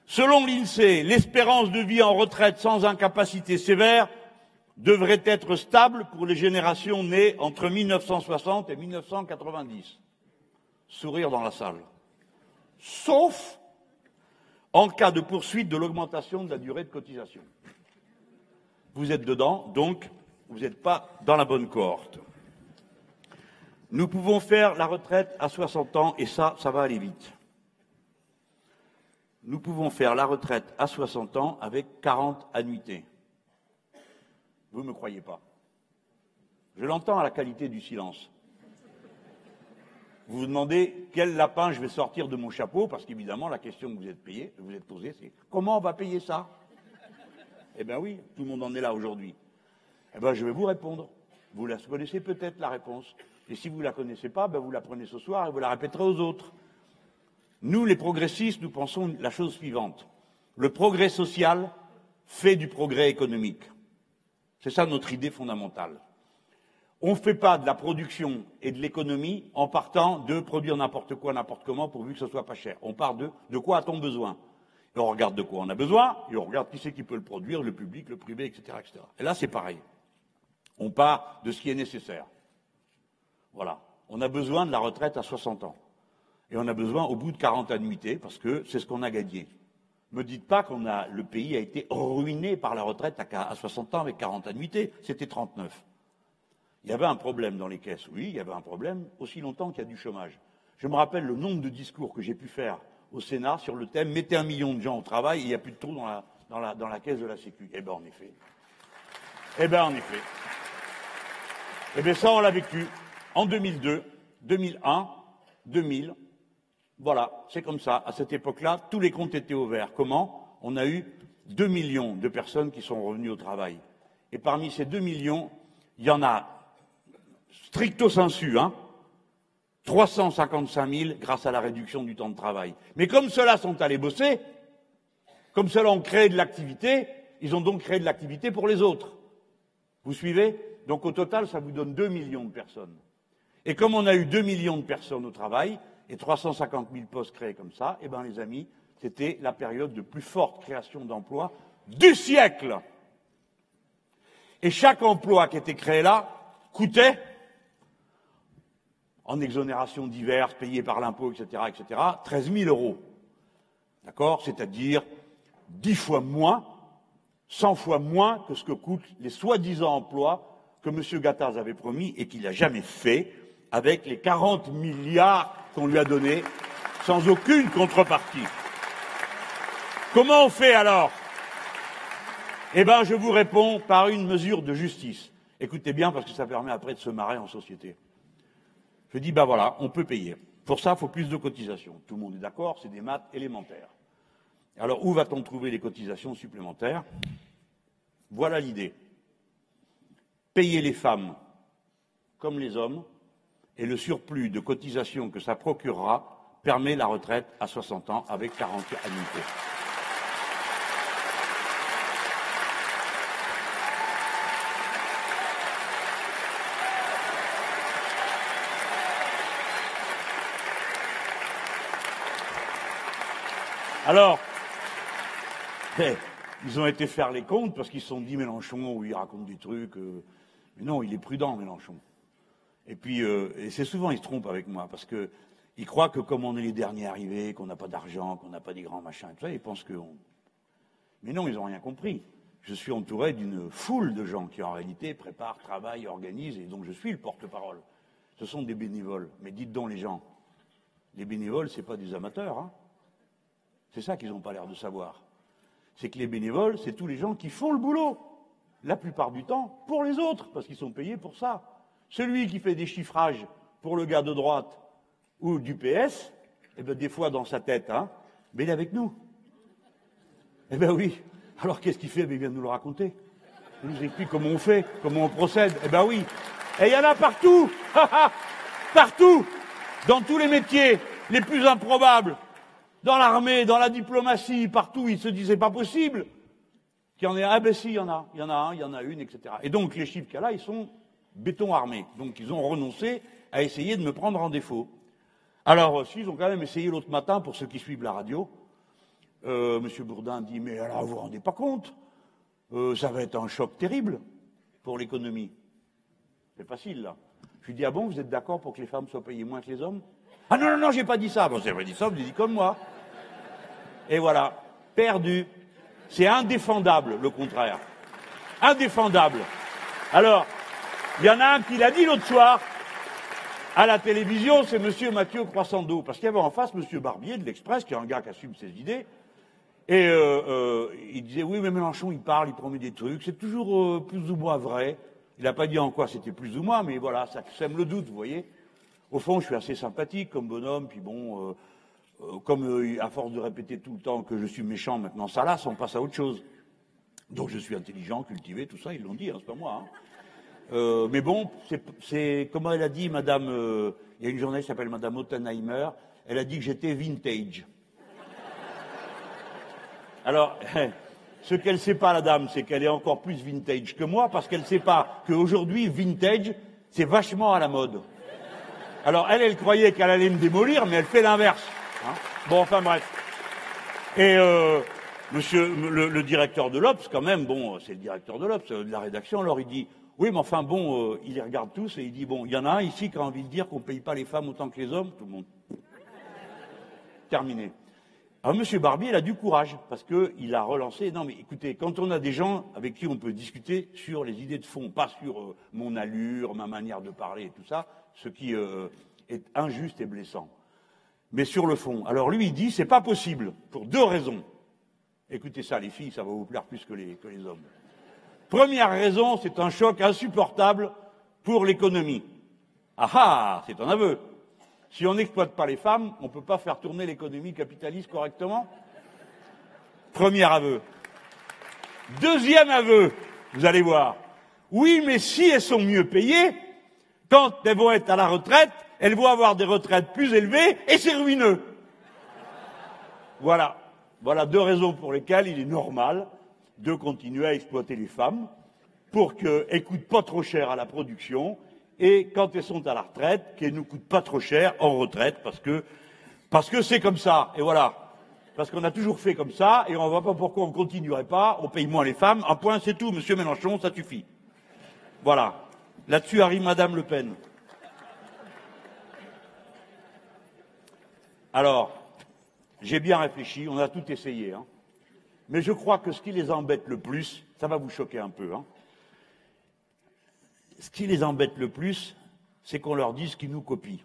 Selon l'INSEE, l'espérance de vie en retraite sans incapacité sévère devrait être stable pour les générations nées entre 1960 et 1990. Sourire dans la salle. Sauf en cas de poursuite de l'augmentation de la durée de cotisation. Vous êtes dedans, donc vous n'êtes pas dans la bonne cohorte. Nous pouvons faire la retraite à 60 ans et ça, ça va aller vite nous pouvons faire la retraite à 60 ans avec 40 annuités. Vous ne me croyez pas. Je l'entends à la qualité du silence. Vous vous demandez quel lapin je vais sortir de mon chapeau, parce qu'évidemment, la question que vous êtes payée, vous êtes posée, c'est comment on va payer ça? Eh bien oui, tout le monde en est là aujourd'hui. Eh bien, je vais vous répondre. Vous la connaissez peut-être la réponse. Et si vous ne la connaissez pas, ben vous la prenez ce soir et vous la répéterez aux autres. Nous, les progressistes, nous pensons la chose suivante. Le progrès social fait du progrès économique. C'est ça notre idée fondamentale. On ne fait pas de la production et de l'économie en partant de produire n'importe quoi, n'importe comment, pourvu que ce soit pas cher. On part de de quoi a-t-on besoin? Et On regarde de quoi on a besoin, et on regarde qui c'est qui peut le produire, le public, le privé, etc. etc. Et là, c'est pareil. On part de ce qui est nécessaire. Voilà. On a besoin de la retraite à 60 ans. Et on a besoin au bout de 40 annuités, parce que c'est ce qu'on a gagné. Ne Me dites pas a, le pays a été ruiné par la retraite à, 60 ans avec 40 annuités, c'était 39. Il y avait un problème dans les caisses, oui, il y avait un problème aussi longtemps qu'il y a du chômage. Je me rappelle le nombre de discours que j'ai pu faire au Sénat sur le thème Mettez un million de gens au travail, il n'y a plus de trou dans la, dans la, dans la caisse de la Sécu. Eh bien, en effet. Eh bien, en effet. Eh bien, ça, on l'a vécu en 2002, 2001, 2000, voilà, c'est comme ça. À cette époque-là, tous les comptes étaient ouverts. Comment? On a eu 2 millions de personnes qui sont revenues au travail. Et parmi ces 2 millions, il y en a stricto sensu, hein, 355 000 grâce à la réduction du temps de travail. Mais comme ceux-là sont allés bosser, comme ceux-là ont créé de l'activité, ils ont donc créé de l'activité pour les autres. Vous suivez? Donc au total, ça vous donne 2 millions de personnes. Et comme on a eu 2 millions de personnes au travail, et 350 000 postes créés comme ça, eh bien, les amis, c'était la période de plus forte création d'emplois du siècle. Et chaque emploi qui était créé là coûtait, en exonération diverses, payées par l'impôt, etc., etc., 13 000 euros. D'accord? C'est-à-dire 10 fois moins, 100 fois moins que ce que coûtent les soi-disant emplois que M. Gattaz avait promis et qu'il n'a jamais fait avec les 40 milliards qu'on lui a donné sans aucune contrepartie. Comment on fait alors? Eh bien, je vous réponds par une mesure de justice. Écoutez bien, parce que ça permet après de se marrer en société. Je dis, ben voilà, on peut payer. Pour ça, il faut plus de cotisations. Tout le monde est d'accord, c'est des maths élémentaires. Alors, où va-t-on trouver les cotisations supplémentaires? Voilà l'idée. Payer les femmes comme les hommes et le surplus de cotisation que ça procurera permet la retraite à 60 ans avec 40 annuités. Alors, eh, ils ont été faire les comptes parce qu'ils se sont dit Mélenchon, où il raconte des trucs. Euh, mais non, il est prudent, Mélenchon. Et puis, euh, et c'est souvent, il se trompe avec moi parce que il croit que comme on est les derniers arrivés, qu'on n'a pas d'argent, qu'on n'a pas des grands machins et tout ça, ils pensent que. Mais non, ils n'ont rien compris. Je suis entouré d'une foule de gens qui, en réalité, préparent, travaillent, organisent, et donc je suis le porte-parole. Ce sont des bénévoles. Mais dites donc les gens, les bénévoles, ce n'est pas des amateurs. Hein c'est ça qu'ils n'ont pas l'air de savoir. C'est que les bénévoles, c'est tous les gens qui font le boulot, la plupart du temps, pour les autres, parce qu'ils sont payés pour ça. Celui qui fait des chiffrages pour le gars de droite ou du PS, eh bien, des fois dans sa tête, hein, mais il est avec nous. Eh bien oui. Alors qu'est-ce qu'il fait? Il vient de nous le raconter. Il nous explique comment on fait, comment on procède. Eh bien oui. Et il y en a partout. partout. Dans tous les métiers les plus improbables dans l'armée, dans la diplomatie, partout, ils se disaient pas possible qu'il y en ait. Ah ben si, il y en a, il y en a un, il y en a une, etc. Et donc les chiffres qu'il y a là, ils sont béton armé. Donc ils ont renoncé à essayer de me prendre en défaut. Alors, euh, si, ils ont quand même essayé l'autre matin, pour ceux qui suivent la radio, euh, M. Bourdin dit, mais alors vous vous rendez pas compte euh, Ça va être un choc terrible pour l'économie. C'est facile, là. Je lui dis, ah bon, vous êtes d'accord pour que les femmes soient payées moins que les hommes? Ah non, non, non, j'ai pas dit ça. Bon, c'est pas dit ça, vous dit comme moi. Et voilà, perdu. C'est indéfendable, le contraire. Indéfendable. Alors, il y en a un qui l'a dit l'autre soir à la télévision, c'est M. Mathieu Croissando, parce qu'il y avait en face M. Barbier de l'Express, qui est un gars qui assume ses idées, et euh, euh, il disait oui, mais Mélenchon, il parle, il promet des trucs, c'est toujours euh, plus ou moins vrai. Il n'a pas dit en quoi c'était plus ou moins, mais voilà, ça sème le doute, vous voyez. Au fond, je suis assez sympathique comme bonhomme, puis bon, comme à force de répéter tout le temps que je suis méchant, maintenant ça lasse, on passe à autre chose. Donc je suis intelligent, cultivé, tout ça, ils l'ont dit, hein, c'est pas moi. Hein. Euh, mais bon, c'est comment elle a dit, Madame. Euh, il y a une journaliste qui s'appelle Madame Ottenheimer. Elle a dit que j'étais vintage. Alors, ce qu'elle ne sait pas, la dame, c'est qu'elle est encore plus vintage que moi, parce qu'elle ne sait pas qu'aujourd'hui, vintage, c'est vachement à la mode. Alors, elle, elle croyait qu'elle allait me démolir, mais elle fait l'inverse. Hein. bon, enfin bref. Et euh, monsieur le, le, directeur de l'Obs, quand même, bon, c'est le directeur de l'Obs, de la rédaction, alors il dit oui, mais enfin bon, euh, il les regarde tous et il dit bon, il y en a un ici qui a envie de dire qu'on ne paye pas les femmes autant que les hommes, tout le monde. Terminé. Alors M. Barbier, il a du courage, parce qu'il a relancé. Non, mais écoutez, quand on a des gens avec qui on peut discuter sur les idées de fond, pas sur euh, mon allure, ma manière de parler et tout ça, ce qui euh, est injuste et blessant, mais sur le fond. Alors lui, il dit c'est pas possible, pour deux raisons. Écoutez ça, les filles, ça va vous plaire plus que les hommes. Première raison, c'est un choc insupportable pour l'économie. Ah ah, c'est un aveu. Si on n'exploite pas les femmes, on ne peut pas faire tourner l'économie capitaliste correctement. Premier aveu. Deuxième aveu, vous allez voir. Oui, mais si elles sont mieux payées, quand elles vont être à la retraite, elles vont avoir des retraites plus élevées et c'est ruineux. Voilà. Voilà deux raisons pour lesquelles il est normal de continuer à exploiter les femmes pour qu'elles ne coûtent pas trop cher à la production et quand elles sont à la retraite, qu'elles ne coûtent pas trop cher en retraite parce que parce que c'est comme ça. Et voilà. Parce qu'on a toujours fait comme ça et on ne voit pas pourquoi on ne continuerait pas. On paye moins les femmes. Un point, c'est tout, Monsieur Mélenchon, ça suffit. Voilà. Là-dessus arrive Madame Le Pen. Alors, j'ai bien réfléchi, on a tout essayé. Hein. Mais je crois que ce qui les embête le plus, ça va vous choquer un peu, hein. ce qui les embête le plus, c'est qu'on leur dise qu'ils nous copient.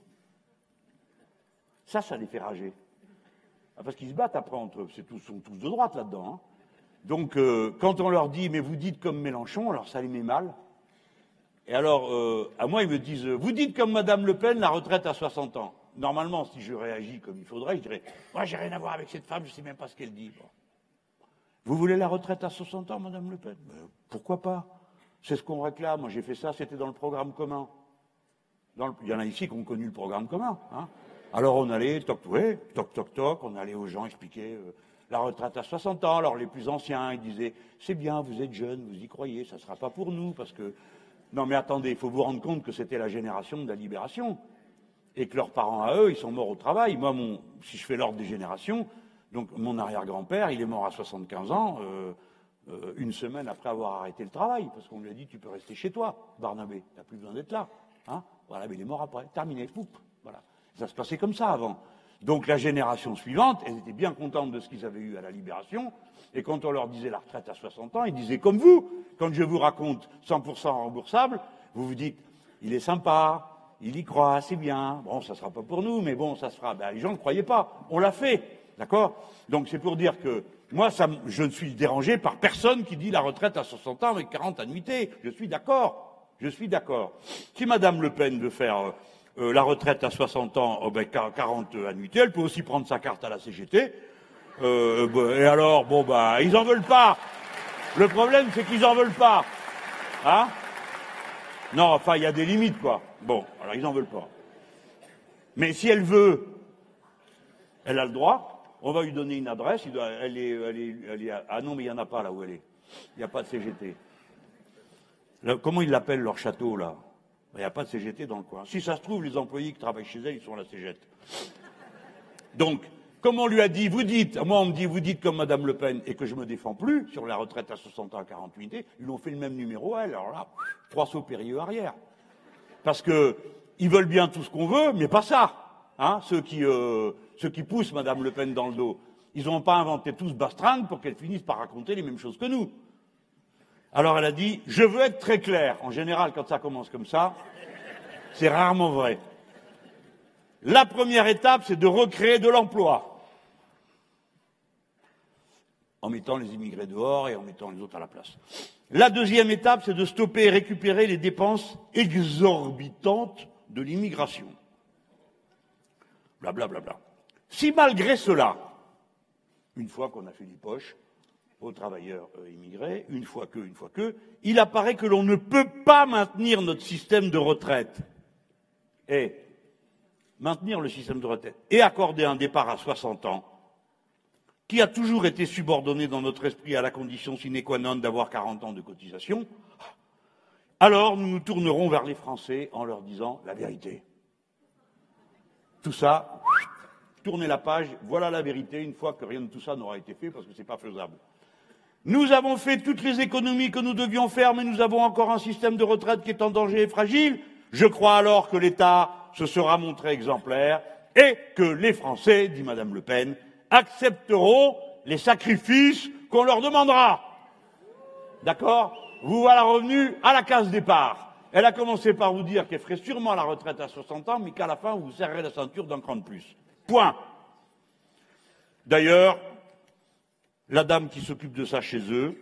Ça, ça les fait rager. Ah, parce qu'ils se battent après entre eux, tous, sont tous de droite là-dedans. Hein. Donc, euh, quand on leur dit, mais vous dites comme Mélenchon, alors ça les met mal. Et alors, euh, à moi, ils me disent, vous dites comme Madame Le Pen, la retraite à 60 ans. Normalement, si je réagis comme il faudrait, je dirais, moi, j'ai rien à voir avec cette femme, je ne sais même pas ce qu'elle dit. Vous voulez la retraite à 60 ans, Madame Le Pen? Ben, Pourquoi pas? C'est ce qu'on réclame. Moi, j'ai fait ça, c'était dans le programme commun. il y en a ici qui ont connu le programme commun. Hein Alors on allait, toc, toc, toc, toc, on allait aux gens expliquer euh, la retraite à 60 ans. Alors les plus anciens, ils disaient, c'est bien, vous êtes jeunes, vous y croyez, ça ne sera pas pour nous, parce que... Non mais attendez, il faut vous rendre compte que c'était la génération de la libération et que leurs parents à eux, ils sont morts au travail. Moi, mon, si je fais l'ordre des générations, donc mon arrière-grand-père, il est mort à 75 ans, euh, euh, une semaine après avoir arrêté le travail, parce qu'on lui a dit tu peux rester chez toi, Barnabé, t'as plus besoin d'être là. Hein voilà, mais il est mort après, terminé, poup, voilà. Ça se passait comme ça avant. Donc la génération suivante, elles étaient bien contentes de ce qu'ils avaient eu à la libération, et quand on leur disait la retraite à 60 ans, ils disaient comme vous, quand je vous raconte 100% remboursable, vous vous dites, il est sympa, il y croit, c'est bien. Bon, ça ne sera pas pour nous, mais bon, ça se fera. Ben, les gens ne croyaient pas. On l'a fait. D'accord? Donc c'est pour dire que moi, je ne suis dérangé par personne qui dit la retraite à 60 ans avec 40 annuités. Je suis d'accord. Je suis d'accord. Si Madame Le Pen veut faire euh, euh, la retraite à 60 ans avec oh, 40 annuités, elle peut aussi prendre sa carte à la CGT. Euh, et alors, bon, bah, ils en veulent pas. Le problème, c'est qu'ils en veulent pas. Hein? Non, enfin, il y a des limites, quoi. Bon, alors ils n'en veulent pas. Mais si elle veut, elle a le droit. On va lui donner une adresse. elle, est, elle, est, ah non, mais il n'y en a pas là où elle est. Il n'y a pas de CGT. comment ils l'appellent leur château là? Il n'y a pas de CGT dans le coin. Si ça se trouve, les employés qui travaillent chez elle, ils sont à la CGT. Donc, comme on lui a dit, vous dites, moi on me dit, vous dites comme Madame Le Pen et que je me défends plus sur la retraite à 60 ans à 48 ils ont fait le même numéro elle. Alors là, trois sauts périlleux arrière parce qu'ils veulent bien tout ce qu'on veut, mais pas ça. Hein, ceux, qui, euh, ceux qui poussent Madame Le Pen dans le dos. Ils n'ont pas inventé tous Bastring pour qu'elle finisse par raconter les mêmes choses que nous. Alors elle a dit Je veux être très clair. En général, quand ça commence comme ça, c'est rarement vrai. La première étape, c'est de recréer de l'emploi. En mettant les immigrés dehors et en mettant les autres à la place. La deuxième étape, c'est de stopper et récupérer les dépenses exorbitantes de l'immigration. Blablabla. Bla, bla. Si malgré cela, une fois qu'on a fait les poches aux travailleurs euh, immigrés, une fois que, une fois que, il apparaît que l'on ne peut pas maintenir notre système de retraite et maintenir le système de retraite et accorder un départ à 60 ans qui a toujours été subordonné dans notre esprit à la condition sine qua non d'avoir 40 ans de cotisation, alors nous nous tournerons vers les Français en leur disant la vérité. Tout ça, tournez la page, voilà la vérité, une fois que rien de tout ça n'aura été fait, parce que ce n'est pas faisable. Nous avons fait toutes les économies que nous devions faire, mais nous avons encore un système de retraite qui est en danger et fragile. Je crois alors que l'État se sera montré exemplaire et que les Français, dit Madame Le Pen, accepteront les sacrifices qu'on leur demandera. D'accord? Vous voilà revenu à la case départ. Elle a commencé par vous dire qu'elle ferait sûrement la retraite à 60 ans, mais qu'à la fin, vous serrerez la ceinture d'un cran de plus. Point. D'ailleurs, la dame qui s'occupe de ça chez eux,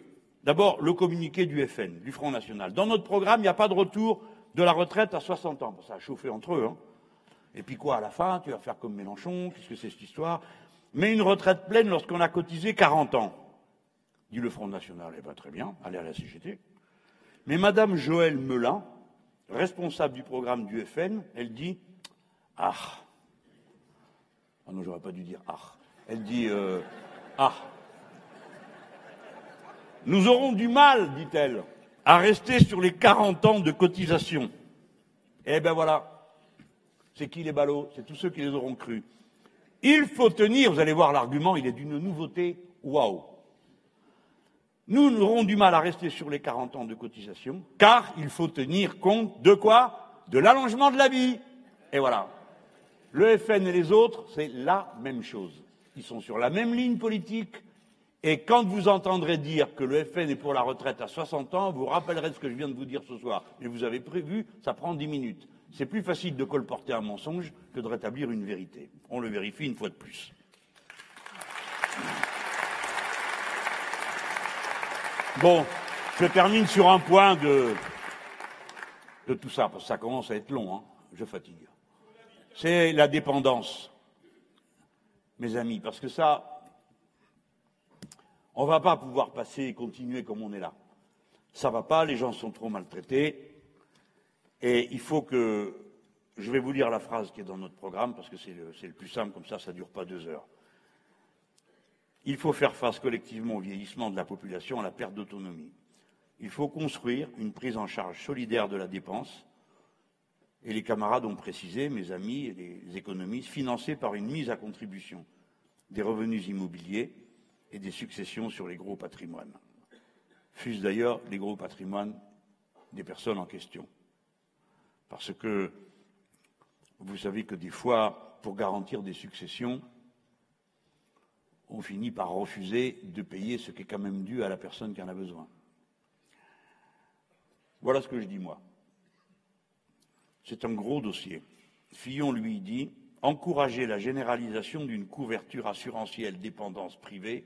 d'abord, le communiqué du FN, du Front National. Dans notre programme, il n'y a pas de retour de la retraite à 60 ans. Ça a chauffé entre eux. Hein. Et puis quoi, à la fin, tu vas faire comme Mélenchon, qu'est-ce que c'est cette histoire? Mais une retraite pleine lorsqu'on a cotisé 40 ans. Dit le Front National, eh bien très bien, allez à la CGT. Mais Madame Joëlle Melin, responsable du programme du FN, elle dit Ah Ah non, j'aurais pas dû dire Ah. Elle dit euh, Ah Nous aurons du mal, dit-elle, à rester sur les 40 ans de cotisation. Eh bien voilà, c'est qui les ballots? C'est tous ceux qui les auront crus. Il faut tenir, vous allez voir l'argument, il est d'une nouveauté, waouh. Nous aurons du mal à rester sur les 40 ans de cotisation, car il faut tenir compte de quoi? De l'allongement de la vie. Et voilà. Le FN et les autres, c'est la même chose. Ils sont sur la même ligne politique. Et quand vous entendrez dire que le FN est pour la retraite à 60 ans, vous rappellerez ce que je viens de vous dire ce soir. Mais vous avez prévu, ça prend 10 minutes. C'est plus facile de colporter un mensonge que de rétablir une vérité. On le vérifie une fois de plus. Bon, je termine sur un point de, de tout ça, parce que ça commence à être long, hein. je fatigue. C'est la dépendance, mes amis, parce que ça, on ne va pas pouvoir passer et continuer comme on est là. Ça ne va pas, les gens sont trop maltraités, et il faut que je vais vous lire la phrase qui est dans notre programme parce que c'est le, plus simple, comme ça, ça ne dure pas deux heures. Il faut faire face collectivement au vieillissement de la population, à la perte d'autonomie. Il faut construire une prise en charge solidaire de la dépense. Et les camarades ont précisé, mes amis les économistes, financée par une mise à contribution des revenus immobiliers et des successions sur les gros patrimoines. Fût-ce d'ailleurs les gros patrimoines des personnes en question. Parce que vous savez que des fois, pour garantir des successions, on finit par refuser de payer ce qui est quand même dû à la personne qui en a besoin. Voilà ce que je dis moi. C'est un gros dossier. Fillon lui dit encourager la généralisation d'une couverture assurantielle dépendance privée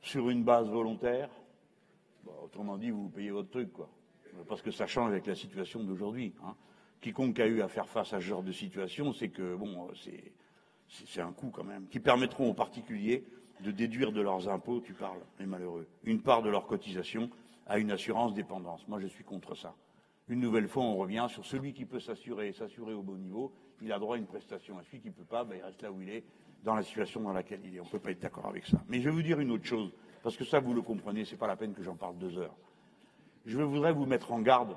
sur une base volontaire. autrement dit, vous payez votre truc, quoi. Parce que ça change avec la situation d'aujourd'hui. Hein. Quiconque a eu à faire face à ce genre de situation, c'est que, bon, c'est un coût quand même, qui permettront aux particuliers de déduire de leurs impôts, tu parles, les malheureux, une part de leur cotisation à une assurance dépendance. Moi, je suis contre ça. Une nouvelle fois, on revient sur celui qui peut s'assurer et s'assurer au bon niveau, il a droit à une prestation. Et celui qui ne peut pas, ben, il reste là où il est, dans la situation dans laquelle il est. On ne peut pas être d'accord avec ça. Mais je vais vous dire une autre chose, parce que ça, vous le comprenez, ce n'est pas la peine que j'en parle deux heures. Je voudrais vous mettre en garde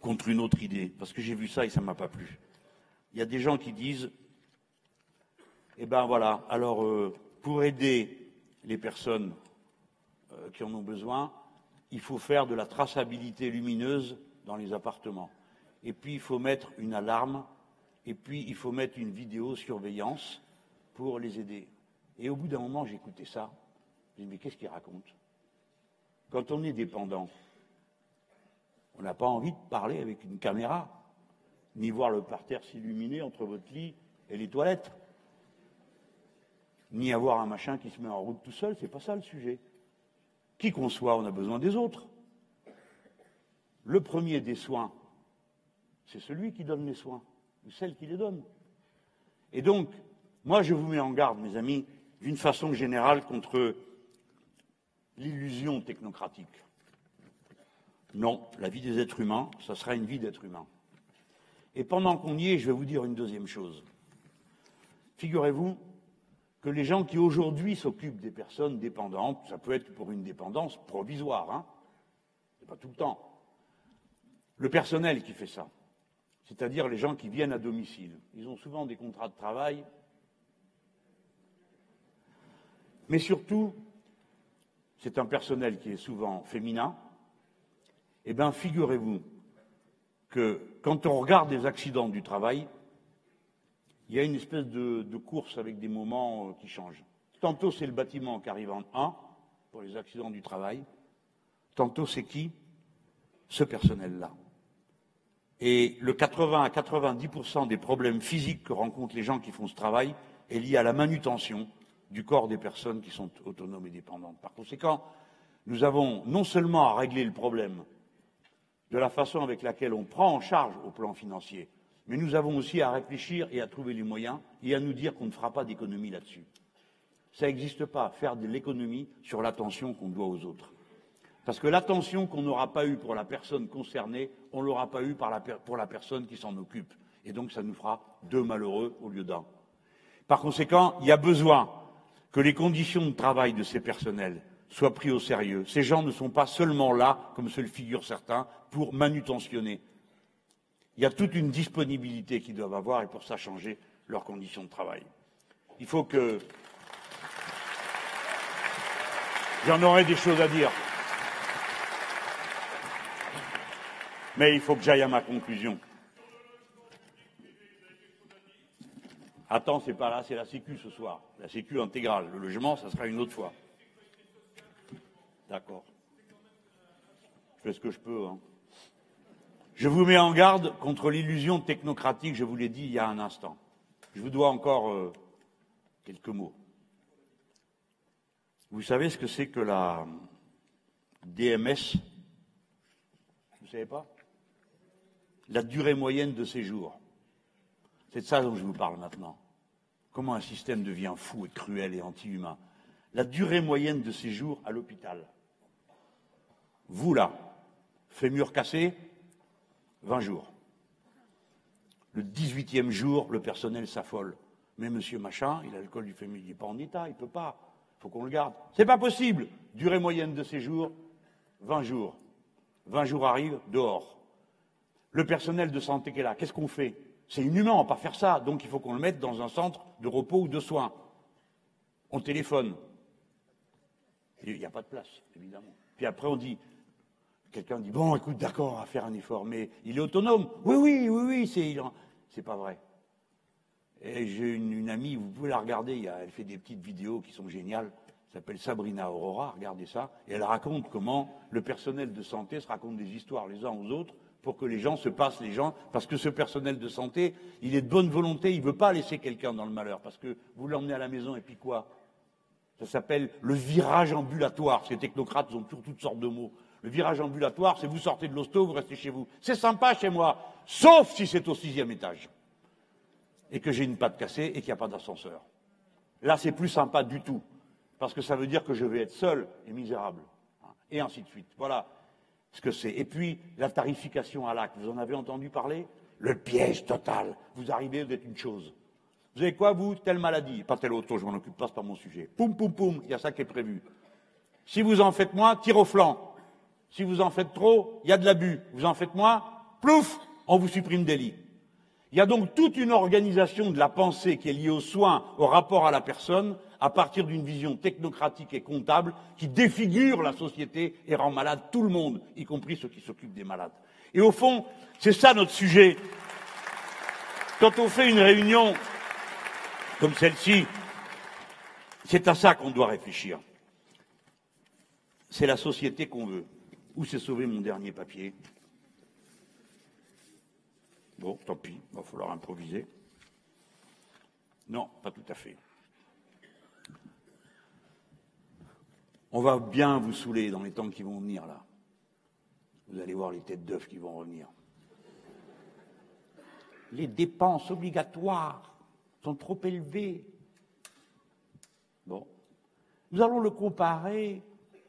contre une autre idée, parce que j'ai vu ça et ça ne m'a pas plu. Il y a des gens qui disent, eh ben voilà, alors euh, pour aider les personnes euh, qui en ont besoin, il faut faire de la traçabilité lumineuse dans les appartements. Et puis, il faut mettre une alarme. Et puis, il faut mettre une vidéosurveillance pour les aider. Et au bout d'un moment, j'écoutais ça. Je me mais qu'est-ce qu'il raconte? Quand on est dépendant, on n'a pas envie de parler avec une caméra, ni voir le parterre s'illuminer entre votre lit et les toilettes, ni avoir un machin qui se met en route tout seul. C'est pas ça le sujet. Qui qu'on soit, on a besoin des autres. Le premier des soins, c'est celui qui donne les soins, ou celle qui les donne. Et donc, moi, je vous mets en garde, mes amis, d'une façon générale contre l'illusion technocratique. Non, la vie des êtres humains, ça sera une vie d'être humain. Et pendant qu'on y est, je vais vous dire une deuxième chose. Figurez-vous que les gens qui aujourd'hui s'occupent des personnes dépendantes, ça peut être pour une dépendance provisoire, hein, c'est pas tout le temps. Le personnel qui fait ça, c'est-à-dire les gens qui viennent à domicile, ils ont souvent des contrats de travail, mais surtout, c'est un personnel qui est souvent féminin. Eh bien, figurez-vous que quand on regarde les accidents du travail, il y a une espèce de, course avec des moments euh, qui changent. Tantôt c'est le bâtiment qui arrive en 1 pour les accidents du travail, tantôt c'est qui? Ce personnel-là. Et le 80 à 90% des problèmes physiques que rencontrent les gens qui font ce travail est lié à la manutention du corps des personnes qui sont autonomes et dépendantes. Par conséquent, nous avons non seulement à régler le problème de la façon avec laquelle on prend en charge au plan financier mais nous avons aussi à réfléchir et à trouver les moyens et à nous dire qu'on ne fera pas d'économie là-dessus. Ça n'existe pas, faire de l'économie sur l'attention qu'on doit aux autres. Parce que l'attention qu'on n'aura pas eue pour la personne concernée, on ne l'aura pas eue pour la personne qui s'en occupe. Et donc ça nous fera deux malheureux au lieu d'un. Par conséquent, il y a besoin que les conditions de travail de ces personnels soient prises au sérieux. Ces gens ne sont pas seulement là, comme se le figurent certains, pour manutentionner. Il y a toute une disponibilité qu'ils doivent avoir et pour ça changer leurs conditions de travail. Il faut que. J'en aurai des choses à dire. Mais il faut que j'aille à ma conclusion. Attends, c'est pas là, c'est la Sécu ce soir. La Sécu intégrale. Le logement, ça sera une autre fois. D'accord. Je fais ce que je peux. Hein. Je vous mets en garde contre l'illusion technocratique, je vous l'ai dit il y a un instant. Je vous dois encore euh, quelques mots. Vous savez ce que c'est que la DMS Vous ne savez pas? La durée moyenne de séjour. C'est de ça dont je vous parle maintenant. Comment un système devient fou et cruel et anti-humain. La durée moyenne de séjour à l'hôpital. Vous là, fémur cassé, 20 jours. Le 18e jour, le personnel s'affole. Mais monsieur machin, il a le col du féminin, il n'est pas en état, il ne peut pas. Il faut qu'on le garde. C'est pas possible. Durée moyenne de séjour, 20 jours. 20 jours arrivent, dehors. Le personnel de santé qui est là, qu'est-ce qu'on fait? C'est inhumain, on va pas faire ça. Donc il faut qu'on le mette dans un centre de repos ou de soins. On téléphone. Il n'y a pas de place, évidemment. Puis après, on dit, quelqu'un dit, bon, écoute, d'accord, on va faire un effort, mais il est autonome. Oui, oui, oui, oui, c'est, c'est pas vrai. Et j'ai une, amie, vous pouvez la regarder, elle fait des petites vidéos qui sont géniales, elle s'appelle Sabrina Aurora, regardez ça, et elle raconte comment le personnel de santé se raconte des histoires les uns aux autres pour que les gens se passent les gens, parce que ce personnel de santé, il est de bonne volonté, il ne veut pas laisser quelqu'un dans le malheur, parce que vous l'emmenez à la maison et puis quoi? Ça s'appelle le virage ambulatoire. Ces technocrates ont toujours toutes sortes de mots. Le virage ambulatoire, c'est vous sortez de l'hosto, vous restez chez vous. C'est sympa chez moi, sauf si c'est au sixième étage et que j'ai une patte cassée et qu'il n'y a pas d'ascenseur. Là, c'est plus sympa du tout, parce que ça veut dire que je vais être seul et misérable, et ainsi de suite. Voilà ce que c'est. Et puis, la tarification à l'acte, vous en avez entendu parler? Le piège total. Vous arrivez, vous êtes une chose. Vous avez quoi, vous Telle maladie? Pas telle autre, je m'en occupe pas, c'est pas mon sujet. Poum, poum, poum, il y a ça qui est prévu. Si vous en faites moins, tire au flanc. Si vous en faites trop, il y a de l'abus. Vous en faites moins, plouf, on vous supprime des lits. Il y a donc toute une organisation de la pensée qui est liée aux soins, au rapport à la personne, à partir d'une vision technocratique et comptable qui défigure la société et rend malade tout le monde, y compris ceux qui s'occupent des malades. Et au fond, c'est ça notre sujet. Quand on fait une réunion comme celle-ci, c'est à ça qu'on doit réfléchir. C'est la société qu'on veut. Où s'est sauvé mon dernier papier? Bon, tant pis, il va falloir improviser. Non, pas tout à fait. On va bien vous saouler dans les temps qui vont venir là. Vous allez voir les têtes d'œufs qui vont revenir. Les dépenses obligatoires sont trop élevées. Bon. Nous allons le comparer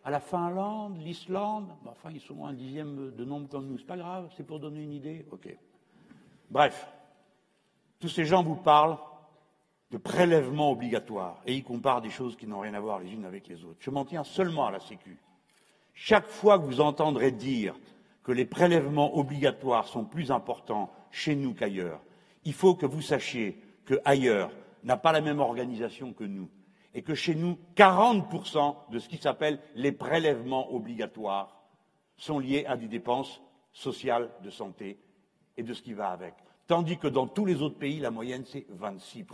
à la Finlande, l'Islande. Enfin, ils sont un dixième de nombre comme nous. C'est pas grave, c'est pour donner une idée. OK. Bref, tous ces gens vous parlent de prélèvements obligatoires et ils comparent des choses qui n'ont rien à voir les unes avec les autres. Je m'en tiens seulement à la Sécu. Chaque fois que vous entendrez dire que les prélèvements obligatoires sont plus importants chez nous qu'ailleurs, il faut que vous sachiez que ailleurs n'a pas la même organisation que nous et que chez nous, 40% de ce qui s'appelle les prélèvements obligatoires sont liés à des dépenses sociales de santé et de ce qui va avec. Tandis que dans tous les autres pays, la moyenne, c'est 26%.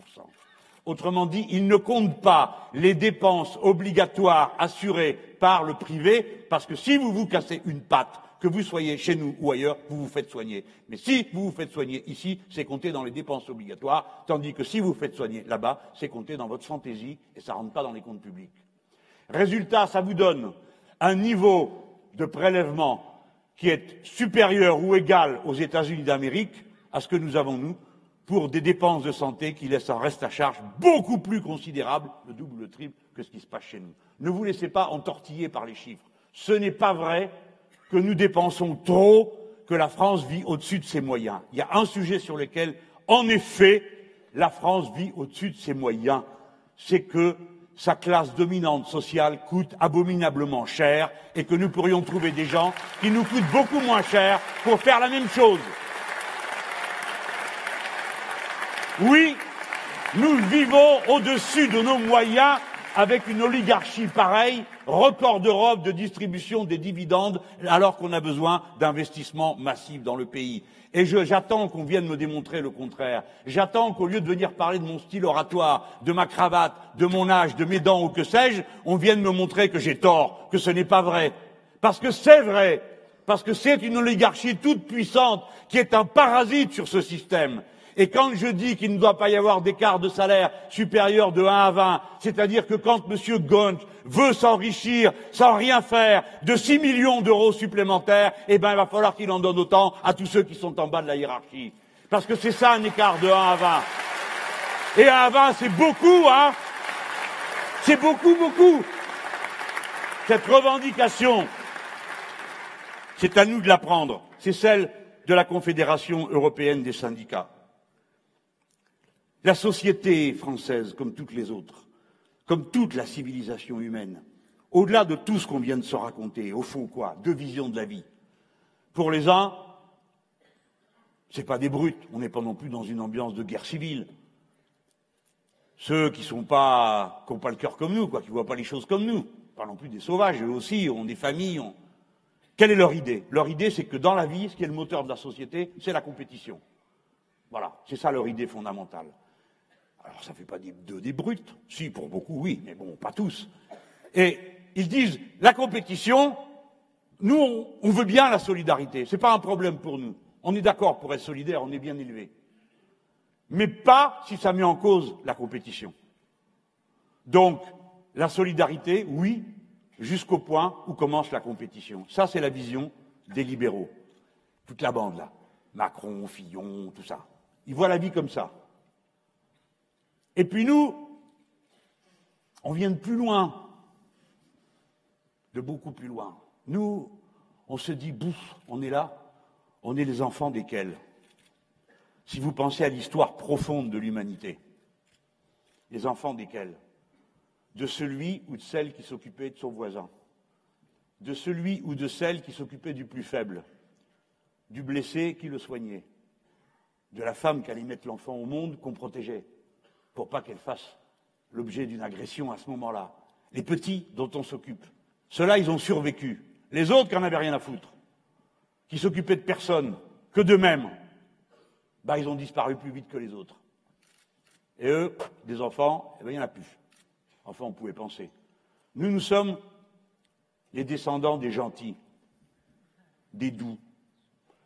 Autrement dit, ils ne comptent pas les dépenses obligatoires assurées par le privé, parce que si vous vous cassez une patte, que vous soyez chez nous ou ailleurs, vous vous faites soigner. Mais si vous vous faites soigner ici, c'est compté dans les dépenses obligatoires, tandis que si vous vous faites soigner là-bas, c'est compté dans votre fantaisie et ça ne rentre pas dans les comptes publics. Résultat, ça vous donne un niveau de prélèvement qui est supérieur ou égal aux États-Unis d'Amérique à ce que nous avons, nous, pour des dépenses de santé qui laissent un reste à charge beaucoup plus considérable, le double ou le triple, que ce qui se passe chez nous. Ne vous laissez pas entortiller par les chiffres. Ce n'est pas vrai que nous dépensons trop, que la France vit au-dessus de ses moyens. Il y a un sujet sur lequel, en effet, la France vit au-dessus de ses moyens. C'est que sa classe dominante sociale coûte abominablement cher et que nous pourrions trouver des gens qui nous coûtent beaucoup moins cher pour faire la même chose. Oui, nous vivons au-dessus de nos moyens avec une oligarchie pareille, record d'Europe de distribution des dividendes, alors qu'on a besoin d'investissements massifs dans le pays. Et j'attends qu'on vienne me démontrer le contraire. J'attends qu'au lieu de venir parler de mon style oratoire, de ma cravate, de mon âge, de mes dents ou que sais-je, on vienne me montrer que j'ai tort, que ce n'est pas vrai. Parce que c'est vrai. Parce que c'est une oligarchie toute puissante qui est un parasite sur ce système et quand je dis qu'il ne doit pas y avoir d'écart de salaire supérieur de 1 à 20, c'est-à-dire que quand M. Gonch veut s'enrichir sans rien faire de 6 millions d'euros supplémentaires, eh ben, il va falloir qu'il en donne autant à tous ceux qui sont en bas de la hiérarchie. Parce que c'est ça un écart de 1 à 20. Et 1 à 20, c'est beaucoup, hein C'est beaucoup, beaucoup. Cette revendication, c'est à nous de la prendre. C'est celle de la Confédération européenne des syndicats. La société française, comme toutes les autres, comme toute la civilisation humaine, au-delà de tout ce qu'on vient de se raconter, au fond quoi Deux visions de la vie. Pour les uns, ce pas des brutes, on n'est pas non plus dans une ambiance de guerre civile. Ceux qui sont pas, n'ont pas le cœur comme nous, quoi, qui voient pas les choses comme nous, pas non plus des sauvages, eux aussi ont des familles. Quelle est leur idée? Leur idée, c'est que dans la vie, ce qui est le moteur de la société, c'est la compétition. Voilà, c'est ça leur idée fondamentale. Alors ça ne fait pas d'eux des brutes, si pour beaucoup oui, mais bon, pas tous. Et ils disent la compétition, nous on, veut bien la solidarité, c'est pas un problème pour nous. On est d'accord pour être solidaire, on est bien élevé. Mais pas si ça met en cause la compétition. Donc, la solidarité, oui, jusqu'au point où commence la compétition. Ça, c'est la vision des libéraux. Toute la bande, là. Macron, Fillon, tout ça. Ils voient la vie comme ça. Et puis nous, on vient de plus loin, de beaucoup plus loin. Nous, on se dit, bouf, on est là, on est les enfants desquels? Si vous pensez à l'histoire profonde de l'humanité, les enfants desquels? De celui ou de celle qui s'occupait de son voisin, de celui ou de celle qui s'occupait du plus faible, du blessé qui le soignait, de la femme qui allait mettre l'enfant au monde qu'on protégeait, pour pas qu'elle fasse l'objet d'une agression à ce moment-là. Les petits dont on s'occupe. Ceux-là, ils ont survécu. Les autres qui n'en avaient rien à foutre, qui s'occupaient de personne, que d'eux-mêmes, bah, ils ont disparu plus vite que les autres. Et eux, des enfants, eh ben, il n'y en a plus. Enfin, on pouvait penser. Nous, nous sommes les descendants des gentils, des doux,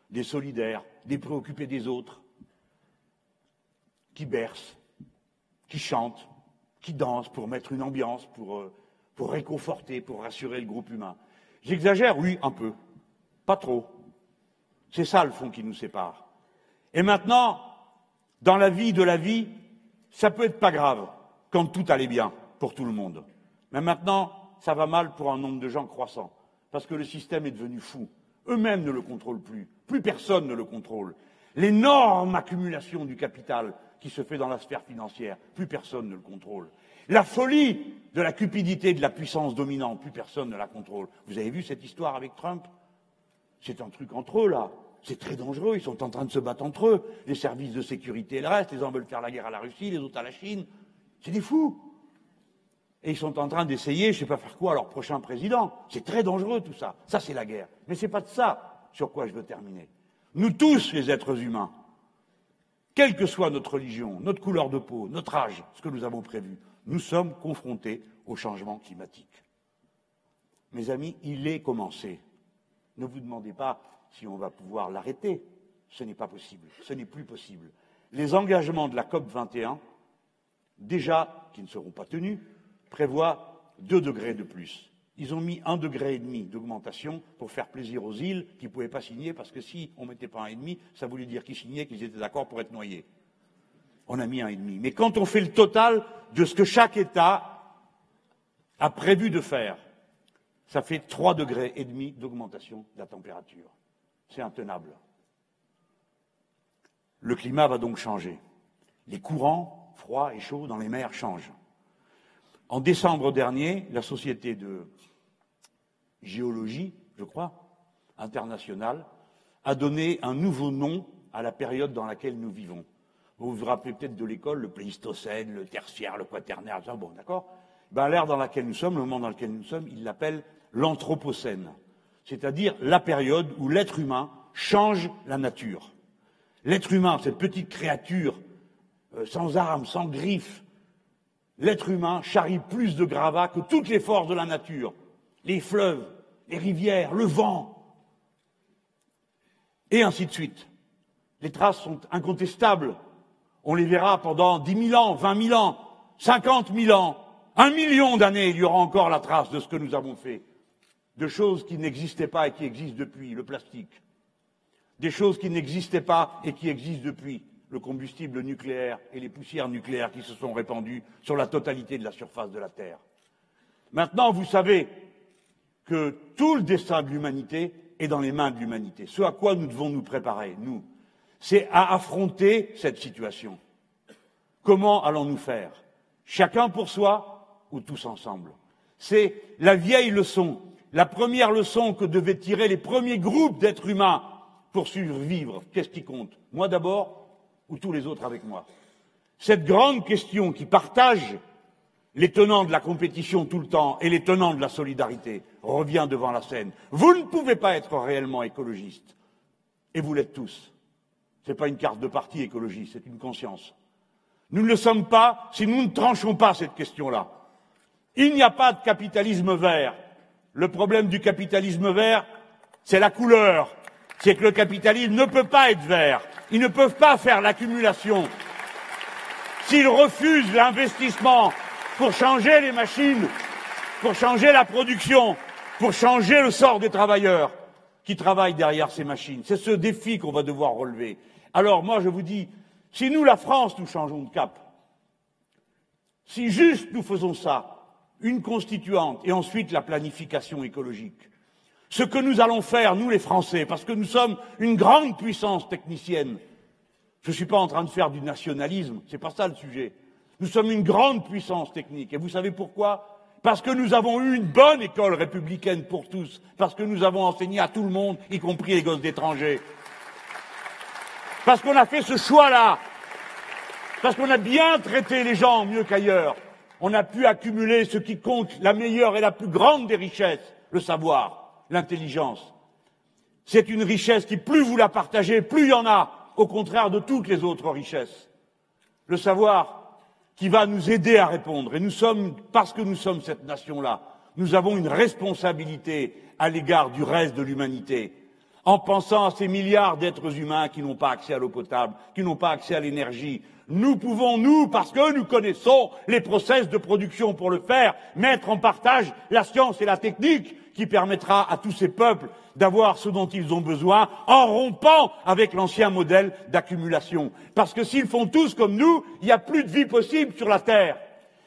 des solidaires, des préoccupés des autres, qui bercent, qui chantent, qui dansent pour mettre une ambiance, pour, euh, pour réconforter, pour rassurer le groupe humain. J'exagère, oui, un peu. Pas trop. C'est ça le fond qui nous sépare. Et maintenant, dans la vie de la vie, ça peut être pas grave quand tout allait bien pour tout le monde. Mais maintenant, ça va mal pour un nombre de gens croissant, parce que le système est devenu fou. Eux-mêmes ne le contrôlent plus. Plus personne ne le contrôle. L'énorme accumulation du capital qui se fait dans la sphère financière, plus personne ne le contrôle. La folie de la cupidité de la puissance dominante, plus personne ne la contrôle. Vous avez vu cette histoire avec Trump? C'est un truc entre eux, là. C'est très dangereux, ils sont en train de se battre entre eux. Les services de sécurité et le reste, les uns veulent faire la guerre à la Russie, les autres à la Chine. C'est des fous. Et ils sont en train d'essayer, je ne sais pas faire quoi, à leur prochain président. C'est très dangereux tout ça. Ça, c'est la guerre. Mais ce n'est pas de ça sur quoi je veux terminer. Nous tous, les êtres humains, quelle que soit notre religion, notre couleur de peau, notre âge, ce que nous avons prévu, nous sommes confrontés au changement climatique. Mes amis, il est commencé. Ne vous demandez pas si on va pouvoir l'arrêter. Ce n'est pas possible. Ce n'est plus possible. Les engagements de la COP 21, déjà, qui ne seront pas tenus, prévoit deux degrés de plus. Ils ont mis un degré et demi d'augmentation pour faire plaisir aux îles qui ne pouvaient pas signer parce que si on ne mettait pas un et demi, ça voulait dire qu'ils signaient, qu'ils étaient d'accord pour être noyés. On a mis un et demi. Mais quand on fait le total de ce que chaque État a prévu de faire, ça fait trois degrés et demi d'augmentation de la température. C'est intenable. Le climat va donc changer. Les courants froids et chauds dans les mers changent. En décembre dernier, la société de géologie, je crois, internationale, a donné un nouveau nom à la période dans laquelle nous vivons. Vous vous rappelez peut-être de l'école, le Pléistocène, le Tertiaire, le Quaternaire, ça, bon, d'accord ben, L'ère dans laquelle nous sommes, le moment dans lequel nous sommes, il l'appelle l'Anthropocène, c'est-à-dire la période où l'être humain change la nature. L'être humain, cette petite créature euh, sans armes, sans griffes, l'être humain charrie plus de gravats que toutes les forces de la nature, les fleuves, les rivières, le vent, et ainsi de suite. Les traces sont incontestables. On les verra pendant dix mille ans, vingt mille ans, cinquante mille ans, un million d'années, il y aura encore la trace de ce que nous avons fait. De choses qui n'existaient pas et qui existent depuis, le plastique. Des choses qui n'existaient pas et qui existent depuis, le combustible nucléaire et les poussières nucléaires qui se sont répandues sur la totalité de la surface de la Terre. Maintenant, vous savez que tout le destin de l'humanité est dans les mains de l'humanité. Ce à quoi nous devons nous préparer, nous, c'est à affronter cette situation. Comment allons-nous faire? Chacun pour soi ou tous ensemble? C'est la vieille leçon, la première leçon que devaient tirer les premiers groupes d'êtres humains pour survivre. Qu'est-ce qui compte? Moi d'abord ou tous les autres avec moi? Cette grande question qui partage les tenants de la compétition tout le temps et les tenants de la solidarité revient devant la scène. Vous ne pouvez pas être réellement écologiste. Et vous l'êtes tous. Ce n'est pas une carte de parti écologiste, c'est une conscience. Nous ne le sommes pas si nous ne tranchons pas cette question-là. Il n'y a pas de capitalisme vert. Le problème du capitalisme vert, c'est la couleur. C'est que le capitalisme ne peut pas être vert. Ils ne peuvent pas faire l'accumulation. S'ils refusent l'investissement pour changer les machines, pour changer la production, pour changer le sort des travailleurs qui travaillent derrière ces machines. C'est ce défi qu'on va devoir relever. Alors moi, je vous dis, si nous, la France, nous changeons de cap, si juste nous faisons ça, une constituante et ensuite la planification écologique, ce que nous allons faire, nous les Français, parce que nous sommes une grande puissance technicienne, je ne suis pas en train de faire du nationalisme, c'est pas ça le sujet. Nous sommes une grande puissance technique. Et vous savez pourquoi? Parce que nous avons eu une bonne école républicaine pour tous, parce que nous avons enseigné à tout le monde, y compris les gosses d'étrangers. Parce qu'on a fait ce choix-là. Parce qu'on a bien traité les gens mieux qu'ailleurs. On a pu accumuler ce qui compte, la meilleure et la plus grande des richesses, le savoir, l'intelligence. C'est une richesse qui, plus vous la partagez, plus il y en a, au contraire de toutes les autres richesses. Le savoir, qui va nous aider à répondre. Et nous sommes, parce que nous sommes cette nation-là, nous avons une responsabilité à l'égard du reste de l'humanité. En pensant à ces milliards d'êtres humains qui n'ont pas accès à l'eau potable, qui n'ont pas accès à l'énergie, nous pouvons, nous, parce que nous connaissons les process de production pour le faire, mettre en partage la science et la technique qui permettra à tous ces peuples d'avoir ce dont ils ont besoin en rompant avec l'ancien modèle d'accumulation. Parce que s'ils font tous comme nous, il n'y a plus de vie possible sur la Terre.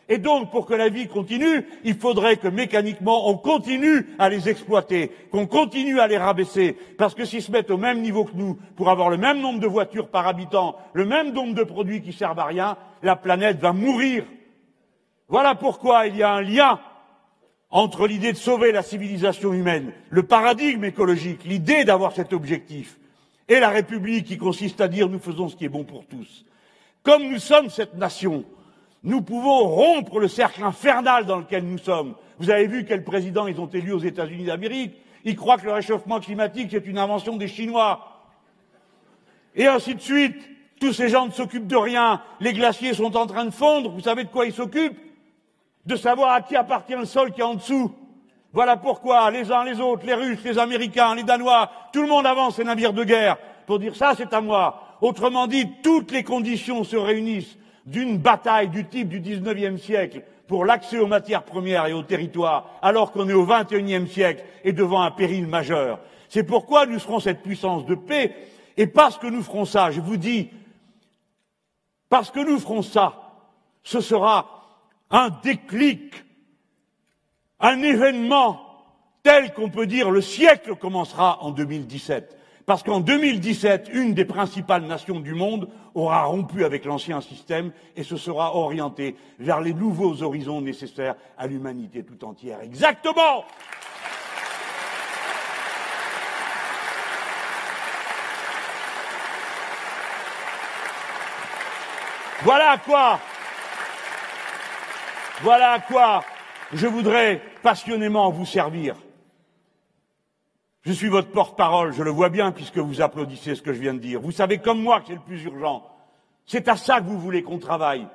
Et donc, pour que la vie continue, il faudrait que mécaniquement, on continue à les exploiter, qu'on continue à les rabaisser, parce que s'ils se mettent au même niveau que nous, pour avoir le même nombre de voitures par habitant, le même nombre de produits qui servent à rien, la planète va mourir. Voilà pourquoi il y a un lien entre l'idée de sauver la civilisation humaine, le paradigme écologique, l'idée d'avoir cet objectif, et la République qui consiste à dire nous faisons ce qui est bon pour tous. Comme nous sommes cette nation, nous pouvons rompre le cercle infernal dans lequel nous sommes. Vous avez vu quel président ils ont élu aux États-Unis d'Amérique Ils croient que le réchauffement climatique c'est une invention des Chinois. Et ainsi de suite. Tous ces gens ne s'occupent de rien. Les glaciers sont en train de fondre. Vous savez de quoi ils s'occupent? De savoir à qui appartient le sol qui est en dessous. Voilà pourquoi les uns les autres, les Russes, les Américains, les Danois, tout le monde avance ses navires de guerre pour dire ça c'est à moi. Autrement dit, toutes les conditions se réunissent d'une bataille du type du XIXe siècle pour l'accès aux matières premières et aux territoires, alors qu'on est au XXIe siècle et devant un péril majeur. C'est pourquoi nous serons cette puissance de paix, et parce que nous ferons ça, je vous dis, parce que nous ferons ça, ce sera un déclic, un événement tel qu'on peut dire le siècle commencera en 2017. Parce qu'en 2017, une des principales nations du monde aura rompu avec l'ancien système et se sera orientée vers les nouveaux horizons nécessaires à l'humanité tout entière. Exactement Voilà quoi voilà à quoi je voudrais passionnément vous servir. Je suis votre porte-parole, je le vois bien puisque vous applaudissez ce que je viens de dire. Vous savez comme moi que c'est le plus urgent. C'est à ça que vous voulez qu'on travaille.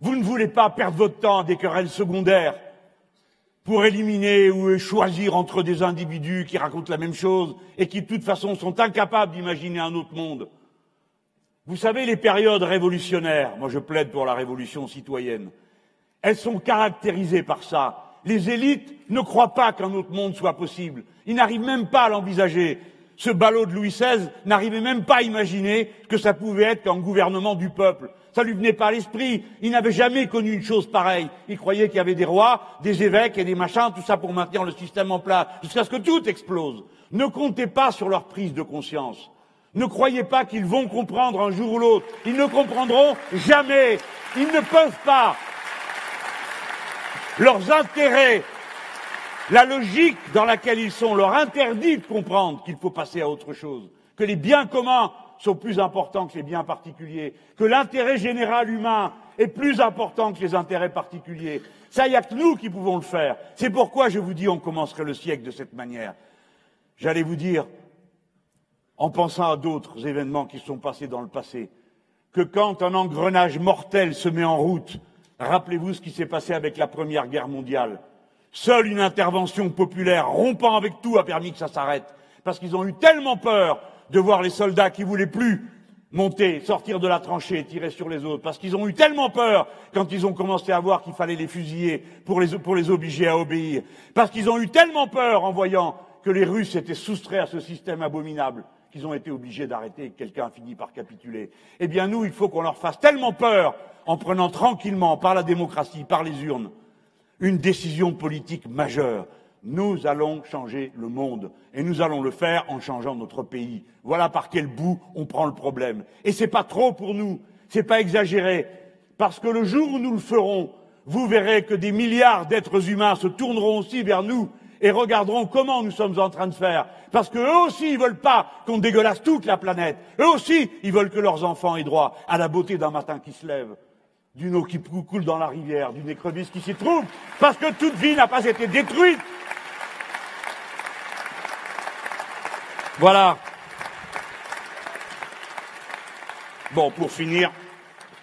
Vous ne voulez pas perdre votre temps à des querelles secondaires pour éliminer ou choisir entre des individus qui racontent la même chose et qui de toute façon sont incapables d'imaginer un autre monde. Vous savez, les périodes révolutionnaires, moi je plaide pour la révolution citoyenne, elles sont caractérisées par ça. Les élites ne croient pas qu'un autre monde soit possible. Ils n'arrivent même pas à l'envisager. Ce ballot de Louis XVI n'arrivait même pas à imaginer que ça pouvait être qu'un gouvernement du peuple. Ça lui venait pas à l'esprit. Il n'avait jamais connu une chose pareille. Il croyait qu'il y avait des rois, des évêques et des machins, tout ça pour maintenir le système en place, jusqu'à ce que tout explose. Ne comptez pas sur leur prise de conscience. Ne croyez pas qu'ils vont comprendre un jour ou l'autre. Ils ne comprendront jamais. Ils ne peuvent pas. Leurs intérêts, la logique dans laquelle ils sont, leur interdit de comprendre qu'il faut passer à autre chose, que les biens communs sont plus importants que les biens particuliers, que l'intérêt général humain est plus important que les intérêts particuliers. Ça, il nous qui pouvons le faire. C'est pourquoi je vous dis on commencerait le siècle de cette manière. J'allais vous dire, en pensant à d'autres événements qui sont passés dans le passé, que quand un engrenage mortel se met en route, rappelez-vous ce qui s'est passé avec la Première Guerre mondiale. Seule une intervention populaire rompant avec tout a permis que ça s'arrête, parce qu'ils ont eu tellement peur de voir les soldats qui voulaient plus monter, sortir de la tranchée, tirer sur les autres, parce qu'ils ont eu tellement peur quand ils ont commencé à voir qu'il fallait les fusiller pour les, pour les obliger à obéir, parce qu'ils ont eu tellement peur en voyant que les Russes étaient soustraits à ce système abominable qu'ils ont été obligés d'arrêter et que quelqu'un a fini par capituler. Eh bien, nous, il faut qu'on leur fasse tellement peur en prenant tranquillement, par la démocratie, par les urnes, une décision politique majeure. Nous allons changer le monde et nous allons le faire en changeant notre pays. Voilà par quel bout on prend le problème. Et c'est pas trop pour nous, c'est pas exagéré, parce que le jour où nous le ferons, vous verrez que des milliards d'êtres humains se tourneront aussi vers nous et regarderont comment nous sommes en train de faire. Parce qu'eux aussi, ils veulent pas qu'on dégueulasse toute la planète. Eux aussi, ils veulent que leurs enfants aient droit à la beauté d'un matin qui se lève, d'une eau qui coule dans la rivière, d'une écrevisse qui s'y trouve. Parce que toute vie n'a pas été détruite. Voilà. Bon, pour finir,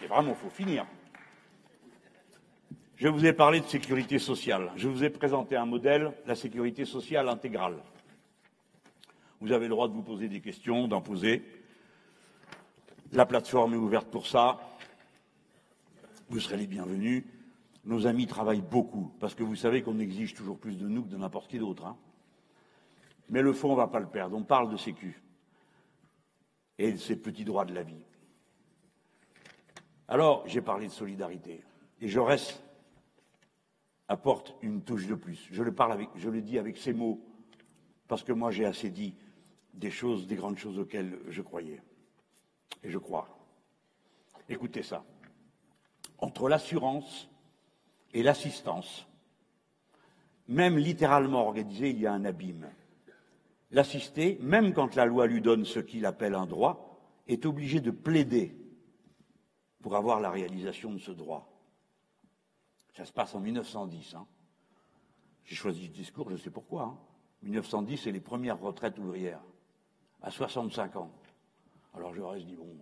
que vraiment, il faut finir. Je vous ai parlé de sécurité sociale. Je vous ai présenté un modèle, la sécurité sociale intégrale. Vous avez le droit de vous poser des questions, d'en poser. La plateforme est ouverte pour ça. Vous serez les bienvenus. Nos amis travaillent beaucoup, parce que vous savez qu'on exige toujours plus de nous que de n'importe qui d'autre. Hein. Mais le fond, on ne va pas le perdre. On parle de sécu et de ces petits droits de la vie. Alors, j'ai parlé de solidarité. Et reste apporte une touche de plus. Je le, parle avec, je le dis avec ces mots, parce que moi j'ai assez dit des choses, des grandes choses auxquelles je croyais. Et je crois. Écoutez ça. Entre l'assurance et l'assistance, même littéralement organisé, il y a un abîme. L'assisté, même quand la loi lui donne ce qu'il appelle un droit, est obligé de plaider pour avoir la réalisation de ce droit. Ça se passe en 1910. Hein. J'ai choisi ce discours, je sais pourquoi. Hein. 1910, c'est les premières retraites ouvrières, à 65 ans. Alors je reste dit, bon,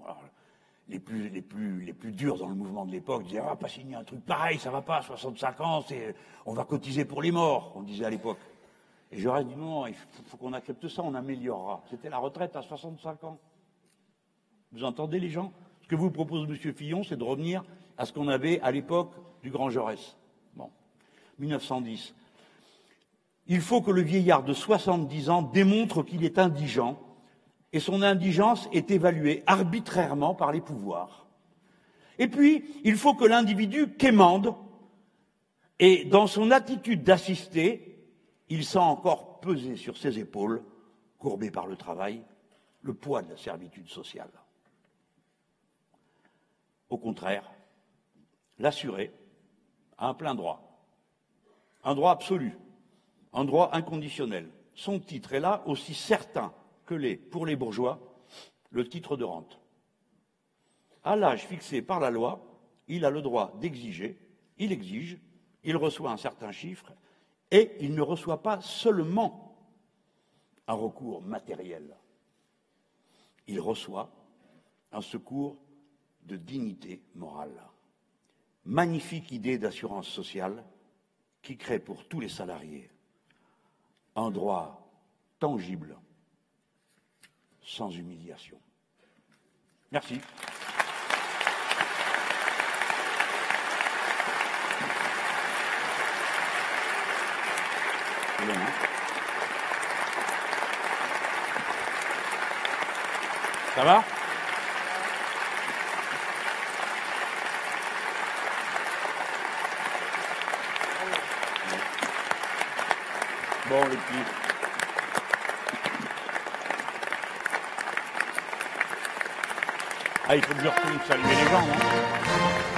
les, plus, les, plus, les plus durs dans le mouvement de l'époque disaient, ah, pas signer un truc pareil, ça va pas, 65 ans, on va cotiser pour les morts, on disait à l'époque. Et reste dit, non, il faut, faut qu'on accepte ça, on améliorera. C'était la retraite à 65 ans. Vous entendez les gens? Ce que vous propose M. Fillon, c'est de revenir à ce qu'on avait à l'époque du grand Jaurès. Bon, 1910. Il faut que le vieillard de 70 ans démontre qu'il est indigent et son indigence est évaluée arbitrairement par les pouvoirs. Et puis, il faut que l'individu quémande et dans son attitude d'assister, il sent encore peser sur ses épaules, courbé par le travail, le poids de la servitude sociale. Au contraire, l'assuré a un plein droit, un droit absolu, un droit inconditionnel. Son titre est là aussi certain que l'est, pour les bourgeois, le titre de rente. À l'âge fixé par la loi, il a le droit d'exiger, il exige, il reçoit un certain chiffre, et il ne reçoit pas seulement un recours matériel, il reçoit un secours de dignité morale magnifique idée d'assurance sociale qui crée pour tous les salariés un droit tangible, sans humiliation. Merci. Ça va? Bon, les petits. Ah, il faut que je retourne saluer les gens, non